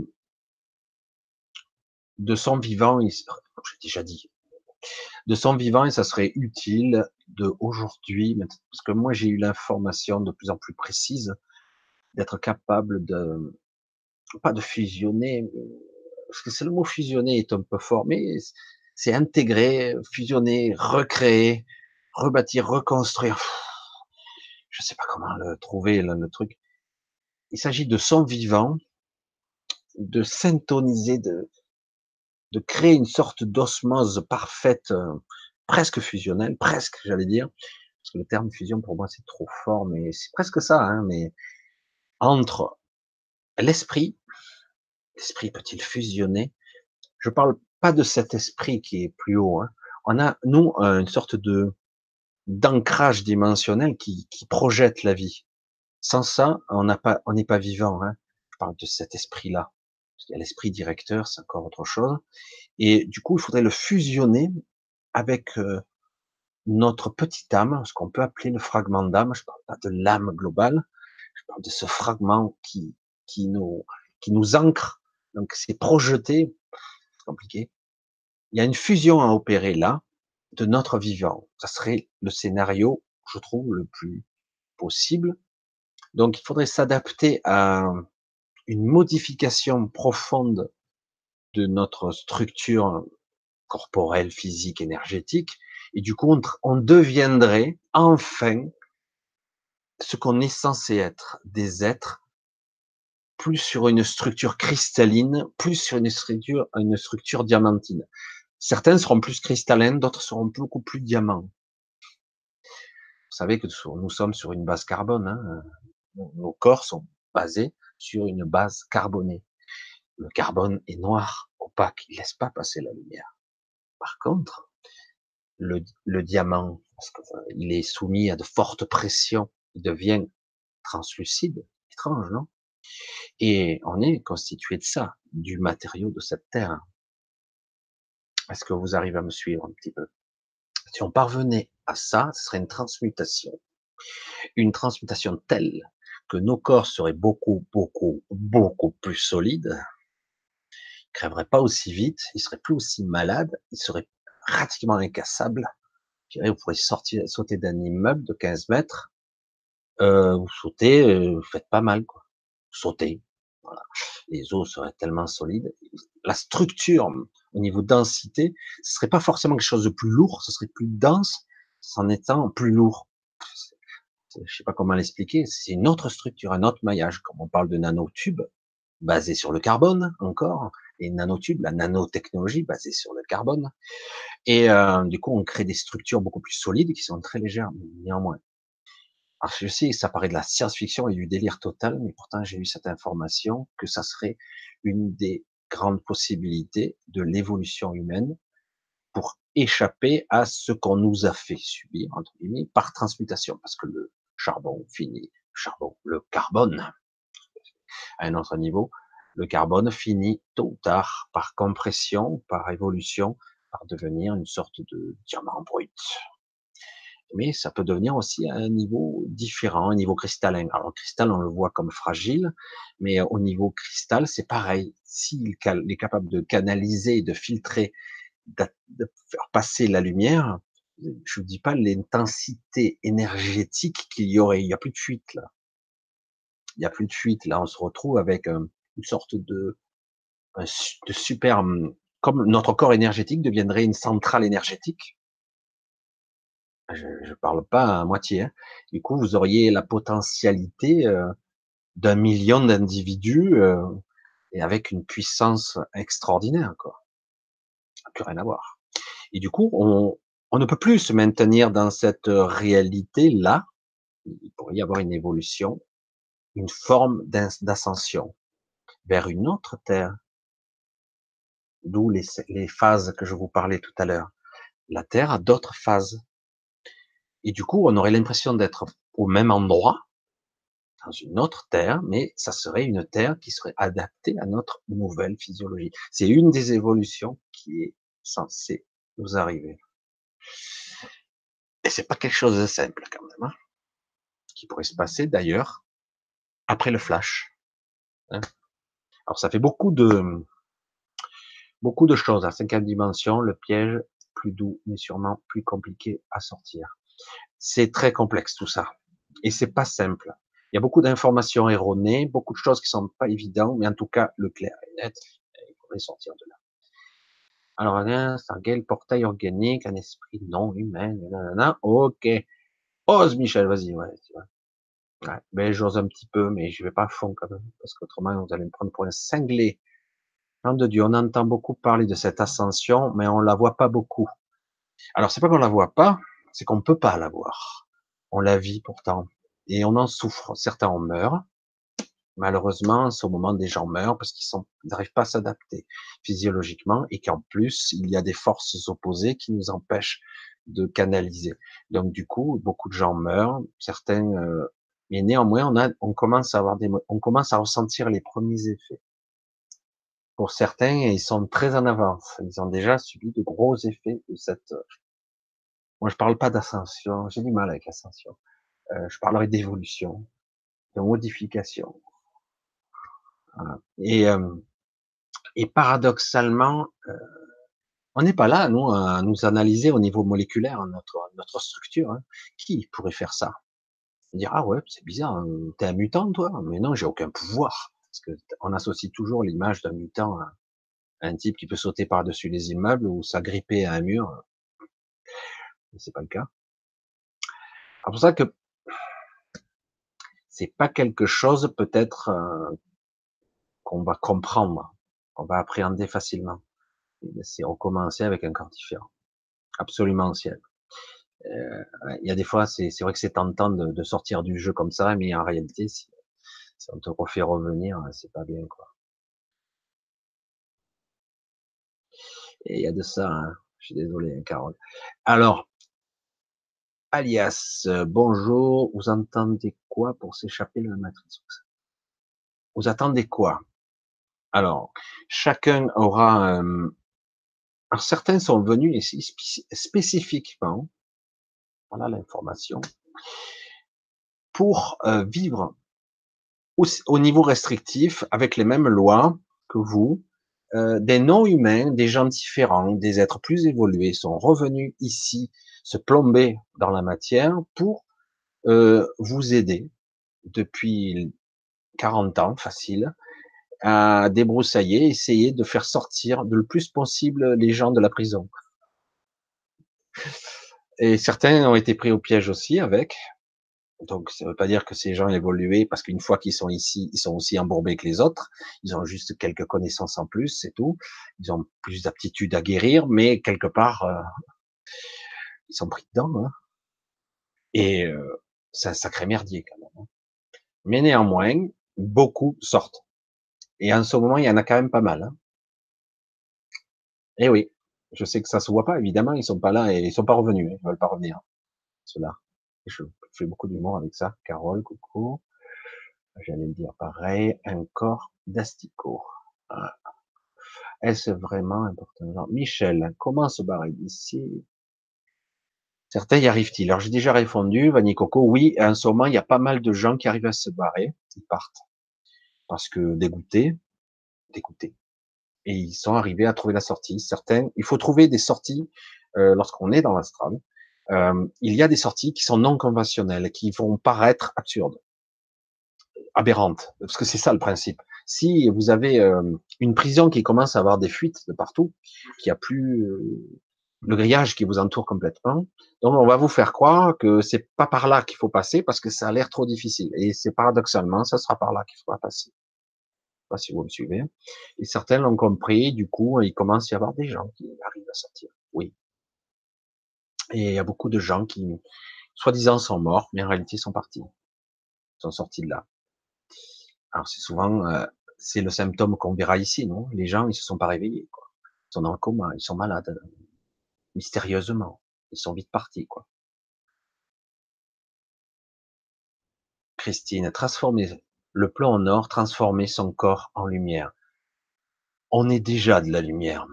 de son vivant, j'ai déjà dit, de son vivant, et ça serait utile de aujourd'hui, parce que moi j'ai eu l'information de plus en plus précise, d'être capable de, pas de fusionner, parce que c'est le mot fusionner est un peu fort, mais c'est intégrer, fusionner, recréer, rebâtir, reconstruire. Je sais pas comment le trouver, le truc. Il s'agit de son vivant, de syntoniser, de, de créer une sorte d'osmose parfaite, euh, presque fusionnelle, presque, j'allais dire, parce que le terme fusion pour moi c'est trop fort, mais c'est presque ça, hein, mais entre l'esprit, l'esprit peut-il fusionner? Je parle pas de cet esprit qui est plus haut. Hein. On a nous une sorte de d'ancrage dimensionnel qui, qui projette la vie. Sans ça, on n'a pas, on n'est pas vivant. Hein. Je parle de cet esprit-là. Il y a l'esprit directeur, c'est encore autre chose. Et du coup, il faudrait le fusionner avec euh, notre petite âme, ce qu'on peut appeler le fragment d'âme. Je parle pas de l'âme globale, je parle de ce fragment qui qui nous qui nous ancre. Donc c'est projeté, compliqué. Il y a une fusion à opérer là de notre vivant. Ça serait le scénario, je trouve, le plus possible. Donc il faudrait s'adapter à une modification profonde de notre structure corporelle, physique, énergétique, et du coup on, deviendrait enfin ce qu'on est censé être, des êtres plus sur une structure cristalline, plus sur une structure, diamantine. Certains seront plus cristallins, d'autres seront beaucoup plus diamants. Vous savez que nous sommes sur une base carbone. Hein. Nos corps sont basés sur une base carbonée. Le carbone est noir, opaque, il laisse pas passer la lumière. Par contre, le, le diamant, parce qu'il est soumis à de fortes pressions, il devient translucide. Étrange, non? Et on est constitué de ça, du matériau de cette terre. Est-ce que vous arrivez à me suivre un petit peu? Si on parvenait à ça, ce serait une transmutation. Une transmutation telle que nos corps seraient beaucoup, beaucoup, beaucoup plus solides. Ils crèveraient pas aussi vite, ils seraient plus aussi malades, ils seraient pratiquement incassables. Vous pourriez sortir, sauter d'un immeuble de 15 mètres, euh, vous sautez, euh, vous faites pas mal. Sautez. Voilà. Les os seraient tellement solides. La structure, au niveau densité, ce serait pas forcément quelque chose de plus lourd, ce serait plus dense, en étant plus lourd. Je sais pas comment l'expliquer. C'est une autre structure, un autre maillage. Comme on parle de nanotubes, basé sur le carbone encore, et nanotubes, la nanotechnologie basée sur le carbone. Et euh, du coup, on crée des structures beaucoup plus solides qui sont très légères, néanmoins. Alors je sais, ça paraît de la science-fiction et du délire total, mais pourtant j'ai eu cette information que ça serait une des grandes possibilités de l'évolution humaine pour échapper à ce qu'on nous a fait subir, entre guillemets, par transmutation, parce que le charbon finit, le charbon, le carbone, à un autre niveau, le carbone finit tôt ou tard par compression, par évolution, par devenir une sorte de diamant brut. Mais ça peut devenir aussi à un niveau différent, un niveau cristallin. Alors le cristal, on le voit comme fragile, mais au niveau cristal, c'est pareil. S'il est capable de canaliser, de filtrer, de faire passer la lumière, je ne dis pas l'intensité énergétique qu'il y aurait. Il n'y a plus de fuite là. Il n'y a plus de fuite. Là, on se retrouve avec une sorte de, de super, comme notre corps énergétique deviendrait une centrale énergétique. Je ne parle pas à moitié. Hein. Du coup, vous auriez la potentialité euh, d'un million d'individus euh, et avec une puissance extraordinaire. Quoi. Plus rien à voir. Et du coup, on, ne peut plus se maintenir dans cette réalité-là. Il pourrait y avoir une évolution, une forme d'ascension vers une autre terre. D'où les, phases que je vous parlais tout à l'heure. La terre a d'autres phases. Et du coup, on aurait l'impression d'être au même endroit, dans une autre terre, mais ça serait une terre qui serait adaptée à notre nouvelle physiologie. C'est une des évolutions qui est censée nous arriver. Et c'est pas quelque chose de simple quand même, hein, qui pourrait se passer d'ailleurs après le flash. Hein. Alors ça fait beaucoup de beaucoup de choses. À cinquième dimension, le piège plus doux, mais sûrement plus compliqué à sortir. C'est très complexe tout ça, et c'est pas simple. Il y a beaucoup d'informations erronées, beaucoup de choses qui sont pas évidentes, mais en tout cas le clair est net. Il faudrait sortir de là. Alors, un portail organique, un esprit non humain. Ok. Ose, Michel, vas-y, ouais, ben, j'ose un petit peu, mais je vais pas à fond quand même, parce qu'autrement, vous allez me prendre pour un cinglé. De Dieu, on entend beaucoup parler de cette ascension, mais on la voit pas beaucoup. Alors, c'est pas qu'on la voit pas, c'est qu'on peut pas la voir. On la vit pourtant. Et on en souffre. Certains en meurent, Malheureusement, c'est au moment des gens meurent parce qu'ils n'arrivent pas à s'adapter physiologiquement et qu'en plus, il y a des forces opposées qui nous empêchent de canaliser. Donc du coup, beaucoup de gens meurent, certains, euh, mais néanmoins, on, a, on commence à avoir des, on commence à ressentir les premiers effets. Pour certains, ils sont très en avance. Ils ont déjà subi de gros effets de cette. Moi, je parle pas d'ascension. J'ai du mal avec l'ascension. Euh, je parlerai d'évolution, de modification. Et, euh, et paradoxalement, euh, on n'est pas là, nous, à nous analyser au niveau moléculaire notre, notre structure. Hein. Qui pourrait faire ça? Dire ah ouais, c'est bizarre, hein, t'es un mutant toi? Mais non, j'ai aucun pouvoir. Parce que on associe toujours l'image d'un mutant à, un type qui peut sauter par-dessus les immeubles ou s'agripper à un mur. C'est pas le cas. C'est pour ça que c'est pas quelque chose peut-être euh, qu'on va comprendre, qu'on va appréhender facilement. C'est recommencer avec un corps différent, absolument ancien. Euh, il y a des fois, c'est vrai que c'est tentant de, sortir du jeu comme ça, mais en réalité, si, si on te refait revenir, c'est pas bien, quoi. Et il y a de ça, hein. je suis désolé, hein, Carole. Alors, alias, euh, bonjour, vous entendez quoi pour s'échapper de la matrice? Vous attendez quoi? Alors, chacun aura. Euh, alors certains sont venus ici spécifiquement, voilà l'information, pour euh, vivre au, niveau restrictif avec les mêmes lois que vous. Des non-humains, des gens différents, des êtres plus évolués sont revenus ici se plomber dans la matière pour vous aider depuis 40 ans, facile, à débroussailler, essayer de faire sortir de le plus possible les gens de la prison. Et certains ont été pris au piège aussi avec. Donc ça ne veut pas dire que ces gens évolué parce qu'une fois qu'ils sont ici, ils sont aussi embourbés que les autres. Ils ont juste quelques connaissances en plus, c'est tout. Ils ont plus d'aptitude à guérir, mais quelque part, euh, ils sont pris dedans. Hein. Et euh, c'est un sacré merdier quand même. Hein. Mais néanmoins, beaucoup sortent. Et en ce moment, il y en a quand même pas mal. Hein. Et eh oui, je sais que ça se voit pas, évidemment, ils sont pas là et ils sont pas revenus, hein, ils veulent pas revenir. Cela. Je fais beaucoup d'humour avec ça. Carole, coucou. J'allais me dire pareil, un corps d'asticot. Ah. Est-ce vraiment important? Michel, comment se barrer d'ici? Certains y arrivent-ils? Alors j'ai déjà répondu, Vanny Coco, oui, en ce moment, il y a pas mal de gens qui arrivent à se barrer, ils partent. Parce que dégoûtés, dégoûtés. Et ils sont arrivés à trouver la sortie. Certains, il faut trouver des sorties euh, lorsqu'on est dans l'astral. Euh, il y a des sorties qui sont non conventionnelles, qui vont paraître absurdes, aberrantes, parce que c'est ça le principe. Si vous avez euh, une prison qui commence à avoir des fuites de partout, qui a plus euh, le grillage qui vous entoure complètement. Donc, on va vous faire croire que c'est pas par là qu'il faut passer parce que ça a l'air trop difficile. Et c'est paradoxalement, ça sera par là qu'il faudra passer. Je sais pas si vous me suivez. Et certains l'ont compris. Du coup, il commence à y avoir des gens qui arrivent à sortir. Oui. Et il y a beaucoup de gens qui, soi-disant, sont morts, mais en réalité sont partis. Ils sont sortis de là. Alors, c'est souvent, euh, c'est le symptôme qu'on verra ici, non? Les gens, ils se sont pas réveillés, quoi. Ils sont dans le coma, ils sont malades mystérieusement. Ils sont vite partis, quoi. Christine, transformer le plan en or, transformer son corps en lumière. On est déjà de la lumière.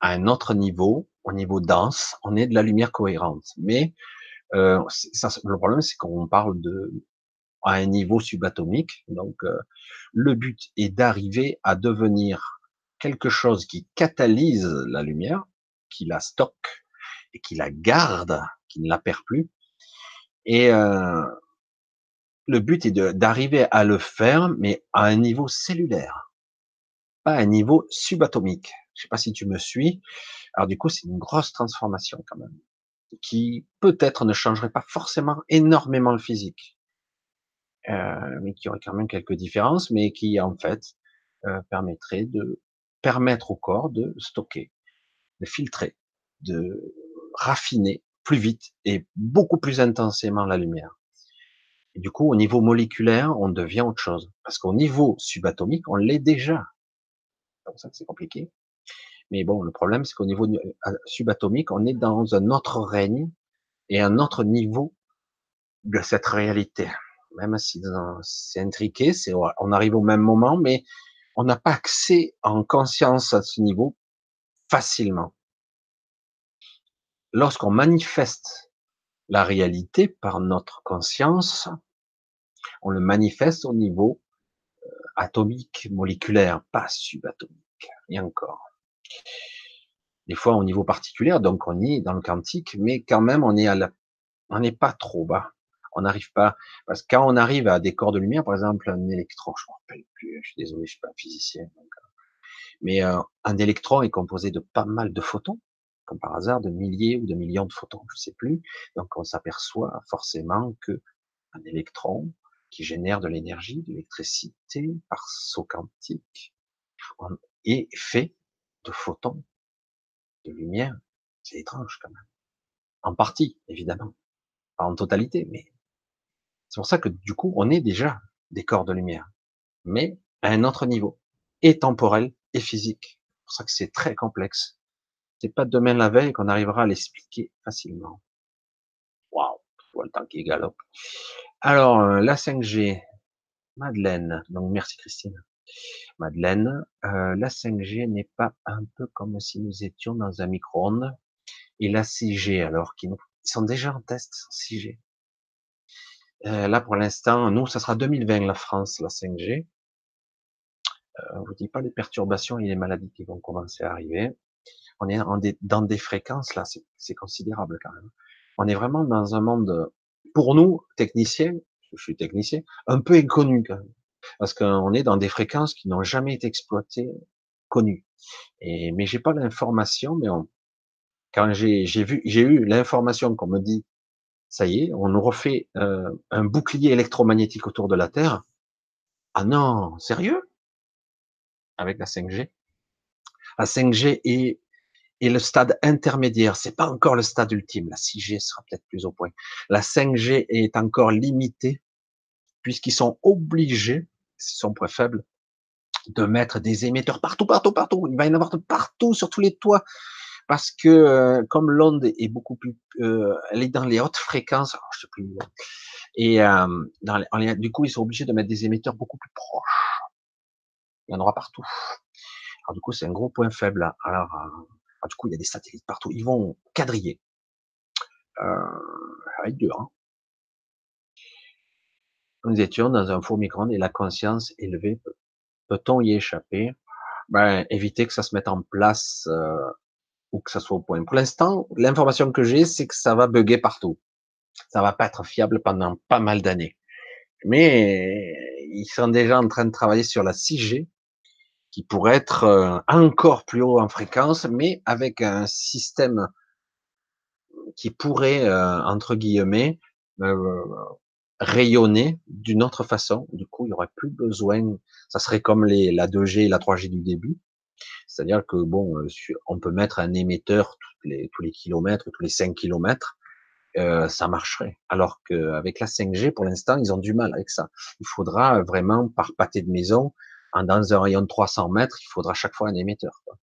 À un autre niveau, au niveau dense, on est de la lumière cohérente. Mais euh, le problème, c'est qu'on parle de à un niveau subatomique. Donc, euh, le but est d'arriver à devenir quelque chose qui catalyse la lumière, qui la stocke et qui la garde, qui ne la perd plus. Et euh, le but est d'arriver à le faire, mais à un niveau cellulaire, pas à un niveau subatomique. Je sais pas si tu me suis. Alors du coup, c'est une grosse transformation quand même, qui peut-être ne changerait pas forcément énormément le physique, euh, mais qui aurait quand même quelques différences, mais qui en fait euh, permettrait de permettre au corps de stocker de filtrer, de raffiner plus vite et beaucoup plus intensément la lumière. Du coup, au niveau moléculaire, on devient autre chose. Parce qu'au niveau subatomique, on l'est déjà. C'est pour ça que c'est compliqué. Mais bon, le problème, c'est qu'au niveau euh, subatomique, on est dans un autre règne et un autre niveau de cette réalité. Même si c'est intriqué, c'est, on arrive au même moment, mais on n'a pas accès en conscience à ce niveau facilement. Lorsqu'on manifeste la réalité par notre conscience, on le manifeste au niveau euh, atomique, moléculaire, pas subatomique, et encore. Des fois au niveau particulier, donc on est dans le quantique, mais quand même on est à la, on n'est pas trop bas. On n'arrive pas, parce que quand on arrive à des corps de lumière, par exemple un électron, je me rappelle plus, je suis désolé, je suis pas physicien, donc mais euh, un électron est composé de pas mal de photons, comme par hasard, de milliers ou de millions de photons, je sais plus. Donc on s'aperçoit forcément que un électron qui génère de l'énergie, de l'électricité par saut quantique, est fait de photons, de lumière. C'est étrange quand même. En partie, évidemment. Pas en totalité, mais c'est pour ça que du coup, on est déjà des corps de lumière, mais à un autre niveau, et temporel et physique. C'est pour ça que c'est très complexe. C'est pas demain la veille qu'on arrivera à l'expliquer facilement. Waouh, vois le temps qui galope. Alors, euh, la 5G, Madeleine, donc merci Christine. Madeleine, euh, la 5G n'est pas un peu comme si nous étions dans un micro-ondes et la 6G, alors qu'ils sont déjà en test 6G. Euh, là, pour l'instant, nous, ça sera 2020, la France, la 5G. Euh, on vous dit pas les perturbations et les maladies qui vont commencer à arriver. On est dans des fréquences là, c'est considérable quand même. On est vraiment dans un monde, pour nous techniciens, je suis technicien, un peu inconnu quand même. parce qu'on est dans des fréquences qui n'ont jamais été exploitées, connues. Et mais j'ai pas l'information, mais quand j'ai vu, j'ai eu l'information qu'on me dit, ça y est, on nous refait euh, un bouclier électromagnétique autour de la Terre. Ah non, sérieux? Avec la 5G. La 5G est, est le stade intermédiaire. C'est pas encore le stade ultime. La 6G sera peut-être plus au point. La 5G est encore limitée puisqu'ils sont obligés, c'est son point faible, de mettre des émetteurs partout, partout, partout. Il va y en avoir partout sur tous les toits parce que euh, comme l'onde est beaucoup plus, euh, elle est dans les hautes fréquences, alors je sais plus, et euh, dans les, du coup ils sont obligés de mettre des émetteurs beaucoup plus proches. Il y en aura partout. Alors du coup c'est un gros point faible. Alors, du coup il y a des satellites partout. Ils vont quadriller. Euh, être dur. Hein. Nous étions dans un four micro-ondes et la conscience élevée. Peut-on y échapper? Ben, éviter que ça se mette en place euh, ou que ça soit au point. Pour l'instant, l'information que j'ai, c'est que ça va bugger partout. Ça va pas être fiable pendant pas mal d'années. Mais ils sont déjà en train de travailler sur la 6G, qui pourrait être euh, encore plus haut en fréquence, mais avec un système qui pourrait, euh, entre guillemets, euh, rayonner d'une autre façon. Du coup, il y aurait plus besoin. Ça serait comme les, la 2G et la 3G du début. C'est-à-dire que bon, euh, on peut mettre un émetteur tous les, tous les kilomètres, tous les 5 kilomètres, euh, ça marcherait. Alors qu'avec la 5G, pour l'instant, ils ont du mal avec ça. Il faudra vraiment, par pâté de maison, dans un rayon de 300 mètres, il faudra chaque fois un émetteur. Quoi.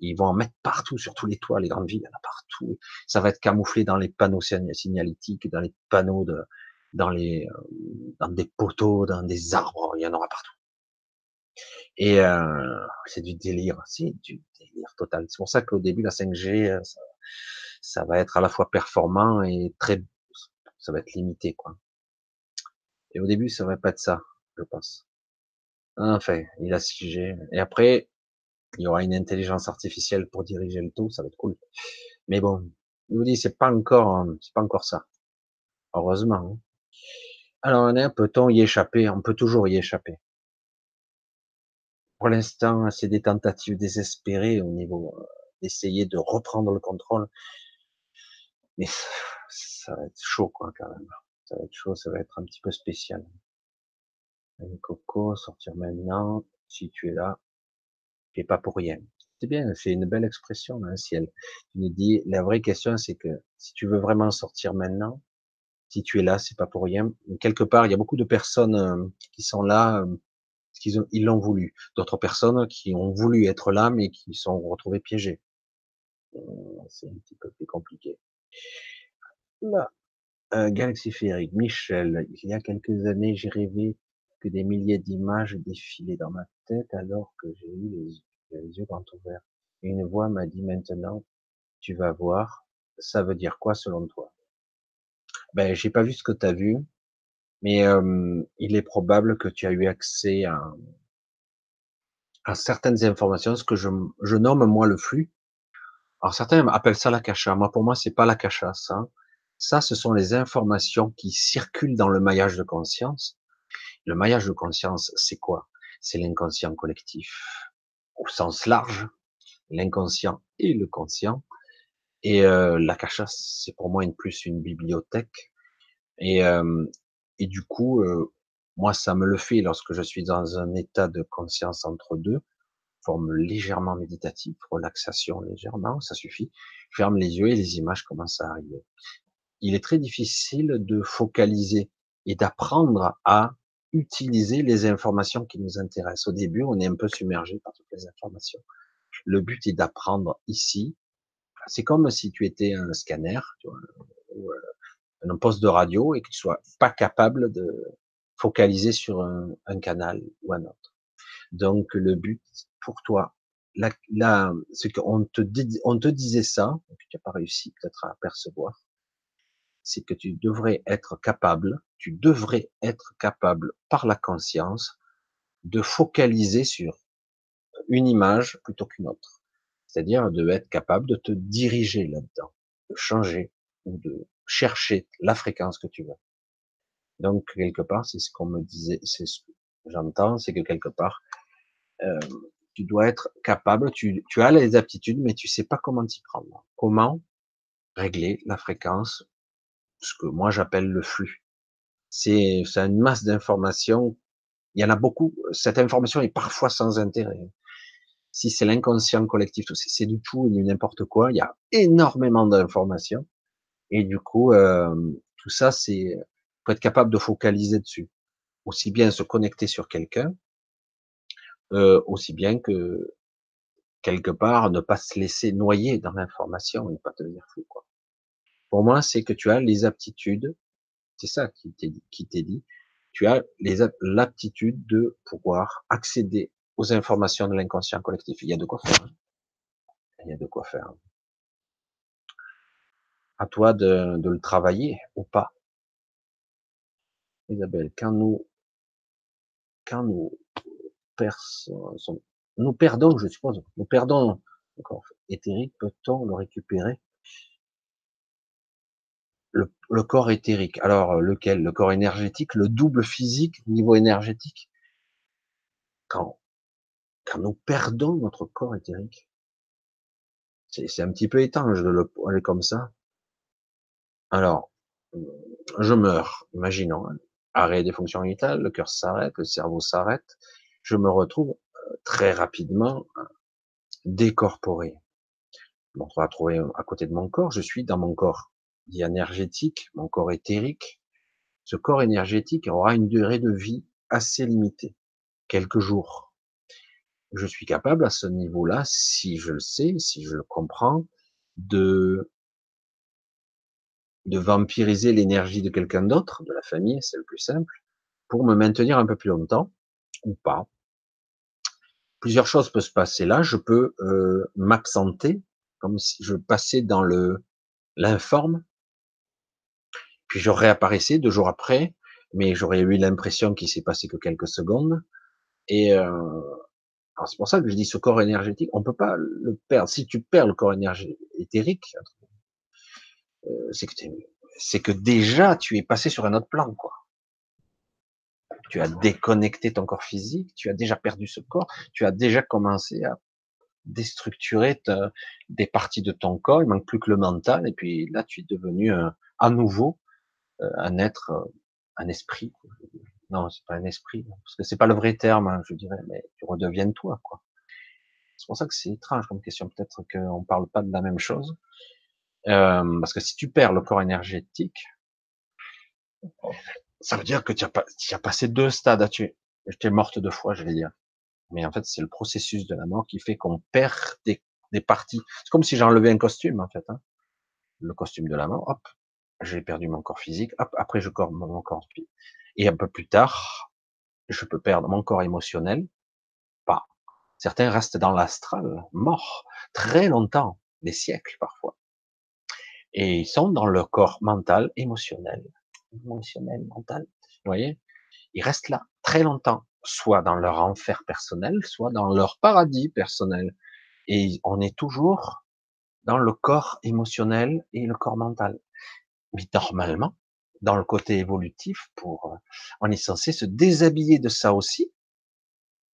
Ils vont en mettre partout, sur tous les toits, les grandes villes, il y en a partout. Ça va être camouflé dans les panneaux signalétiques, dans les panneaux de, dans les, euh, dans des poteaux, dans des arbres, il y en aura partout. Et euh, c'est du délire, c'est du délire total. C'est pour ça qu'au début, la 5G, euh, ça, ça, va être à la fois performant et très, ça va être limité, quoi. Et au début, ça va pas être ça, je pense. Enfin, il a 6G. Et après, il y aura une intelligence artificielle pour diriger le tout, ça va être cool. Mais bon, je vous dis, c'est pas encore, c'est pas encore ça. Heureusement. Hein. Alors, peut-on y échapper? On peut toujours y échapper. Pour l'instant, c'est des tentatives désespérées au niveau euh, d'essayer de reprendre le contrôle. Mais ça va être chaud, quoi, quand même. Ça va être chaud, ça va être un petit peu spécial. Coco, sortir maintenant. Si tu es là, tu es pas pour rien. C'est bien, c'est une belle expression, hein, ciel. Tu nous dis, la vraie question, c'est que si tu veux vraiment sortir maintenant, si tu es là, c'est pas pour rien. Quelque part, il y a beaucoup de personnes euh, qui sont là euh, qu'ils ils l'ont voulu. D'autres personnes qui ont voulu être là, mais qui sont retrouvées piégées. Euh, c'est un petit peu plus compliqué. Là, euh, Galaxy Féerique, Michel, il y a quelques années, j'ai rêvé que des milliers d'images défilaient dans ma tête alors que j'ai eu les, yeux grands ouverts. Et une voix m'a dit maintenant, tu vas voir, ça veut dire quoi selon toi? Ben, j'ai pas vu ce que tu as vu, mais il est probable que tu as eu accès à, certaines informations, ce que je, nomme moi le flux. Alors certains appellent ça la cacha. Moi, pour moi, c'est pas la cacha, ça. Ça, ce sont les informations qui circulent dans le maillage de conscience. Le maillage de conscience, c'est quoi? C'est l'inconscient collectif au sens large, l'inconscient et le conscient. Et euh, la cacha, c'est pour moi une plus une bibliothèque. Et, euh, et du coup, euh, moi, ça me le fait lorsque je suis dans un état de conscience entre deux, forme légèrement méditative, relaxation légèrement, ça suffit. Ferme les yeux et les images commencent à arriver. Il est très difficile de focaliser et d'apprendre à utiliser les informations qui nous intéressent. Au début, on est un peu submergé par toutes les informations. Le but est d'apprendre ici. C'est comme si tu étais un scanner, tu vois, ou, euh, un poste de radio et que tu sois pas capable de focaliser sur un, canal ou un autre. Donc le but pour toi, là, là ce qu'on te on te disait ça, que tu n'as pas réussi peut-être à percevoir, c'est que tu devrais être capable, tu devrais être capable par la conscience de focaliser sur une image plutôt qu'une autre. C'est-à-dire de être capable de te diriger là-dedans, de changer ou de chercher la fréquence que tu veux. Donc quelque part, c'est ce qu'on me disait, c'est ce, j'entends, c'est que quelque part, euh, tu dois être capable, tu, tu as les aptitudes, mais tu sais pas comment t'y prendre. Comment régler la fréquence, ce que moi j'appelle le flux. C'est une masse d'informations. Il y en a beaucoup. Cette information est parfois sans intérêt. Si c'est l'inconscient collectif, c'est du tout du n'importe quoi. Il y a énormément d'informations. Et du coup, euh, tout ça, c'est faut être capable de focaliser dessus. Aussi bien se connecter sur quelqu'un, euh, aussi bien que quelque part ne pas se laisser noyer dans l'information et pas dire fou. Quoi. Pour moi, c'est que tu as les aptitudes, c'est ça qui t'est dit, tu as l'aptitude de pouvoir accéder aux informations de l'inconscient collectif. Il y a de quoi faire. Hein. Il y a de quoi faire. À toi de, le travailler ou pas. Isabelle, quand nous, quand nous nous perdons, je suppose, nous perdons éthérique, peut-on le récupérer? Le, le, corps éthérique. Alors, lequel? Le corps énergétique, le double physique, niveau énergétique? Quand, quand nous perdons notre corps éthérique, c'est un petit peu étrange de le aller comme ça. Alors, je meurs, imaginons, hein. arrêt des fonctions vitales, le cœur s'arrête, le cerveau s'arrête, je me retrouve euh, très rapidement euh, décorporé. on va trouver à côté de mon corps, je suis dans mon corps dit énergétique, mon corps éthérique. Ce corps énergétique aura une durée de vie assez limitée, quelques jours. Je suis capable à ce niveau-là, si je le sais, si je le comprends, de de vampiriser l'énergie de quelqu'un d'autre, de la famille, c'est le plus simple, pour me maintenir un peu plus longtemps, ou pas, plusieurs choses peuvent se passer là. Je peux euh, m'absenter, comme si je passais dans le l'informe, puis je réapparaissais deux jours après, mais j'aurais eu l'impression qu'il s'est passé que quelques secondes. Et euh, c'est pour ça que je dis ce corps énergétique, on peut pas le perdre. Si tu perds le corps énergétique euh, c'est que que déjà tu es passé sur un autre plan, quoi tu as déconnecté ton corps physique, tu as déjà perdu ce corps, tu as déjà commencé à déstructurer des parties de ton corps, il manque plus que le mental, et puis là tu es devenu euh, à nouveau un être, euh, un esprit. Non, c'est pas un esprit, parce que c'est pas le vrai terme, hein, je dirais, mais tu redeviens toi, quoi. C'est pour ça que c'est étrange comme question, peut-être qu'on parle pas de la même chose, parce que si tu perds le corps énergétique, ça veut dire que tu as, pas, tu as passé deux stades à tuer. J'étais morte deux fois, je vais dire. Mais en fait, c'est le processus de la mort qui fait qu'on perd des, des parties. C'est comme si j'enlevais un costume, en fait. Hein. Le costume de la mort, hop, j'ai perdu mon corps physique, hop, après je corps mon corps Et un peu plus tard, je peux perdre mon corps émotionnel, pas. Certains restent dans l'astral, morts, très longtemps, des siècles parfois. Et ils sont dans leur corps mental, émotionnel émotionnel, mental. Vous voyez? Ils restent là très longtemps, soit dans leur enfer personnel, soit dans leur paradis personnel. Et on est toujours dans le corps émotionnel et le corps mental. Mais normalement, dans le côté évolutif, pour, euh, on est censé se déshabiller de ça aussi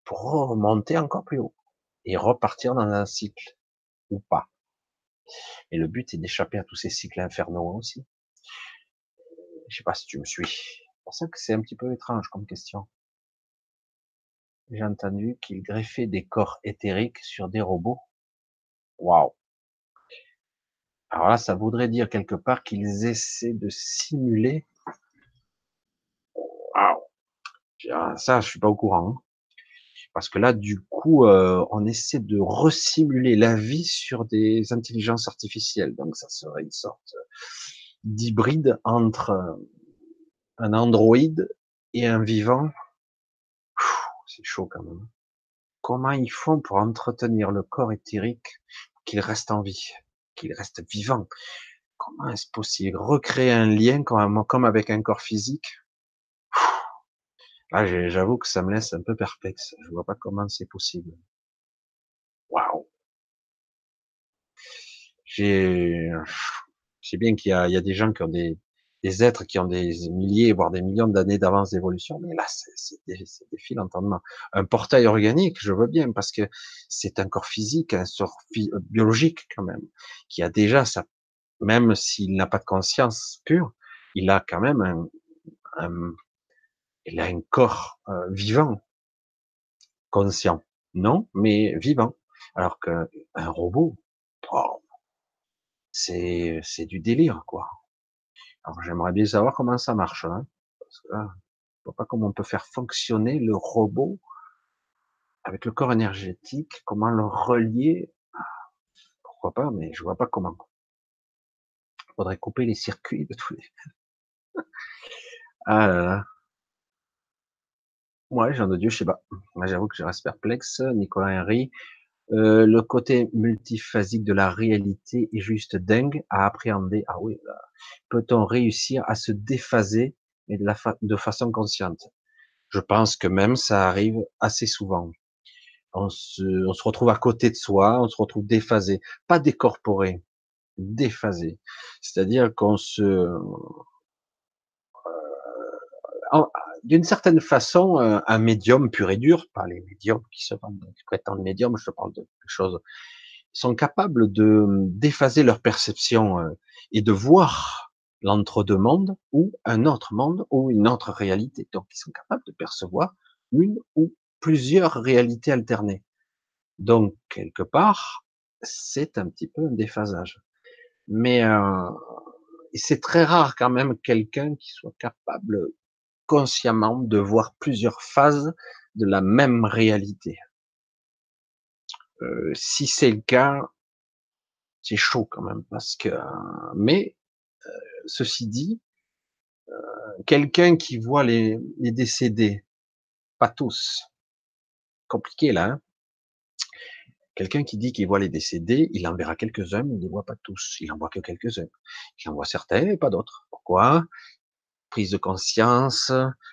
pour remonter encore plus haut et repartir dans un cycle ou pas. Et le but est d'échapper à tous ces cycles infernaux aussi. Je sais pas si tu me suis. C'est pour ça que c'est un petit peu étrange comme question. J'ai entendu qu'ils greffaient des corps éthériques sur des robots. Waouh. Alors là, ça voudrait dire quelque part qu'ils essaient de simuler. Waouh. Ça, je suis pas au courant. Hein. Parce que là, du coup, euh, on essaie de resimuler la vie sur des intelligences artificielles. Donc, ça serait une sorte d'hybride entre euh, un androïde et un vivant. C'est chaud quand même. Comment ils font pour entretenir le corps éthérique qu'il reste en vie, qu'il reste vivant Comment est-ce possible? Recréer un lien comme, avec un corps physique? Là, j'avoue que ça me laisse un peu perplexe. Je vois pas comment c'est possible. Waouh J'ai sais bien qu'il y a des gens qui ont des, des êtres qui ont des milliers, voire des millions d'années d'avance d'évolution, mais là, c'est des, des fils d'entendement. Un portail organique, je veux bien, parce que c'est un corps physique, un sort biologique quand même, qui a déjà sa, même s'il n'a pas de conscience pure, il a quand même un, un il a un corps euh, vivant, conscient, non, mais vivant. Alors qu'un robot, c'est c'est du délire, quoi. Alors j'aimerais bien savoir comment ça marche, hein, parce que je vois pas comment on peut faire fonctionner le robot avec le corps énergétique, comment le relier. Pourquoi pas, mais je vois pas comment. Il faudrait couper les circuits de tous les. ah là. Ouais, Jean de Dieu, je sais pas. Moi, j'avoue que je reste perplexe. Nicolas Henry, euh, le côté multiphasique de la réalité est juste dingue à appréhender. Ah oui, peut-on réussir à se déphaser de, la de façon consciente? Je pense que même ça arrive assez souvent. On se, on se retrouve à côté de soi, on se retrouve déphasé, pas décorporé, déphasé. C'est-à-dire qu'on se, euh, d'une certaine façon, euh, un médium pur et dur, pas les médiums qui se qui prétendent médiums, je parle de choses, sont capables de d'effacer leur perception euh, et de voir l'entre-deux mondes ou un autre monde ou une autre réalité. Donc, ils sont capables de percevoir une ou plusieurs réalités alternées. Donc, quelque part, c'est un petit peu un déphasage. Mais euh, c'est très rare quand même quelqu'un qui soit capable consciemment de voir plusieurs phases de la même réalité. Euh, si c'est le cas, c'est chaud quand même parce que. Mais euh, ceci dit, euh, quelqu'un qui voit les, les, décédés, pas tous, compliqué là. Hein quelqu'un qui dit qu'il voit les décédés, il en verra quelques-uns, mais il ne les voit pas tous. Il en voit que quelques-uns. Il en voit certains et pas d'autres. Pourquoi? Prise de conscience.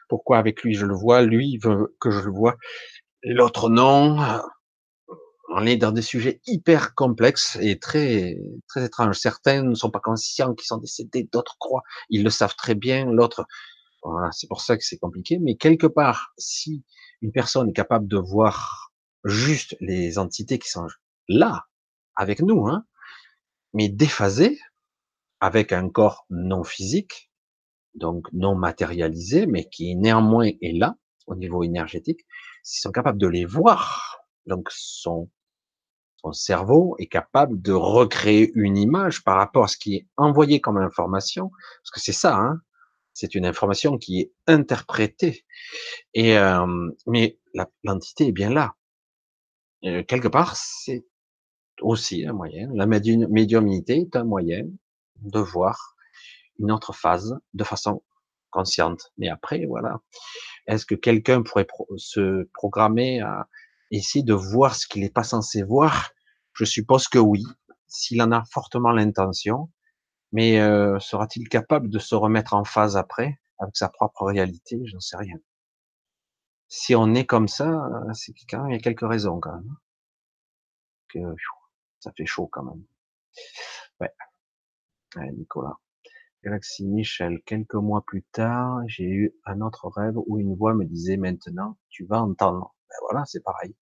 Pourquoi avec lui je le vois, lui veut que je le vois, l'autre non. On est dans des sujets hyper complexes et très très étranges. Certains ne sont pas conscients qu'ils sont décédés, d'autres croient, ils le savent très bien. L'autre, voilà, c'est pour ça que c'est compliqué. Mais quelque part, si une personne est capable de voir juste les entités qui sont là avec nous, hein, mais déphasées, avec un corps non physique, donc non matérialisé, mais qui néanmoins est là au niveau énergétique, s'ils sont capables de les voir, donc son, son cerveau est capable de recréer une image par rapport à ce qui est envoyé comme information, parce que c'est ça, hein, c'est une information qui est interprétée. Et euh, mais l'entité est bien là. Euh, quelque part, c'est aussi un moyen. La médiumnité est un moyen de voir une autre phase de façon consciente. Mais après, voilà. Est-ce que quelqu'un pourrait se programmer à essayer de voir ce qu'il n'est pas censé voir? Je suppose que oui, s'il en a fortement l'intention. Mais euh, sera-t-il capable de se remettre en phase après avec sa propre réalité? J'en sais rien. Si on est comme ça, c'est quand il y a quelques raisons quand même. Que ça fait chaud quand même. Ouais. ouais Nicolas. Galaxy Michel, quelques mois plus tard, j'ai eu un autre rêve où une voix me disait maintenant, tu vas entendre. Ben voilà, c'est pareil.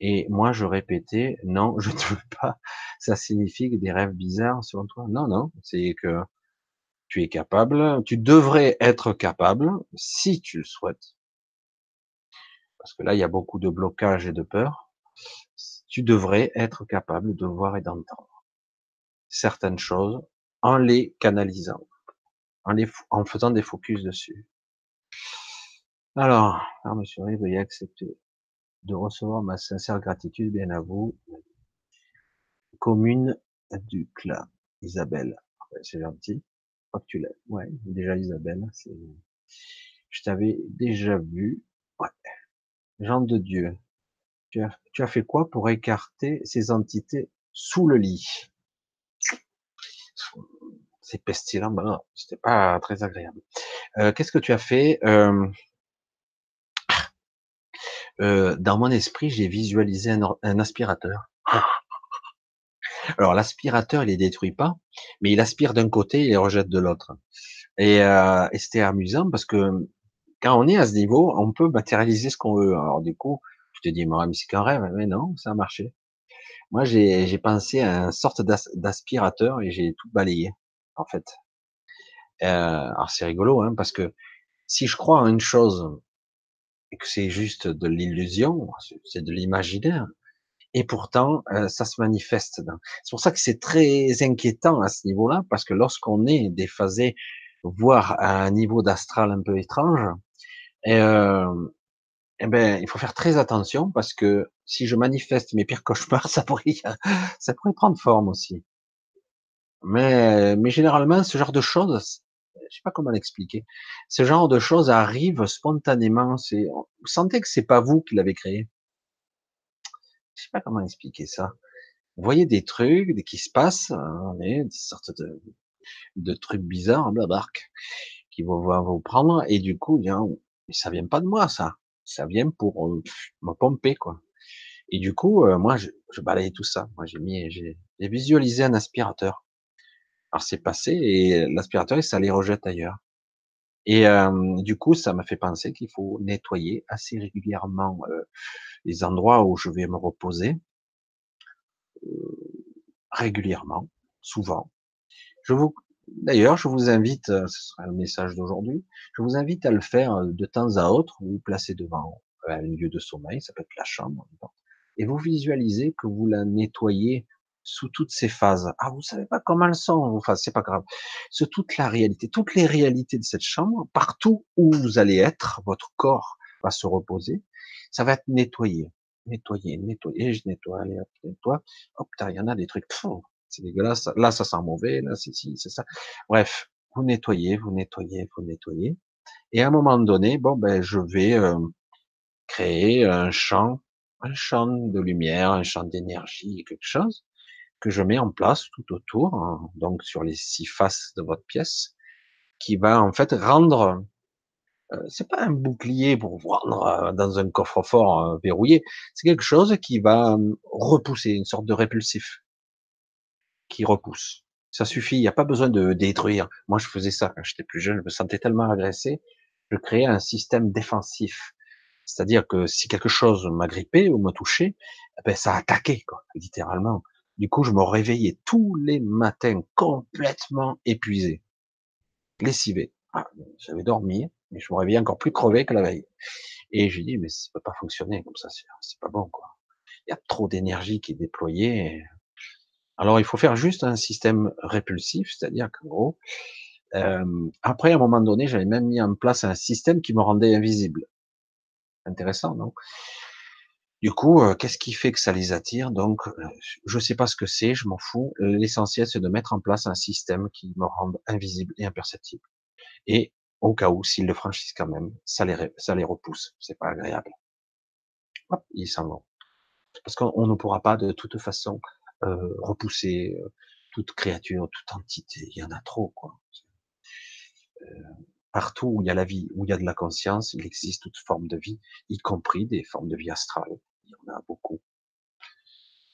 Et moi, je répétais, non, je ne veux pas. Ça signifie que des rêves bizarres selon toi? Non, non, c'est que tu es capable, tu devrais être capable, si tu le souhaites. Parce que là, il y a beaucoup de blocage et de peur. Tu devrais être capable de voir et d'entendre certaines choses en les canalisant, en, les, en faisant des focus dessus. Alors, monsieur, veuillez accepter de recevoir ma sincère gratitude, bien à vous. Commune du clan, Isabelle. c'est gentil. Pas que tu l'aimes. Ouais, déjà Isabelle. Je t'avais déjà vu. Ouais. Jean de Dieu. Tu as, tu as fait quoi pour écarter ces entités sous le lit? C'est pestilent, ben c'était pas très agréable. Euh, qu'est-ce que tu as fait euh, euh, Dans mon esprit, j'ai visualisé un, aspirateur. Alors l'aspirateur, il les détruit pas, mais il aspire d'un côté il les rejette de l'autre. Et, euh, et c'était amusant parce que quand on est à ce niveau, on peut matérialiser ce qu'on veut. Alors du coup, je te dis, mais c'est qu'un rêve. Mais non, ça a marché. Moi, j'ai pensé à une sorte d'aspirateur et j'ai tout balayé, en fait. Euh, alors c'est rigolo, hein, parce que si je crois en une chose et que c'est juste de l'illusion, c'est de l'imaginaire, et pourtant euh, ça se manifeste. C'est pour ça que c'est très inquiétant à ce niveau-là, parce que lorsqu'on est déphasé, voire à un niveau d'astral un peu étrange, euh, eh ben, il faut faire très attention parce que si je manifeste mes pires cauchemars, <laughs> ça pourrait, ça pourrait prendre forme aussi. Mais, mais généralement, ce genre de choses, je sais pas comment l'expliquer. Ce genre de choses arrivent spontanément. C'est, vous sentez que c'est pas vous qui l'avez créé? Je sais pas comment expliquer ça. Vous voyez des trucs qui se passent, hein, des sortes de, de trucs bizarres, barque, qui vont, vous prendre, et du coup, bien, ça vient pas de moi, ça. Ça vient pour euh, me pomper, quoi. Et du coup, euh, moi, je, je balayais tout ça. Moi, j'ai mis, j'ai visualisé un aspirateur. Alors c'est passé et l'aspirateur, ça les rejette ailleurs. Et euh, du coup, ça m'a fait penser qu'il faut nettoyer assez régulièrement euh, les endroits où je vais me reposer, euh, régulièrement, souvent. Je vous, d'ailleurs, je vous invite, ce sera le message d'aujourd'hui, je vous invite à le faire de temps à autre. Vous vous placez devant un lieu de sommeil, ça peut être la chambre, et vous visualisez que vous la nettoyez sous toutes ces phases. Ah, vous savez pas comment elles sont, enfin, c'est pas grave. C'est toute la réalité, toutes les réalités de cette chambre, partout où vous allez être, votre corps va se reposer, ça va être nettoyé, nettoyé, nettoyé, je nettoie, allez, hop, nettoie. Hop, il y en a des trucs, c'est dégueulasse, là, ça sent mauvais, là, c'est ci, c'est ça. Bref, vous nettoyez, vous nettoyez, vous nettoyez. Et à un moment donné, bon, ben, je vais euh, créer un champ, un champ de lumière, un champ d'énergie, quelque chose que je mets en place tout autour, hein, donc sur les six faces de votre pièce, qui va en fait rendre, euh, c'est pas un bouclier pour vendre euh, dans un coffre-fort euh, verrouillé, c'est quelque chose qui va hum, repousser, une sorte de répulsif, qui repousse. Ça suffit, il n'y a pas besoin de détruire. Moi, je faisais ça quand j'étais plus jeune, je me sentais tellement agressé, je créais un système défensif. C'est-à-dire que si quelque chose m'agrippait ou me touchait, eh ben, ça attaquait, quoi, littéralement. Du coup, je me réveillais tous les matins complètement épuisé, lessivé. Ah, J'avais dormi, mais je me réveillais encore plus crevé que la veille. Et j'ai dit, mais ça peut pas fonctionner comme ça, c'est pas bon, quoi. Il y a trop d'énergie qui est déployée. Alors, il faut faire juste un système répulsif, c'est-à-dire qu'en gros, euh, après, à un moment donné, j'avais même mis en place un système qui me rendait invisible. Intéressant, non? Du coup, euh, qu'est-ce qui fait que ça les attire? Donc, euh, je ne sais pas ce que c'est, je m'en fous. L'essentiel, c'est de mettre en place un système qui me rende invisible et imperceptible. Et au cas où, s'ils le franchissent quand même, ça les, ça les repousse. C'est pas agréable. Hop, ils s'en vont. Parce qu'on ne pourra pas de toute façon euh, repousser toute créature, toute entité. Il y en a trop, quoi. partout où il y a la vie, où il y a de la conscience, il existe toute forme de vie, y compris des formes de vie astrale il y en a beaucoup.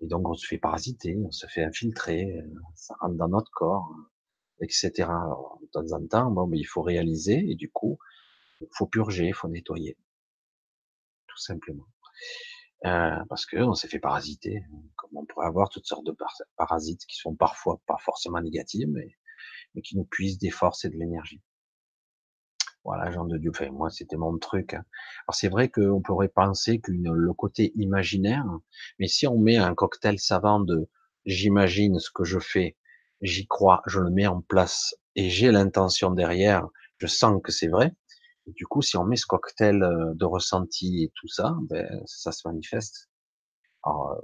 Et donc on se fait parasiter, on se fait infiltrer, euh, ça rentre dans notre corps, etc. Alors, de temps en temps, bon, il faut réaliser et du coup, il faut purger, il faut nettoyer, tout simplement. Euh, parce que on s'est fait parasiter, comme on pourrait avoir toutes sortes de parasites qui sont parfois pas forcément négatifs, mais, mais qui nous puisent des forces et de l'énergie. Voilà, Jean de Dieu. Enfin, moi, c'était mon truc. Hein. Alors, c'est vrai qu'on pourrait penser que le côté imaginaire, mais si on met un cocktail savant de j'imagine ce que je fais, j'y crois, je le mets en place et j'ai l'intention derrière, je sens que c'est vrai. du coup, si on met ce cocktail euh, de ressenti et tout ça, ben, ça se manifeste. Alors,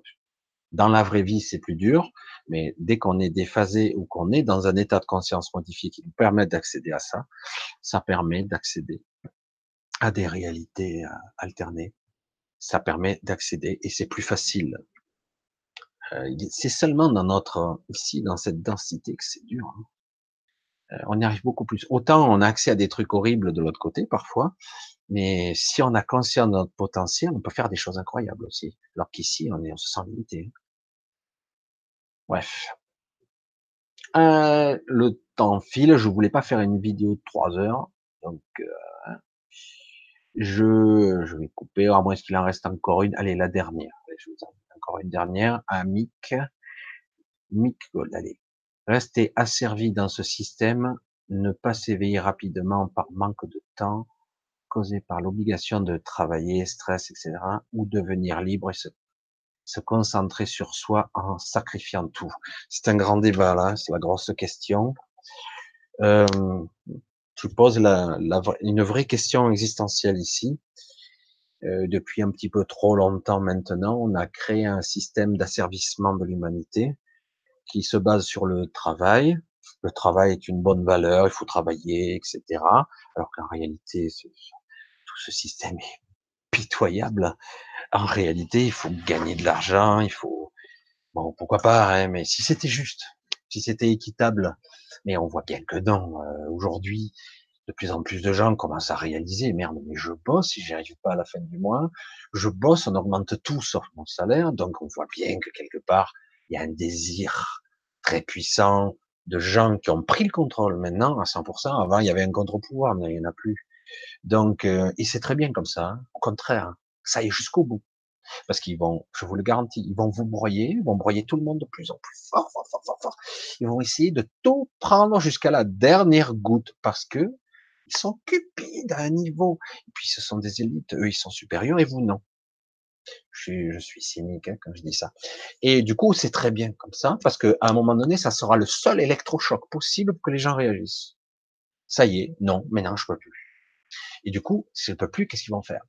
dans la vraie vie, c'est plus dur, mais dès qu'on est déphasé ou qu'on est dans un état de conscience modifié qui nous permet d'accéder à ça, ça permet d'accéder à des réalités euh, alternées. Ça permet d'accéder et c'est plus facile. Euh, c'est seulement dans notre ici, dans cette densité que c'est dur. Hein. Euh, on y arrive beaucoup plus. Autant on a accès à des trucs horribles de l'autre côté parfois, mais si on a conscience de notre potentiel, on peut faire des choses incroyables aussi. Alors qu'ici, on, on se sent limité. Bref. Euh, le temps file, je voulais pas faire une vidéo de trois heures, donc euh, je, vais couper, à moins qu'il en reste encore une. Allez, la dernière. je vous en encore une dernière. À Mick. Mick Gold, allez. Rester asservi dans ce système, ne pas s'éveiller rapidement par manque de temps, causé par l'obligation de travailler, stress, etc., ou devenir libre et se se concentrer sur soi en sacrifiant tout C'est un grand débat là, c'est la grosse question. Euh, tu poses la, la, une vraie question existentielle ici. Euh, depuis un petit peu trop longtemps maintenant, on a créé un système d'asservissement de l'humanité qui se base sur le travail. Le travail est une bonne valeur, il faut travailler, etc. Alors qu'en réalité, tout ce système est pitoyable en réalité, il faut gagner de l'argent, il faut, bon, pourquoi pas, hein, mais si c'était juste, si c'était équitable, mais on voit bien que non. Euh, aujourd'hui, de plus en plus de gens commencent à réaliser, merde, mais je bosse, si j'y arrive pas à la fin du mois, je bosse, on augmente tout sauf mon salaire, donc on voit bien que quelque part, il y a un désir très puissant de gens qui ont pris le contrôle maintenant à 100%. Avant, il y avait un contre-pouvoir, mais il n'y en a plus. Donc, euh, et c'est très bien comme ça. Hein. Au contraire, ça y est jusqu'au bout. Parce qu'ils vont, je vous le garantis, ils vont vous broyer, ils vont broyer tout le monde de plus en plus fort, fort, fort, fort, fort. Ils vont essayer de tout prendre jusqu'à la dernière goutte parce que ils sont cupides à un niveau. Et puis ce sont des élites, eux ils sont supérieurs et vous non. Je suis, cynique hein, quand je dis ça. Et du coup, c'est très bien comme ça, parce que à un moment donné, ça sera le seul électrochoc possible pour que les gens réagissent. Ça y est, non, maintenant je peux plus. Et du coup, s'ils ne peuvent plus, qu'est-ce qu'ils vont faire?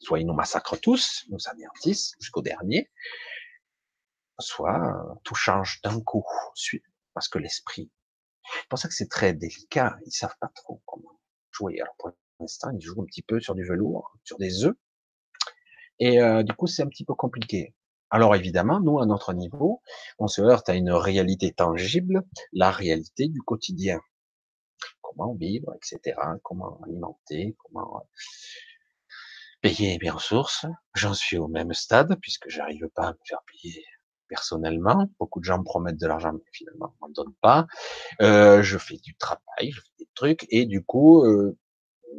Soit ils nous massacrent tous, nous anéantissent jusqu'au dernier, soit euh, tout change d'un coup, parce que l'esprit. C'est pour ça que c'est très délicat. Ils savent pas trop comment jouer. Alors pour l'instant, ils jouent un petit peu sur du velours, sur des œufs, et euh, du coup, c'est un petit peu compliqué. Alors évidemment, nous, à notre niveau, on se heurte à une réalité tangible, la réalité du quotidien. Comment vivre, etc. Comment alimenter, comment payer mes ressources. J'en suis au même stade puisque j'arrive pas à me faire payer personnellement. Beaucoup de gens me promettent de l'argent, mais finalement, on m'en donne pas. Euh, je fais du travail, je fais des trucs, et du coup, euh,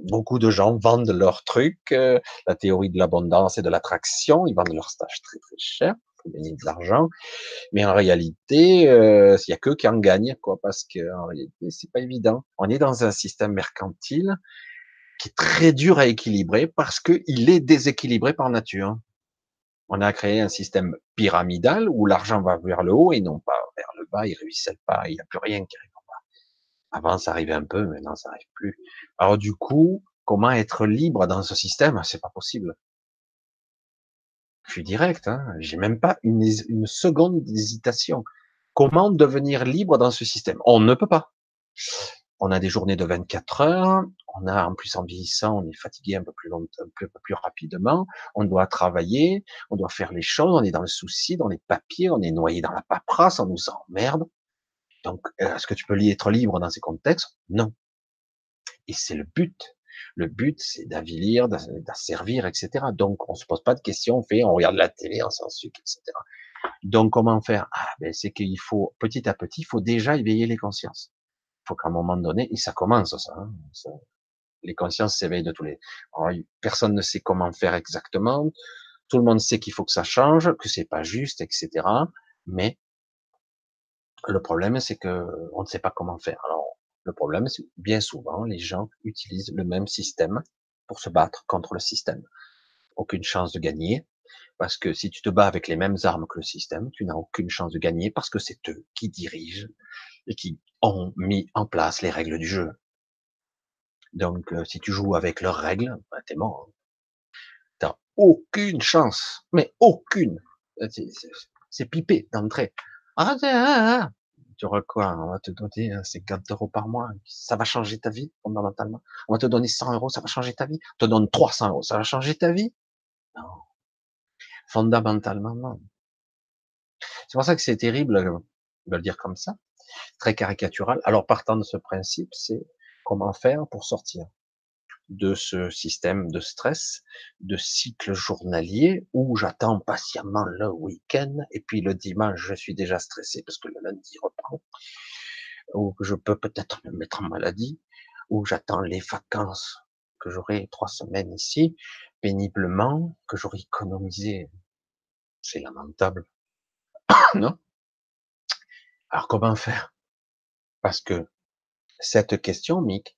beaucoup de gens vendent leurs trucs, euh, la théorie de l'abondance et de l'attraction, ils vendent leurs stages très très cher pour gagner de l'argent. Mais en réalité, il y a que qui en gagnent, quoi, parce que en réalité, c'est pas évident. On est dans un système mercantile qui est très dur à équilibrer parce qu'il est déséquilibré par nature. On a créé un système pyramidal où l'argent va vers le haut et non pas vers le bas, il ruisselle pas, il n'y a plus rien qui arrive en bas. Avant, ça arrivait un peu, maintenant, ça arrive plus. Alors, du coup, comment être libre dans ce système? C'est pas possible. Je suis direct, hein. J'ai même pas une, une seconde d'hésitation. Comment devenir libre dans ce système? On ne peut pas on a des journées de 24 heures, on a en plus en vieillissant, on est fatigué un peu plus longtemps, un peu plus rapidement, on doit travailler, on doit faire les choses, on est dans le souci, dans les papiers, on est noyé dans la paperasse, on nous emmerde. Donc, est-ce que tu peux être libre dans ces contextes? Non. Et c'est le but. Le but, c'est d'avilir, d'asservir, etc. Donc, on se pose pas de questions, on fait, on regarde la télé, on s'en sucre, etc. Donc, comment faire? Ah, ben, c'est qu'il faut, petit à petit, il faut déjà éveiller les consciences faut qu'à un moment donné, et ça commence hein, ça, les consciences s'éveillent de tous les. personne ne sait comment faire exactement. Tout le monde sait qu'il faut que ça change, que c'est pas juste, etc. Mais le problème, c'est que on ne sait pas comment faire. Alors, le problème, c'est bien souvent, les gens utilisent le même système pour se battre contre le système. Aucune chance de gagner, parce que si tu te bats avec les mêmes armes que le système, tu n'as aucune chance de gagner parce que c'est eux qui dirigent et qui ont mis en place les règles du jeu. Donc, euh, si tu joues avec leurs règles, bah, t'es mort. T'as aucune chance, mais aucune. C'est pipé d'entrée. Ah, ah, ah. Tu auras quoi? On va te donner 50 euros par mois. Ça va changer ta vie fondamentalement. On va te donner 100 euros, ça va changer ta vie. On te donne 300 euros, ça va changer ta vie? Non. Fondamentalement, non. C'est pour ça que c'est terrible de le dire comme ça très caricatural. Alors partant de ce principe, c'est comment faire pour sortir de ce système de stress, de cycle journalier où j'attends patiemment le week-end et puis le dimanche je suis déjà stressé parce que le lundi reprend ou que je peux peut-être me mettre en maladie, ou j'attends les vacances que j'aurai trois semaines ici, péniblement, que j'aurai économisé. C'est lamentable. <coughs> non? Alors comment faire? Parce que cette question, Mick,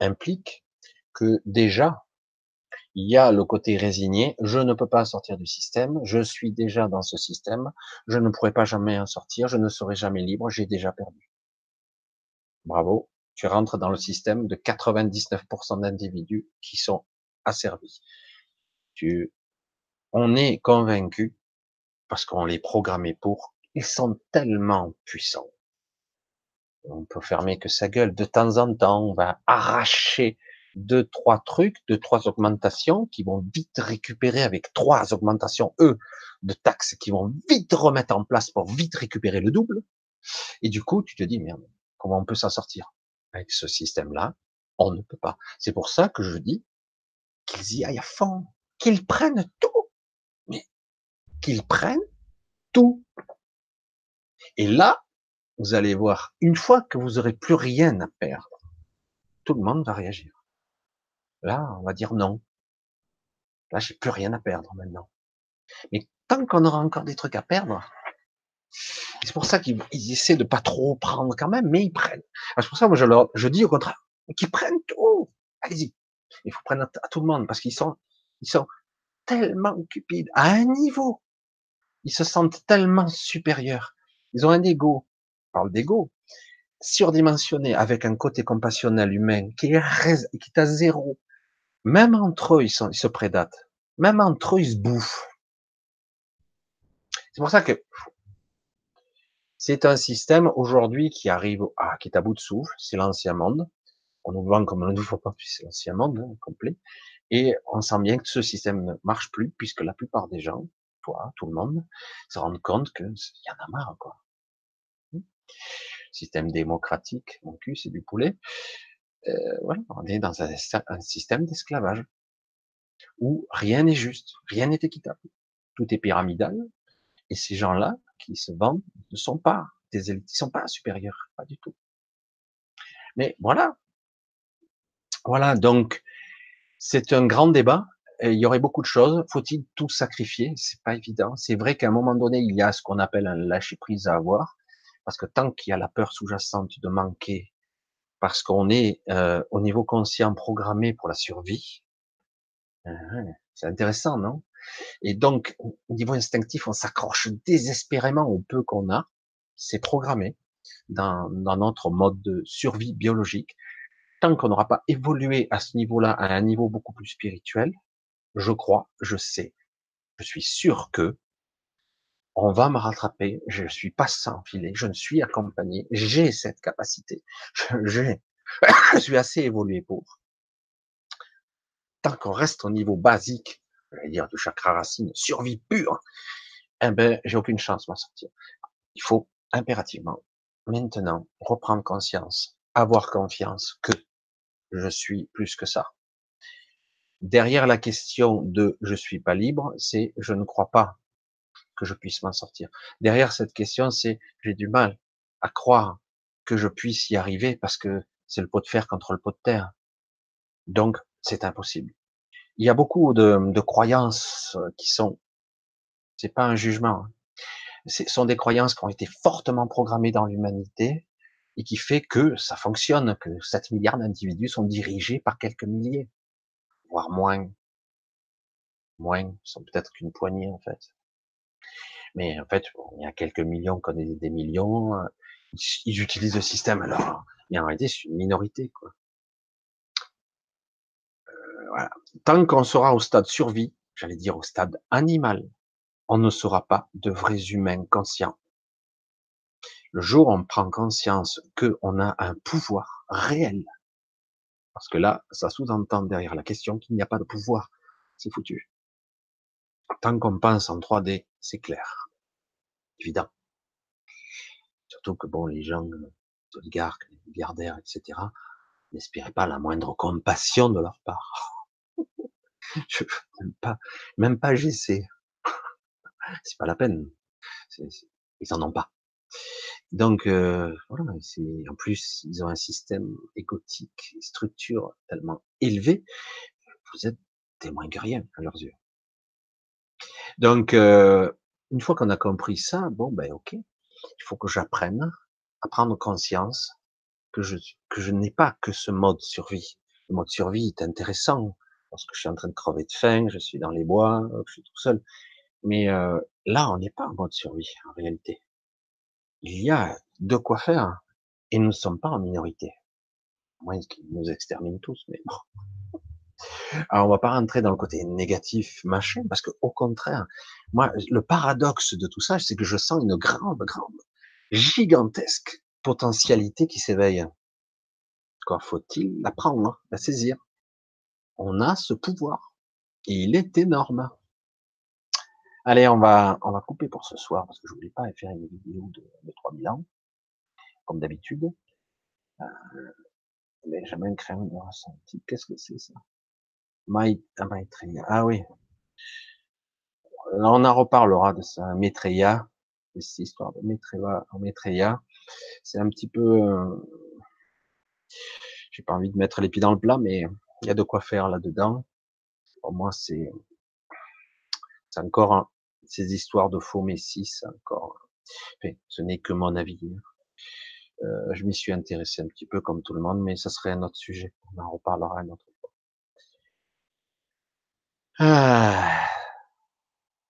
implique que déjà, il y a le côté résigné, je ne peux pas sortir du système, je suis déjà dans ce système, je ne pourrai pas jamais en sortir, je ne serai jamais libre, j'ai déjà perdu. Bravo, tu rentres dans le système de 99% d'individus qui sont asservis. Tu, on est convaincu, parce qu'on les programmé pour, ils sont tellement puissants. On peut fermer que sa gueule. De temps en temps, on va arracher deux, trois trucs, deux, trois augmentations qui vont vite récupérer avec trois augmentations, eux, de taxes qui vont vite remettre en place pour vite récupérer le double. Et du coup, tu te dis, merde, comment on peut s'en sortir? Avec ce système-là, on ne peut pas. C'est pour ça que je dis qu'ils y aillent à fond, qu'ils prennent tout, mais qu'ils prennent tout. Et là, vous allez voir, une fois que vous aurez plus rien à perdre, tout le monde va réagir. Là, on va dire non. Là, j'ai plus rien à perdre maintenant. Mais tant qu'on aura encore des trucs à perdre, c'est pour ça qu'ils essaient de pas trop prendre quand même, mais ils prennent. C'est pour ça, moi, je leur, dis au contraire, qu'ils prennent tout. Allez-y. Il faut prendre à tout le monde parce qu'ils sont, ils sont tellement cupides à un niveau. Ils se sentent tellement supérieurs. Ils ont un ego. On parle d'ego. Surdimensionné avec un côté compassionnel humain qui est, qui est à zéro. Même entre eux, ils, se prédatent. Même entre eux, ils se bouffent. C'est pour ça que c'est un système aujourd'hui qui arrive, à, qui est à bout de souffle. C'est l'ancien monde. On nous vend comme un nouveau pas, c'est l'ancien monde hein, complet. Et on sent bien que ce système ne marche plus puisque la plupart des gens, toi, tout le monde, se rendent compte que y en a marre, quoi. Système démocratique, mon cul, c'est du poulet. Euh, voilà, on est dans un, système d'esclavage où rien n'est juste, rien n'est équitable. Tout est pyramidal. Et ces gens-là, qui se vendent ne sont pas des élites, ils sont pas supérieurs, pas du tout. Mais voilà. Voilà, donc, c'est un grand débat. Il y aurait beaucoup de choses. Faut-il tout sacrifier? C'est pas évident. C'est vrai qu'à un moment donné, il y a ce qu'on appelle un lâcher prise à avoir. Parce que tant qu'il y a la peur sous-jacente de manquer, parce qu'on est euh, au niveau conscient programmé pour la survie, euh, c'est intéressant, non? Et donc, au niveau instinctif, on s'accroche désespérément au peu qu'on a. C'est programmé dans notre mode de survie biologique. Tant qu'on n'aura pas évolué à ce niveau-là, à un niveau beaucoup plus spirituel, je crois, je sais, je suis sûr que on va me rattraper. Je suis pas sans filet, je ne suis accompagné, j'ai cette capacité, je, je <coughs> suis assez évolué pour. Tant qu'on reste au niveau basique je dire du chakra racine, survie pure, eh ben, j'ai aucune chance de m'en sortir. Il faut impérativement, maintenant, reprendre conscience, avoir confiance que je suis plus que ça. Derrière la question de je suis pas libre, c'est je ne crois pas que je puisse m'en sortir. Derrière cette question, c'est j'ai du mal à croire que je puisse y arriver parce que c'est le pot de fer contre le pot de terre. Donc, c'est impossible il y a beaucoup de, de croyances euh, qui sont, c'est pas un jugement, hein. ce sont des croyances qui ont été fortement programmées dans l'humanité et qui fait que ça fonctionne, que 7 milliards d'individus sont dirigés par quelques milliers, voire moins. Moins, sont peut-être qu'une poignée en fait. Mais en fait, il y a quelques millions qu'on est des millions, euh, ils, utilisent le système alors, mais en réalité c'est une minorité quoi. Tant qu'on sera au stade survie, j'allais dire au stade animal, on ne sera pas de vrais humains conscients. Le jour où on prend conscience qu'on a un pouvoir réel, parce que là, ça sous-entend derrière la question qu'il n'y a pas de pouvoir, c'est foutu. Tant qu'on pense en 3D, c'est clair, évident. Surtout que bon, les gens, les oligarques, les milliardaires, etc., n'espéraient pas la moindre compassion de leur part. <laughs> Même pas, même pas j'essaie. <laughs> C'est pas la peine. Ils en ont pas. Donc euh, voilà, en plus ils ont un système égotique, une structure tellement élevée, vous êtes des moins que rien à leurs yeux. Donc euh, une fois qu'on a compris ça, bon ben ok, il faut que j'apprenne à prendre conscience que je que je n'ai pas que ce mode survie. Le mode survie est intéressant parce que je suis en train de crever de faim, je suis dans les bois, je suis tout seul. Mais euh, là, on n'est pas en mode survie en réalité. Il y a de quoi faire et nous ne sommes pas en minorité. Moins qu'ils nous exterminent tous, mais bon. Alors on va pas rentrer dans le côté négatif, machin, parce que au contraire, moi, le paradoxe de tout ça, c'est que je sens une grande, grande, gigantesque potentialité qui s'éveille. Encore faut-il la prendre, la saisir? On a ce pouvoir. Et il est énorme. Allez, on va, on va couper pour ce soir, parce que je voulais pas faire une vidéo de, de 3000 ans, comme d'habitude. Euh, une crème de ressenti. Qu'est-ce que c'est ça? Maitreya. Ah oui. On en reparlera de ça. Maitreya, cette histoire de Maitreya. C'est un petit peu, euh, j'ai pas envie de mettre les pieds dans le plat, mais il y a de quoi faire là-dedans. Pour moi, c'est, c'est encore ces histoires de faux messie, c'est encore, enfin, ce n'est que mon avis. Hein. Euh, je m'y suis intéressé un petit peu comme tout le monde, mais ça serait un autre sujet. On en reparlera une autre. Ah,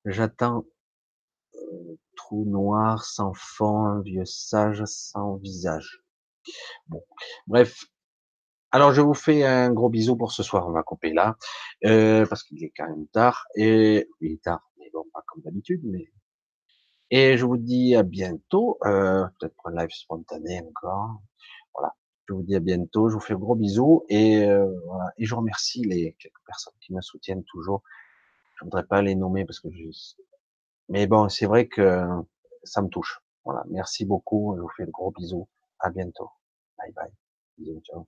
j'attends euh, trou noir sans fond, un vieux sage sans visage. Bref. Alors je vous fais un gros bisou pour ce soir. On va couper là euh, parce qu'il est quand même tard et il est tard, mais bon pas comme d'habitude. Mais et je vous dis à bientôt. Euh, Peut-être un live spontané encore. Voilà. Je vous dis à bientôt. Je vous fais un gros bisou et euh. Et je remercie les quelques personnes qui me soutiennent toujours. Je voudrais pas les nommer parce que je mais bon, c'est vrai que ça me touche. Voilà. Merci beaucoup. Je vous fais de gros bisous. À bientôt. Bye bye. Bisous, ciao.